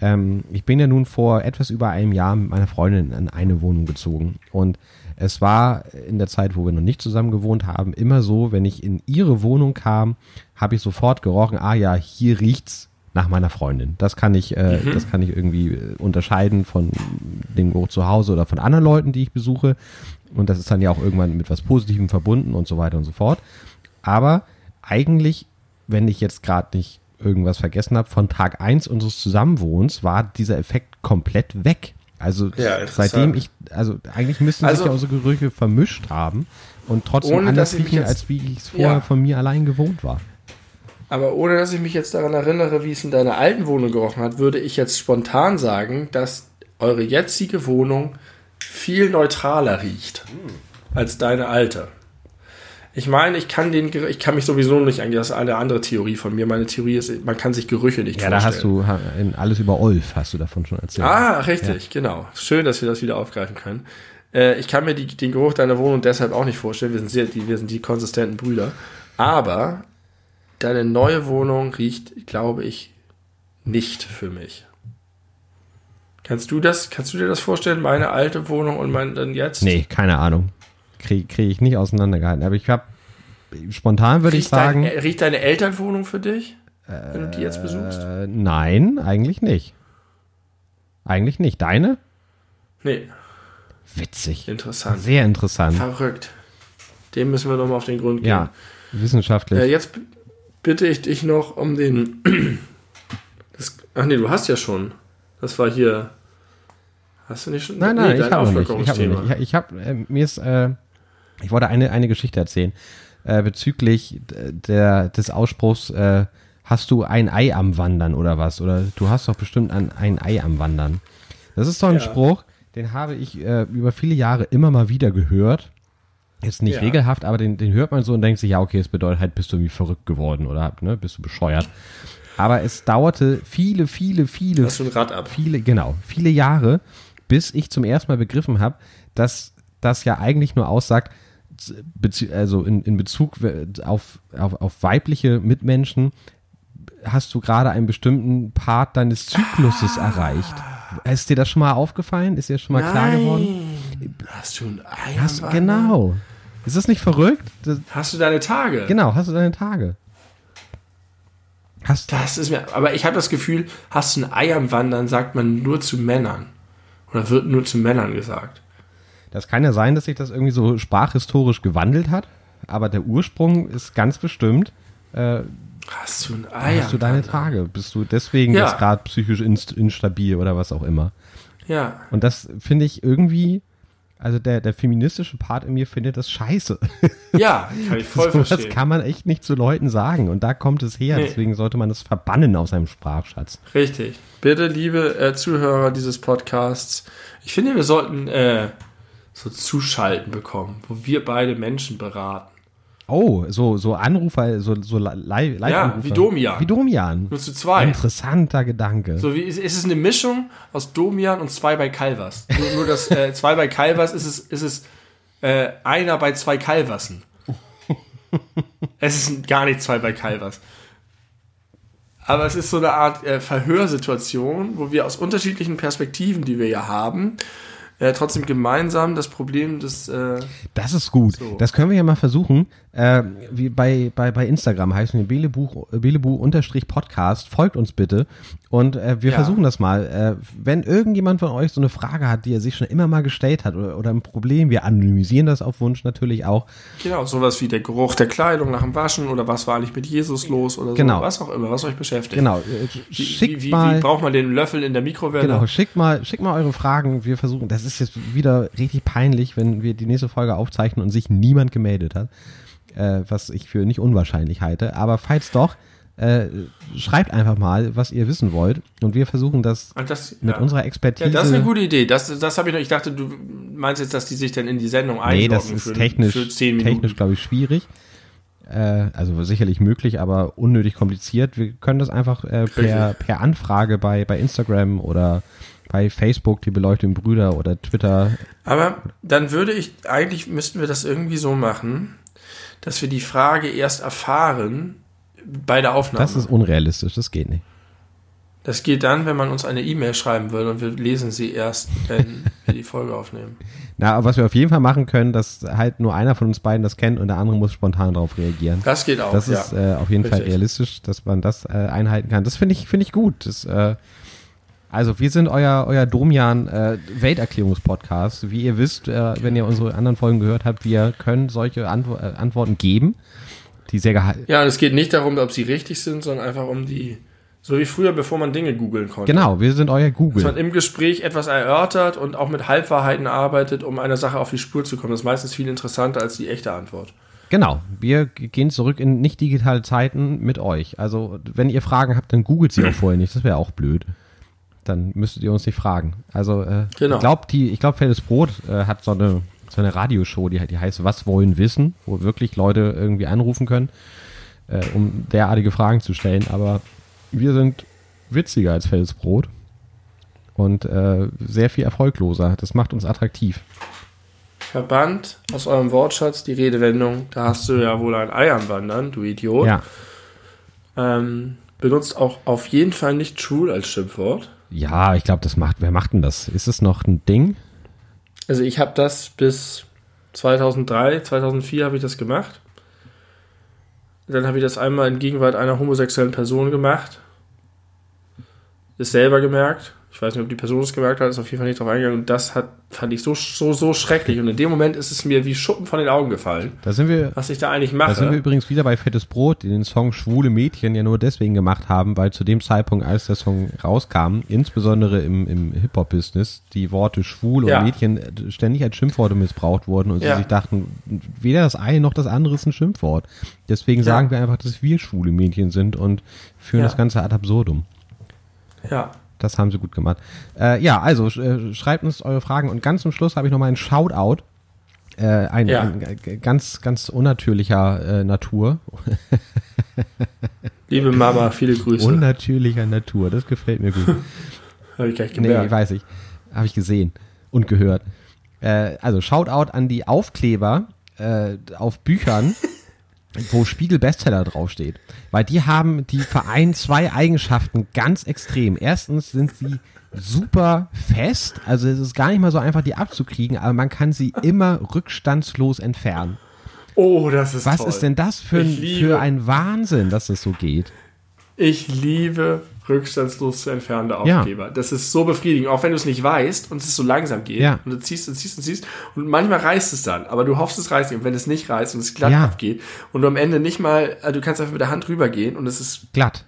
ähm, ich bin ja nun vor etwas über einem Jahr mit meiner Freundin in eine Wohnung gezogen. Und Es war in der Zeit, wo wir noch nicht zusammen gewohnt haben, immer so, wenn ich in ihre Wohnung kam, habe ich sofort gerochen, ah ja, hier riecht's nach meiner Freundin. Das kann ich, äh, das kann ich irgendwie äh, unterscheiden von dem Geruch zu Hause oder von anderen Leuten, die ich besuche. Und das ist dann ja auch irgendwann mit was Positivem verbunden und so weiter und so fort. Aber eigentlich, wenn ich jetzt gerade nicht irgendwas vergessen habe, von Tag eins unseres Zusammenwohns war dieser Effekt komplett weg. Also Ja, seitdem ich, also eigentlich müssten Also- sich ja unsere Gerüche vermischt haben und trotzdem Ohne, anders riechen, als wie ich es vorher Ja. von mir allein gewohnt war. Aber ohne dass ich mich jetzt daran erinnere, wie es in deiner alten Wohnung gerochen hat, würde ich jetzt spontan sagen, dass eure jetzige Wohnung viel neutraler riecht als deine alte. Ich meine, ich kann den, ich kann mich sowieso nicht an, das ist eine andere Theorie von mir. Meine Theorie ist, man kann sich Gerüche nicht Ja, da vorstellen. hast du ha- in alles über Olf hast du davon schon erzählt. Ah, richtig, genau. Schön, dass wir das wieder aufgreifen können. Äh, ich kann mir die, den Geruch deiner Wohnung deshalb auch nicht vorstellen. Wir sind, sehr, die, wir sind die konsistenten Brüder. Aber deine neue Wohnung riecht, glaube ich, nicht für mich. Kannst du das, kannst du dir das vorstellen? Meine alte Wohnung und mein dann jetzt? Nee, keine Ahnung. Kriege krieg ich nicht auseinandergehalten. Aber ich habe spontan würde ich dein, sagen, äh, riecht deine Elternwohnung für dich, wenn du die jetzt besuchst? äh, nein, eigentlich nicht. Eigentlich nicht. Deine? Nee, Witzig. interessant. Sehr interessant. Verrückt. Dem müssen wir nochmal auf den Grund gehen. Ja, wissenschaftlich. Äh, jetzt bitte ich dich noch um den. Das, ach nee, du hast ja schon. Das war hier. Hast du nicht schon? Nein, nein, nee, ich habe nicht. Ich habe nicht. Ich, habe äh, mir ist äh, ich wollte eine eine Geschichte erzählen äh, bezüglich der des Ausspruchs äh, hast du ein Ei am Wandern oder was oder du hast doch bestimmt ein, ein Ei am Wandern. Das ist doch ein Ja. Spruch, den habe ich äh, über viele Jahre immer mal wieder gehört. Jetzt nicht Ja. regelhaft, aber den, den hört man so und denkt sich, ja, okay, es bedeutet halt, bist du irgendwie verrückt geworden oder ne, bist du bescheuert. Aber es dauerte viele, viele, viele, du ein Rad ab? viele, genau, viele Jahre, bis ich zum ersten Mal begriffen habe, dass das ja eigentlich nur aussagt, also in, in Bezug auf, auf, auf weibliche Mitmenschen, hast du gerade einen bestimmten Part deines Zykluses erreicht. Ist dir das schon mal aufgefallen? Ist dir schon mal klar geworden? Hast du ein Ei? Hast, am Wandern? genau. Ist das nicht verrückt? Das, Hast du deine Tage? genau, hast du deine Tage. Hast Das ist mir. Aber ich habe das Gefühl, hast du ein Ei am Wandern, sagt man nur zu Männern. Oder wird nur zu Männern gesagt. Das kann ja sein, dass sich das irgendwie so sprachhistorisch gewandelt hat, aber der Ursprung ist ganz bestimmt, äh, Hast du ein Ei hast du deine Wandern? Tage. Bist du deswegen Ja. jetzt gerade psychisch inst instabil oder was auch immer. Ja. Und das finde ich irgendwie, also der, der feministische Part in mir findet das scheiße. Ja, kann ich voll so verstehen. kann man echt nicht zu Leuten sagen. Und da kommt es her. Nee. Deswegen sollte man das verbannen aus seinem Sprachschatz. Richtig. Bitte, liebe äh, Zuhörer dieses Podcasts, ich finde, wir sollten äh, so Zuschalten bekommen, wo wir beide Menschen beraten. Oh, so, so Anrufer, so, so Li- Live- Live-Anrufer. wie Domian. Wie Domian. Nur zu zwei. Interessanter Gedanke. So wie ist, ist es eine Mischung aus Domian und zwei bei Calvas. Nur, nur das äh, zwei bei Calvas ist es, ist es äh, einer bei zwei Calvassen. es ist gar nicht zwei bei Calvas. Aber es ist so eine Art äh, Verhörsituation, wo wir aus unterschiedlichen Perspektiven, die wir ja haben, äh, trotzdem gemeinsam das Problem des äh, Das ist gut. So. Das können wir ja mal versuchen. Äh, wie bei, bei, bei Instagram heißen wir Belebu, Belebu unterstrich Podcast. Folgt uns bitte. Und äh, wir Ja. versuchen das mal. Äh, wenn irgendjemand von euch so eine Frage hat, die er sich schon immer mal gestellt hat oder, oder ein Problem, wir anonymisieren das auf Wunsch natürlich auch. genau sowas wie der Geruch der Kleidung nach dem Waschen oder was war eigentlich mit Jesus los oder so, Genau. was auch immer, was euch beschäftigt. Genau. Äh, Wie, schickt wie, wie, mal. wie braucht man den Löffel in der Mikrowelle? Genau, schickt mal, schickt mal eure Fragen. Wir versuchen, das ist jetzt wieder richtig peinlich, wenn wir die nächste Folge aufzeichnen und sich niemand gemeldet hat, äh, was ich für nicht unwahrscheinlich halte. Aber falls doch, äh, schreibt einfach mal, was ihr wissen wollt und wir versuchen das das, mit ja. unserer Expertise. Ja, das ist eine gute Idee. Das, das habe ich noch. Ich dachte, du meinst jetzt, dass die sich dann in die Sendung einloggen nee, das ist für, technisch, für 10 Minuten. technisch glaube ich schwierig. Äh, also sicherlich möglich, aber unnötig kompliziert. Wir können das einfach äh, per, per Anfrage bei, bei Instagram oder bei Facebook, die beleuchteten Brüder oder Twitter Aber dann würde ich, eigentlich müssten wir das irgendwie so machen, dass wir die Frage erst erfahren bei der Aufnahme. Das ist unrealistisch, das geht nicht. Das geht dann, wenn man uns eine E-Mail schreiben will und wir lesen sie erst, wenn wir die Folge aufnehmen. Na, aber was wir auf jeden Fall machen können, dass halt nur einer von uns beiden das kennt und der andere muss spontan darauf reagieren. Das geht auch. Das ja. ist äh, auf jeden Fall Richtig. realistisch, dass man das äh, einhalten kann. Das finde ich, finde ich gut. Das, äh, also wir sind euer, euer Domian äh, Welterklärungspodcast. Wie ihr wisst, äh, wenn ihr unsere anderen Folgen gehört habt, wir können solche Antwo äh, Antworten geben, die sehr gehalten. Ja, und es geht nicht darum, ob sie richtig sind, sondern einfach um die, so wie früher, bevor man Dinge googeln konnte. Genau, wir sind euer Dass man Google. im Gespräch etwas erörtert und auch mit Halbwahrheiten arbeitet, um einer Sache auf die Spur zu kommen. Das ist meistens viel interessanter als die echte Antwort. Genau, wir gehen zurück in nicht digitale Zeiten mit euch. Also wenn ihr Fragen habt, dann googelt sie auch vorher nicht. Das wäre auch blöd. Dann müsstet ihr uns nicht fragen. Also äh, Genau. ich glaube, die, ich glaube, Fettes Brot äh, hat so eine so eine Radioshow, die, die heißt Was wollen wissen, wo wirklich Leute irgendwie anrufen können, äh, um derartige Fragen zu stellen. Aber wir sind witziger als Fettes Brot und äh, sehr viel erfolgloser. Das macht uns attraktiv. Verbannt aus eurem Wortschatz die Redewendung, da hast du ja wohl ein Ei am Wandern, du Idiot. Ja, Ähm, benutzt auch auf jeden Fall nicht schwul als Schimpfwort. ja, ich glaube, das macht. Wer macht denn das? Ist es noch ein Ding? Also ich habe das bis 2003, 2004 habe ich das gemacht. Dann habe ich das einmal in Gegenwart einer homosexuellen Person gemacht. Ist selber gemerkt. Ich weiß nicht, ob die Person es gemerkt hat, ist auf jeden Fall nicht drauf eingegangen. Und das hat, fand ich so, so, so schrecklich. Und in dem Moment ist es mir wie Schuppen von den Augen gefallen, Da sind wir was ich da eigentlich Da sind wir mache. übrigens wieder bei Fettes Brot, die den Song Schwule Mädchen ja nur deswegen gemacht haben, weil zu dem Zeitpunkt, als der Song rauskam, insbesondere im, im Hip-Hop-Business, die Worte schwul Ja. und Mädchen äh, ständig als Schimpfworte missbraucht wurden und Ja. sie sich dachten, weder das eine noch das andere ist ein Schimpfwort. Deswegen sagen wir einfach, dass wir schwule Mädchen sind und führen Ja. das Ganze ad absurdum. Ja. Das haben sie gut gemacht. Äh, ja, also äh, schreibt uns eure Fragen und ganz zum Schluss habe ich noch mal einen Shoutout. Äh, ein, Ja. ein äh, ganz, ganz unnatürlicher äh, Natur. Liebe Mama, viele Grüße. Unnatürlicher Natur, das gefällt mir gut. Habe ich gleich nee, gemerkt. weiß ich. Habe ich gesehen und gehört. Äh, also Shoutout an die Aufkleber auf Büchern, wo Spiegel Bestseller draufsteht. Weil die haben, die vereinen zwei Eigenschaften ganz extrem. Erstens sind sie super fest, also es ist gar nicht mal so einfach, die abzukriegen, aber man kann sie immer rückstandslos entfernen. oh, das ist Was toll. ist denn das für, ein, für ein Wahnsinn, dass das so geht? Ich liebe rückstandslos zu entfernende Ja. Aufkleber. Das ist so befriedigend, auch wenn du es nicht weißt und es so langsam geht. Ja. Und du ziehst und ziehst und ziehst. Und manchmal reißt es dann, aber du hoffst, es reißt nicht. Und wenn es nicht reißt und es glatt Ja. abgeht und du am Ende nicht mal, äh, du kannst einfach mit der Hand rübergehen und es ist glatt.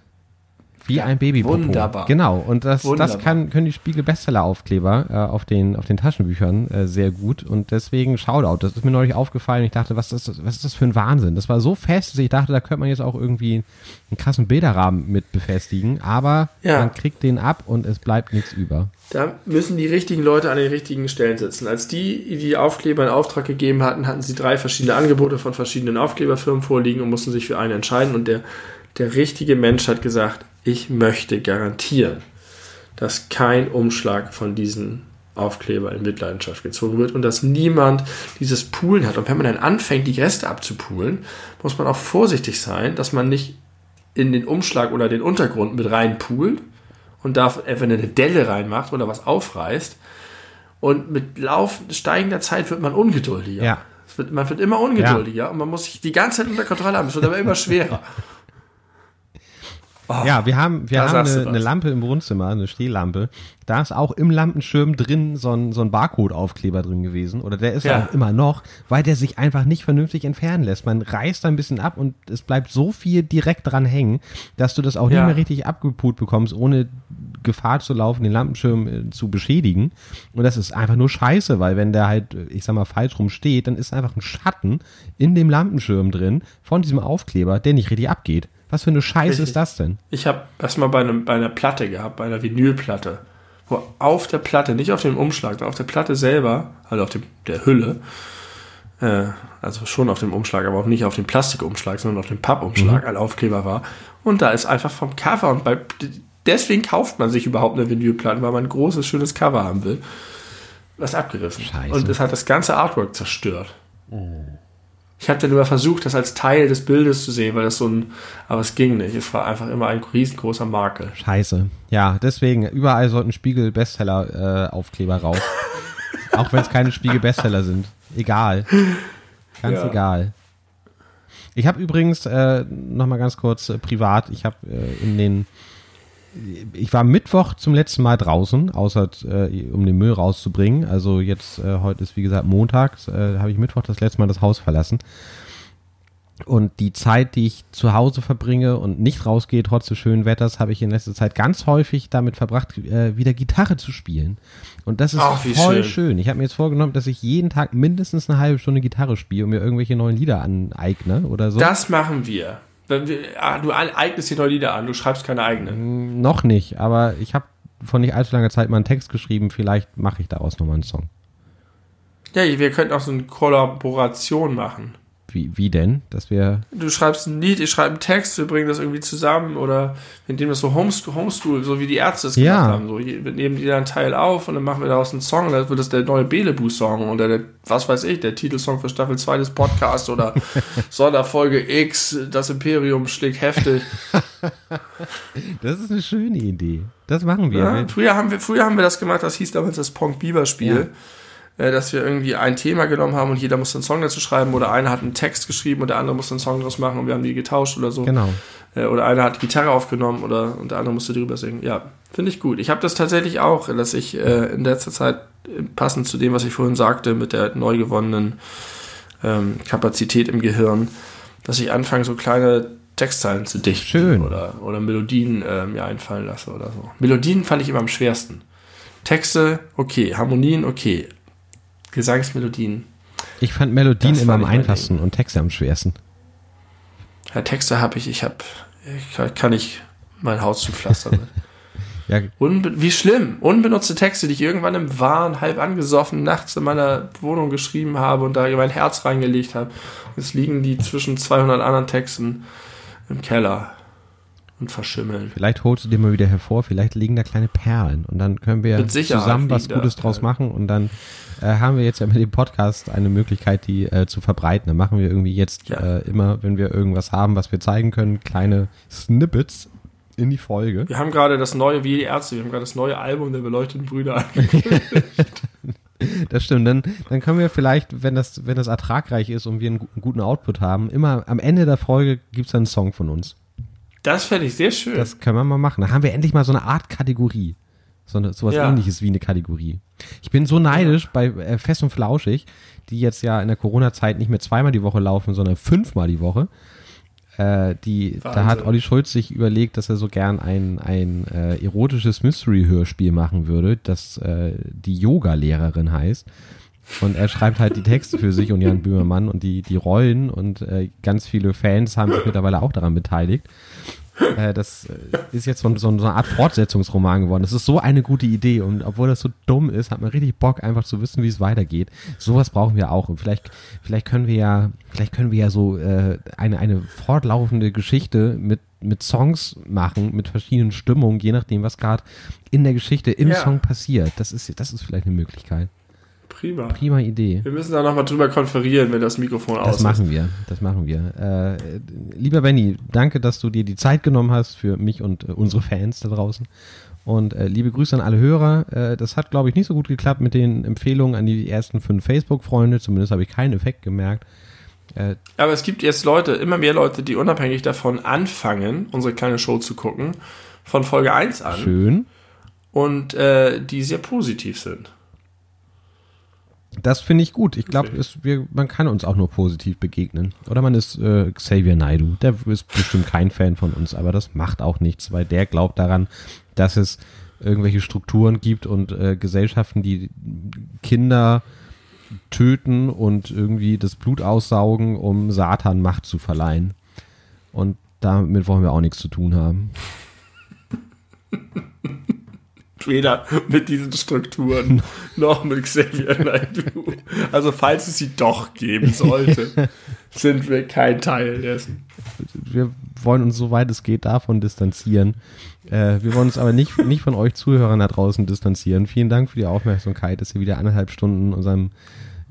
Wie ein Baby. Wunderbar. Genau. Und das, Wunderbar. das kann, können die Spiegel Bestseller Aufkleber äh, auf den auf den Taschenbüchern äh, sehr gut. Und deswegen Shoutout. Das ist mir neulich aufgefallen. Ich dachte, was ist das, was ist das für ein Wahnsinn? Das war so fest, dass ich dachte, da könnte man jetzt auch irgendwie einen krassen Bilderrahmen mit befestigen. Aber Ja. man kriegt den ab und es bleibt nichts über. Da müssen die richtigen Leute an den richtigen Stellen sitzen. Als die die Aufkleber in Auftrag gegeben hatten, hatten sie drei verschiedene Angebote von verschiedenen Aufkleberfirmen vorliegen und mussten sich für einen entscheiden. Und der, der richtige Mensch hat gesagt, ich möchte garantieren, dass kein Umschlag von diesen Aufkleber in Mitleidenschaft gezogen wird und dass niemand dieses Poolen hat. Und wenn man dann anfängt, die Reste abzupulen, muss man auch vorsichtig sein, dass man nicht in den Umschlag oder den Untergrund mit rein poolt und da einfach eine Delle reinmacht oder was aufreißt. Und mit Lauf steigender Zeit wird man ungeduldiger. Ja. Wird, man wird immer ungeduldiger und man muss sich die ganze Zeit unter Kontrolle haben. Es wird aber immer schwerer. Oh, Ja, wir haben, wir da haben eine, eine Lampe im Wohnzimmer, eine Stehlampe. Da ist auch im Lampenschirm drin so ein, so ein Barcode-Aufkleber drin gewesen. Oder der ist Ja. auch immer noch, weil der sich einfach nicht vernünftig entfernen lässt. Man reißt ein bisschen ab und es bleibt so viel direkt dran hängen, dass du das auch Ja. nicht mehr richtig abgeput bekommst, ohne Gefahr zu laufen, den Lampenschirm äh, zu beschädigen. Und das ist einfach nur scheiße, weil wenn der halt, äh, ich sag mal, falsch rum steht, dann ist einfach ein Schatten in dem Lampenschirm drin von diesem Aufkleber, der nicht richtig abgeht. Was für eine Scheiße Richtig. ist das denn? Ich habe das mal bei, einem, bei einer Platte gehabt, bei einer Vinylplatte, wo auf der Platte, nicht auf dem Umschlag, sondern auf der Platte selber, also auf dem, der Hülle, äh, also schon auf dem Umschlag, aber auch nicht auf dem Plastikumschlag, sondern auf dem Pappumschlag ein Aufkleber war. Und da ist einfach vom Cover und bei, deswegen kauft man sich überhaupt eine Vinylplatte, weil man ein großes, schönes Cover haben will. Was abgerissen. Scheiße. Und es hat das ganze Artwork zerstört. Ich habe dann immer versucht, das als Teil des Bildes zu sehen, weil das so ein, aber es ging nicht. Es war einfach immer ein riesengroßer Makel. Scheiße. Ja, deswegen, überall sollten Spiegel-Bestseller-Aufkleber raus. Auch wenn es keine Spiegel-Bestseller sind. Egal. Ganz Ja. egal. Ich habe übrigens, äh, nochmal ganz kurz äh, privat, ich habe äh, in den, ich war Mittwoch zum letzten Mal draußen, außer äh, um den Müll rauszubringen. Also jetzt, äh, heute ist wie gesagt Montag, äh, habe ich Mittwoch das letzte Mal das Haus verlassen. Und die Zeit, die ich zu Hause verbringe und nicht rausgehe, trotz des schönen Wetters, habe ich in letzter Zeit ganz häufig damit verbracht, äh, wieder Gitarre zu spielen. Und das ist Ach, voll schön. schön. Ich habe mir jetzt vorgenommen, dass ich jeden Tag mindestens eine halbe Stunde Gitarre spiele und mir irgendwelche neuen Lieder aneigne oder so. Das machen wir. Ah, du eignest dir neue Lieder an, du schreibst keine eigenen. Noch nicht, aber ich habe vor nicht allzu langer Zeit mal einen Text geschrieben. Vielleicht mache ich daraus nochmal einen Song. Ja, wir könnten auch so eine Kollaboration machen. Wie, wie denn? Dass wir. Du schreibst ein Lied, ich schreibe einen Text, wir bringen das irgendwie zusammen oder wir nehmen das so Homeschool, Homeschool so wie die Ärzte es Ja. gemacht haben. So, wir nehmen die dann einen Teil auf und dann machen wir daraus einen Song und dann wird das der neue Belebu-Song oder der, was weiß ich, der Titelsong für Staffel 2 des Podcasts oder Sonderfolge X, das Imperium schlägt heftig. Das ist eine schöne Idee. Das machen wir. Ja, früher, haben wir, früher haben wir das gemacht, das hieß damals das Pong-Biber-Spiel. Äh, dass wir irgendwie ein Thema genommen haben und jeder musste einen Song dazu schreiben oder einer hat einen Text geschrieben und der andere musste einen Song daraus machen und wir haben die getauscht oder so. Genau. Äh, oder einer hat die Gitarre aufgenommen oder und der andere musste drüber singen. Ja, finde ich gut. Ich habe das tatsächlich auch, dass ich äh, in letzter Zeit äh, passend zu dem, was ich vorhin sagte, mit der neu gewonnenen ähm, Kapazität im Gehirn, dass ich anfange, so kleine Textzeilen zu dichten Schön. oder, oder Melodien äh, mir einfallen lasse oder so. Melodien fand ich immer am schwersten. Texte, okay, Harmonien, okay. Gesangsmelodien. Ich fand Melodien Das immer am einfachsten und Texte am schwersten. Ja, Texte habe ich, ich habe, ich kann- ich mein Haus zupflastern. mit. Ja, Unbe wie schlimm. Unbenutzte Texte, die ich irgendwann im Wahn, halb angesoffen, nachts in meiner Wohnung geschrieben habe und da mein Herz reingelegt habe. Jetzt liegen die zwischen 200 anderen Texten im Keller und verschimmeln. vielleicht holst du dir mal wieder hervor, vielleicht liegen da kleine Perlen und dann können wir zusammen was Gutes draus Perlen. machen und dann äh, haben wir jetzt ja mit dem Podcast eine Möglichkeit, die äh, zu verbreiten. Dann machen wir irgendwie jetzt Ja. äh, immer, wenn wir irgendwas haben, was wir zeigen können, kleine Snippets in die Folge. Wir haben gerade das neue, wie die Ärzte, wir haben gerade das neue Album der beleuchteten Brüder. Das stimmt. Dann, dann können wir vielleicht, wenn das, wenn das ertragreich ist und wir einen, gu- einen guten Output haben, immer am Ende der Folge gibt's dann einen Song von uns. Das fände ich sehr schön. Das können wir mal machen. Dann haben wir endlich mal so eine Art Kategorie. So eine, sowas Ja. ähnliches wie eine Kategorie. Ich bin so neidisch bei äh, Fest und Flauschig, die jetzt ja in der Corona-Zeit nicht mehr zweimal die Woche laufen, sondern fünfmal die Woche. Äh, die, da hat. Olli Schulz sich überlegt, dass er so gern ein, ein äh, erotisches Mystery-Hörspiel machen würde, das äh, die Yoga-Lehrerin heißt. Und er schreibt halt die Texte für sich und Jan Böhmermann und die, die Rollen und äh, ganz viele Fans haben sich mittlerweile auch daran beteiligt. Äh, das äh, ist jetzt so, so, so eine Art Fortsetzungsroman geworden. Das ist so eine gute Idee und obwohl das so dumm ist, hat man richtig Bock, einfach zu wissen, wie es weitergeht. Sowas brauchen wir auch und vielleicht, vielleicht können wir ja, vielleicht können wir ja so äh, eine, eine fortlaufende Geschichte mit mit Songs machen, mit verschiedenen Stimmungen, je nachdem, was gerade in der Geschichte im Ja. Song passiert. Das ist, das ist vielleicht eine Möglichkeit. Prima. Prima Idee. Wir müssen da nochmal drüber konferieren, wenn das Mikrofon aus Das ist. machen wir, das machen wir. Äh, lieber Benny, danke, dass du dir die Zeit genommen hast für mich und äh, unsere Fans da draußen. Und äh, liebe Grüße an alle Hörer. Äh, das hat, glaube ich, nicht so gut geklappt mit den Empfehlungen an die ersten fünf Facebook-Freunde. Zumindest habe ich keinen Effekt gemerkt. Äh, Aber es gibt jetzt Leute, immer mehr Leute, die unabhängig davon anfangen, unsere kleine Show zu gucken, von Folge 1 an schön. und äh, die sehr positiv sind. Das finde ich gut. Ich glaube, wir- man kann uns auch nur positiv begegnen. Oder man ist äh, Xavier Naidu. Der ist bestimmt kein Fan von uns, aber das macht auch nichts, weil der glaubt daran, dass es irgendwelche Strukturen gibt und äh, Gesellschaften, die Kinder töten und irgendwie das Blut aussaugen, um Satan Macht zu verleihen. Und damit wollen wir auch nichts zu tun haben. Weder mit diesen Strukturen noch mit Xavier Naidoo. Also falls es sie doch geben sollte, sind wir kein Teil dessen. wir wollen uns soweit es geht davon distanzieren. Äh, wir wollen uns aber nicht, nicht von euch Zuhörern da draußen distanzieren. Vielen Dank für die Aufmerksamkeit, dass ihr wieder anderthalb Stunden unserem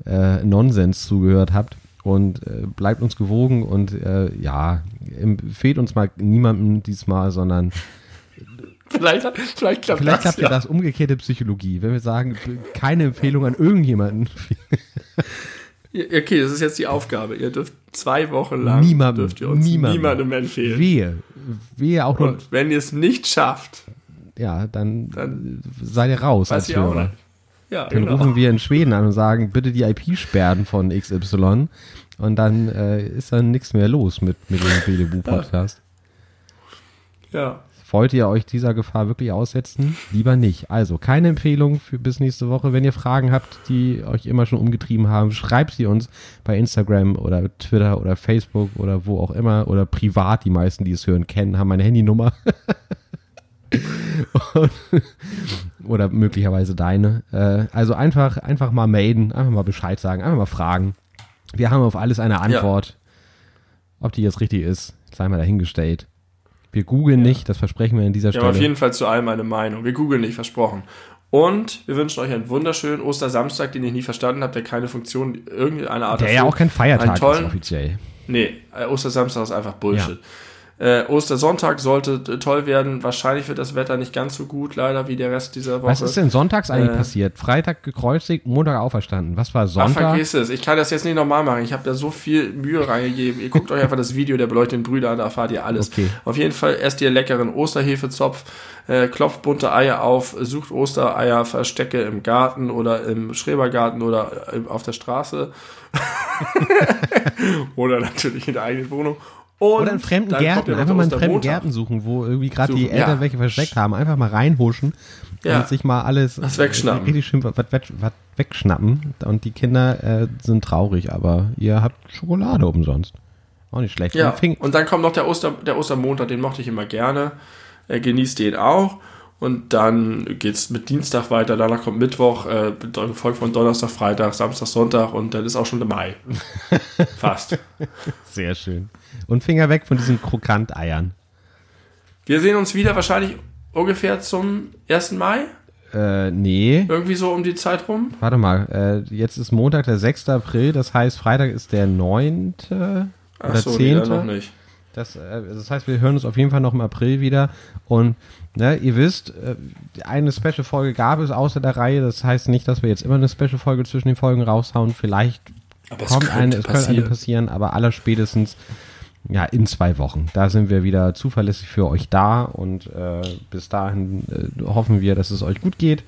äh, Nonsens zugehört habt. und äh, bleibt uns gewogen und äh, ja, empfehlt uns mal niemandem diesmal, sondern Vielleicht, vielleicht klappt vielleicht das. habt ihr das umgekehrte Psychologie, wenn wir sagen, keine Empfehlung an irgendjemanden. Ja, Okay, das ist jetzt die Aufgabe. Ihr dürft zwei Wochen lang Niemandem, dürft ihr uns niemandem. niemandem empfehlen. Wehe, wehe auch nur, Und wenn ihr es nicht schafft, ja, dann, Dann seid ihr raus als Hörer. Ja, Dann genau. rufen wir in Schweden an und sagen, bitte die IP sperren von XY. Und dann äh, ist dann nichts mehr los mit, mit dem Belebu-Podcast. Ja. Wollt ihr euch dieser Gefahr wirklich aussetzen? Lieber nicht. Also keine Empfehlung für bis nächste Woche. Wenn ihr Fragen habt, die euch immer schon umgetrieben haben, schreibt sie uns bei Instagram oder Twitter oder Facebook oder wo auch immer oder privat. Die meisten, die es hören, kennen, haben meine Handynummer. Und, oder möglicherweise deine. Äh, also einfach, einfach mal melden, einfach mal Bescheid sagen, einfach mal fragen. Wir haben auf alles eine Antwort. Ob die jetzt richtig ist, sei mal dahingestellt. Wir googeln nicht, das versprechen wir an dieser Wir haben auf Stelle. jeden Fall zu allem eine Meinung. Wir googeln nicht, versprochen. Und wir wünschen euch einen wunderschönen Ostersamstag, den ich nie verstanden habe, der keine Funktion irgendeiner Art Der ja auch kein Feiertag tollen- ist offiziell. Nee, äh, Ostersamstag ist einfach Bullshit. Äh, Ostersonntag sollte toll werden. Wahrscheinlich wird das Wetter nicht ganz so gut, leider, wie der Rest dieser Woche. Was ist denn sonntags eigentlich Äh, passiert? Freitag gekreuzigt, Montag auferstanden. Was war Ach, Sonntag? vergiss es. Ich kann das jetzt nicht nochmal machen. Ich habe da so viel Mühe reingegeben. Ihr guckt euch einfach das Video der beleuchteten Brüder an, da erfahrt ihr alles. Okay. Auf jeden Fall esst ihr leckeren Osterhefezopf, äh, klopft bunte Eier auf, sucht Ostereier, Verstecke im Garten oder im Schrebergarten oder äh, auf der Straße. oder natürlich in der eigenen Wohnung. Und Oder in fremden Gärten. Einfach mal in fremden. Gärten suchen, wo irgendwie gerade die Eltern ja. welche versteckt haben. Einfach mal reinhuschen Ja. und sich mal alles Was wegschnappen. richtig schön was, was, wegschnappen. Und die Kinder äh, sind traurig, aber ihr habt Schokolade umsonst. Auch nicht schlecht. Ja, und dann kommt noch der, Oster, der Ostermontag, den mochte ich immer gerne. Äh, genießt den auch. Und dann geht's mit Dienstag weiter, danach kommt Mittwoch, äh, gefolgt von Donnerstag, Freitag, Samstag, Sonntag und dann ist auch schon der Mai. Fast. Sehr schön. Und Finger weg von diesen Krokanteiern. Wir sehen uns wieder wahrscheinlich ungefähr zum 1. Mai, Äh, nee. irgendwie so um die Zeit rum. Warte mal, äh, jetzt ist Montag, der 6. April, das heißt, Freitag ist der 9. oder Achso, 10. nee, noch nicht. Das, äh, das heißt, wir hören uns auf jeden Fall noch im April wieder. Und ne, ihr wisst, äh, eine Special-Folge gab es außer der Reihe. Das heißt nicht, dass wir jetzt immer eine Special-Folge zwischen den Folgen raushauen. Vielleicht Aber es kommt könnte eine, es könnte eine passieren. passieren, aber allerspätestens ja, in zwei Wochen. Da sind wir wieder zuverlässig für euch da und äh, bis dahin äh, hoffen wir, dass es euch gut geht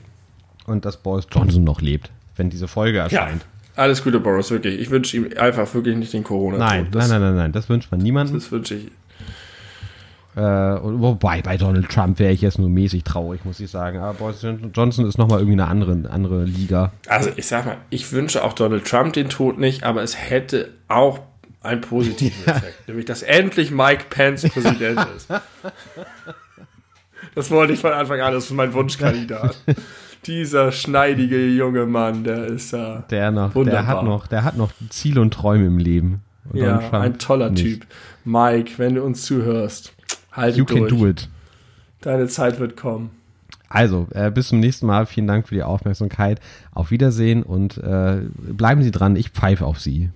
und dass Boris Johnson noch lebt, wenn diese Folge Ja, erscheint. alles Gute, Boris, wirklich. Ich wünsche ihm einfach wirklich nicht den corona Nein, nein, nein, nein, nein, das wünscht man niemandem. Das wünsche ich. Äh, wobei, bei Donald Trump wäre ich jetzt nur mäßig traurig, muss ich sagen. Aber Boris Johnson ist nochmal irgendwie eine andere, andere Liga. Also ich sag mal, ich wünsche auch Donald Trump den Tod nicht, aber es hätte auch einen positiven Effekt, nämlich dass endlich Mike Pence Präsident ist. Das wollte ich von Anfang an, das ist mein Wunschkandidat. Dieser schneidige junge Mann, der ist ja, Der noch, der Wunderbar. hat noch, der hat noch Ziele und Träume im Leben. Und ja ein toller nicht. Typ. Mike, wenn du uns zuhörst, halt You durch. can do it. Deine Zeit wird kommen. Also, äh, bis zum nächsten Mal. Vielen Dank für die Aufmerksamkeit. Auf Wiedersehen und äh, bleiben Sie dran. Ich pfeife auf Sie.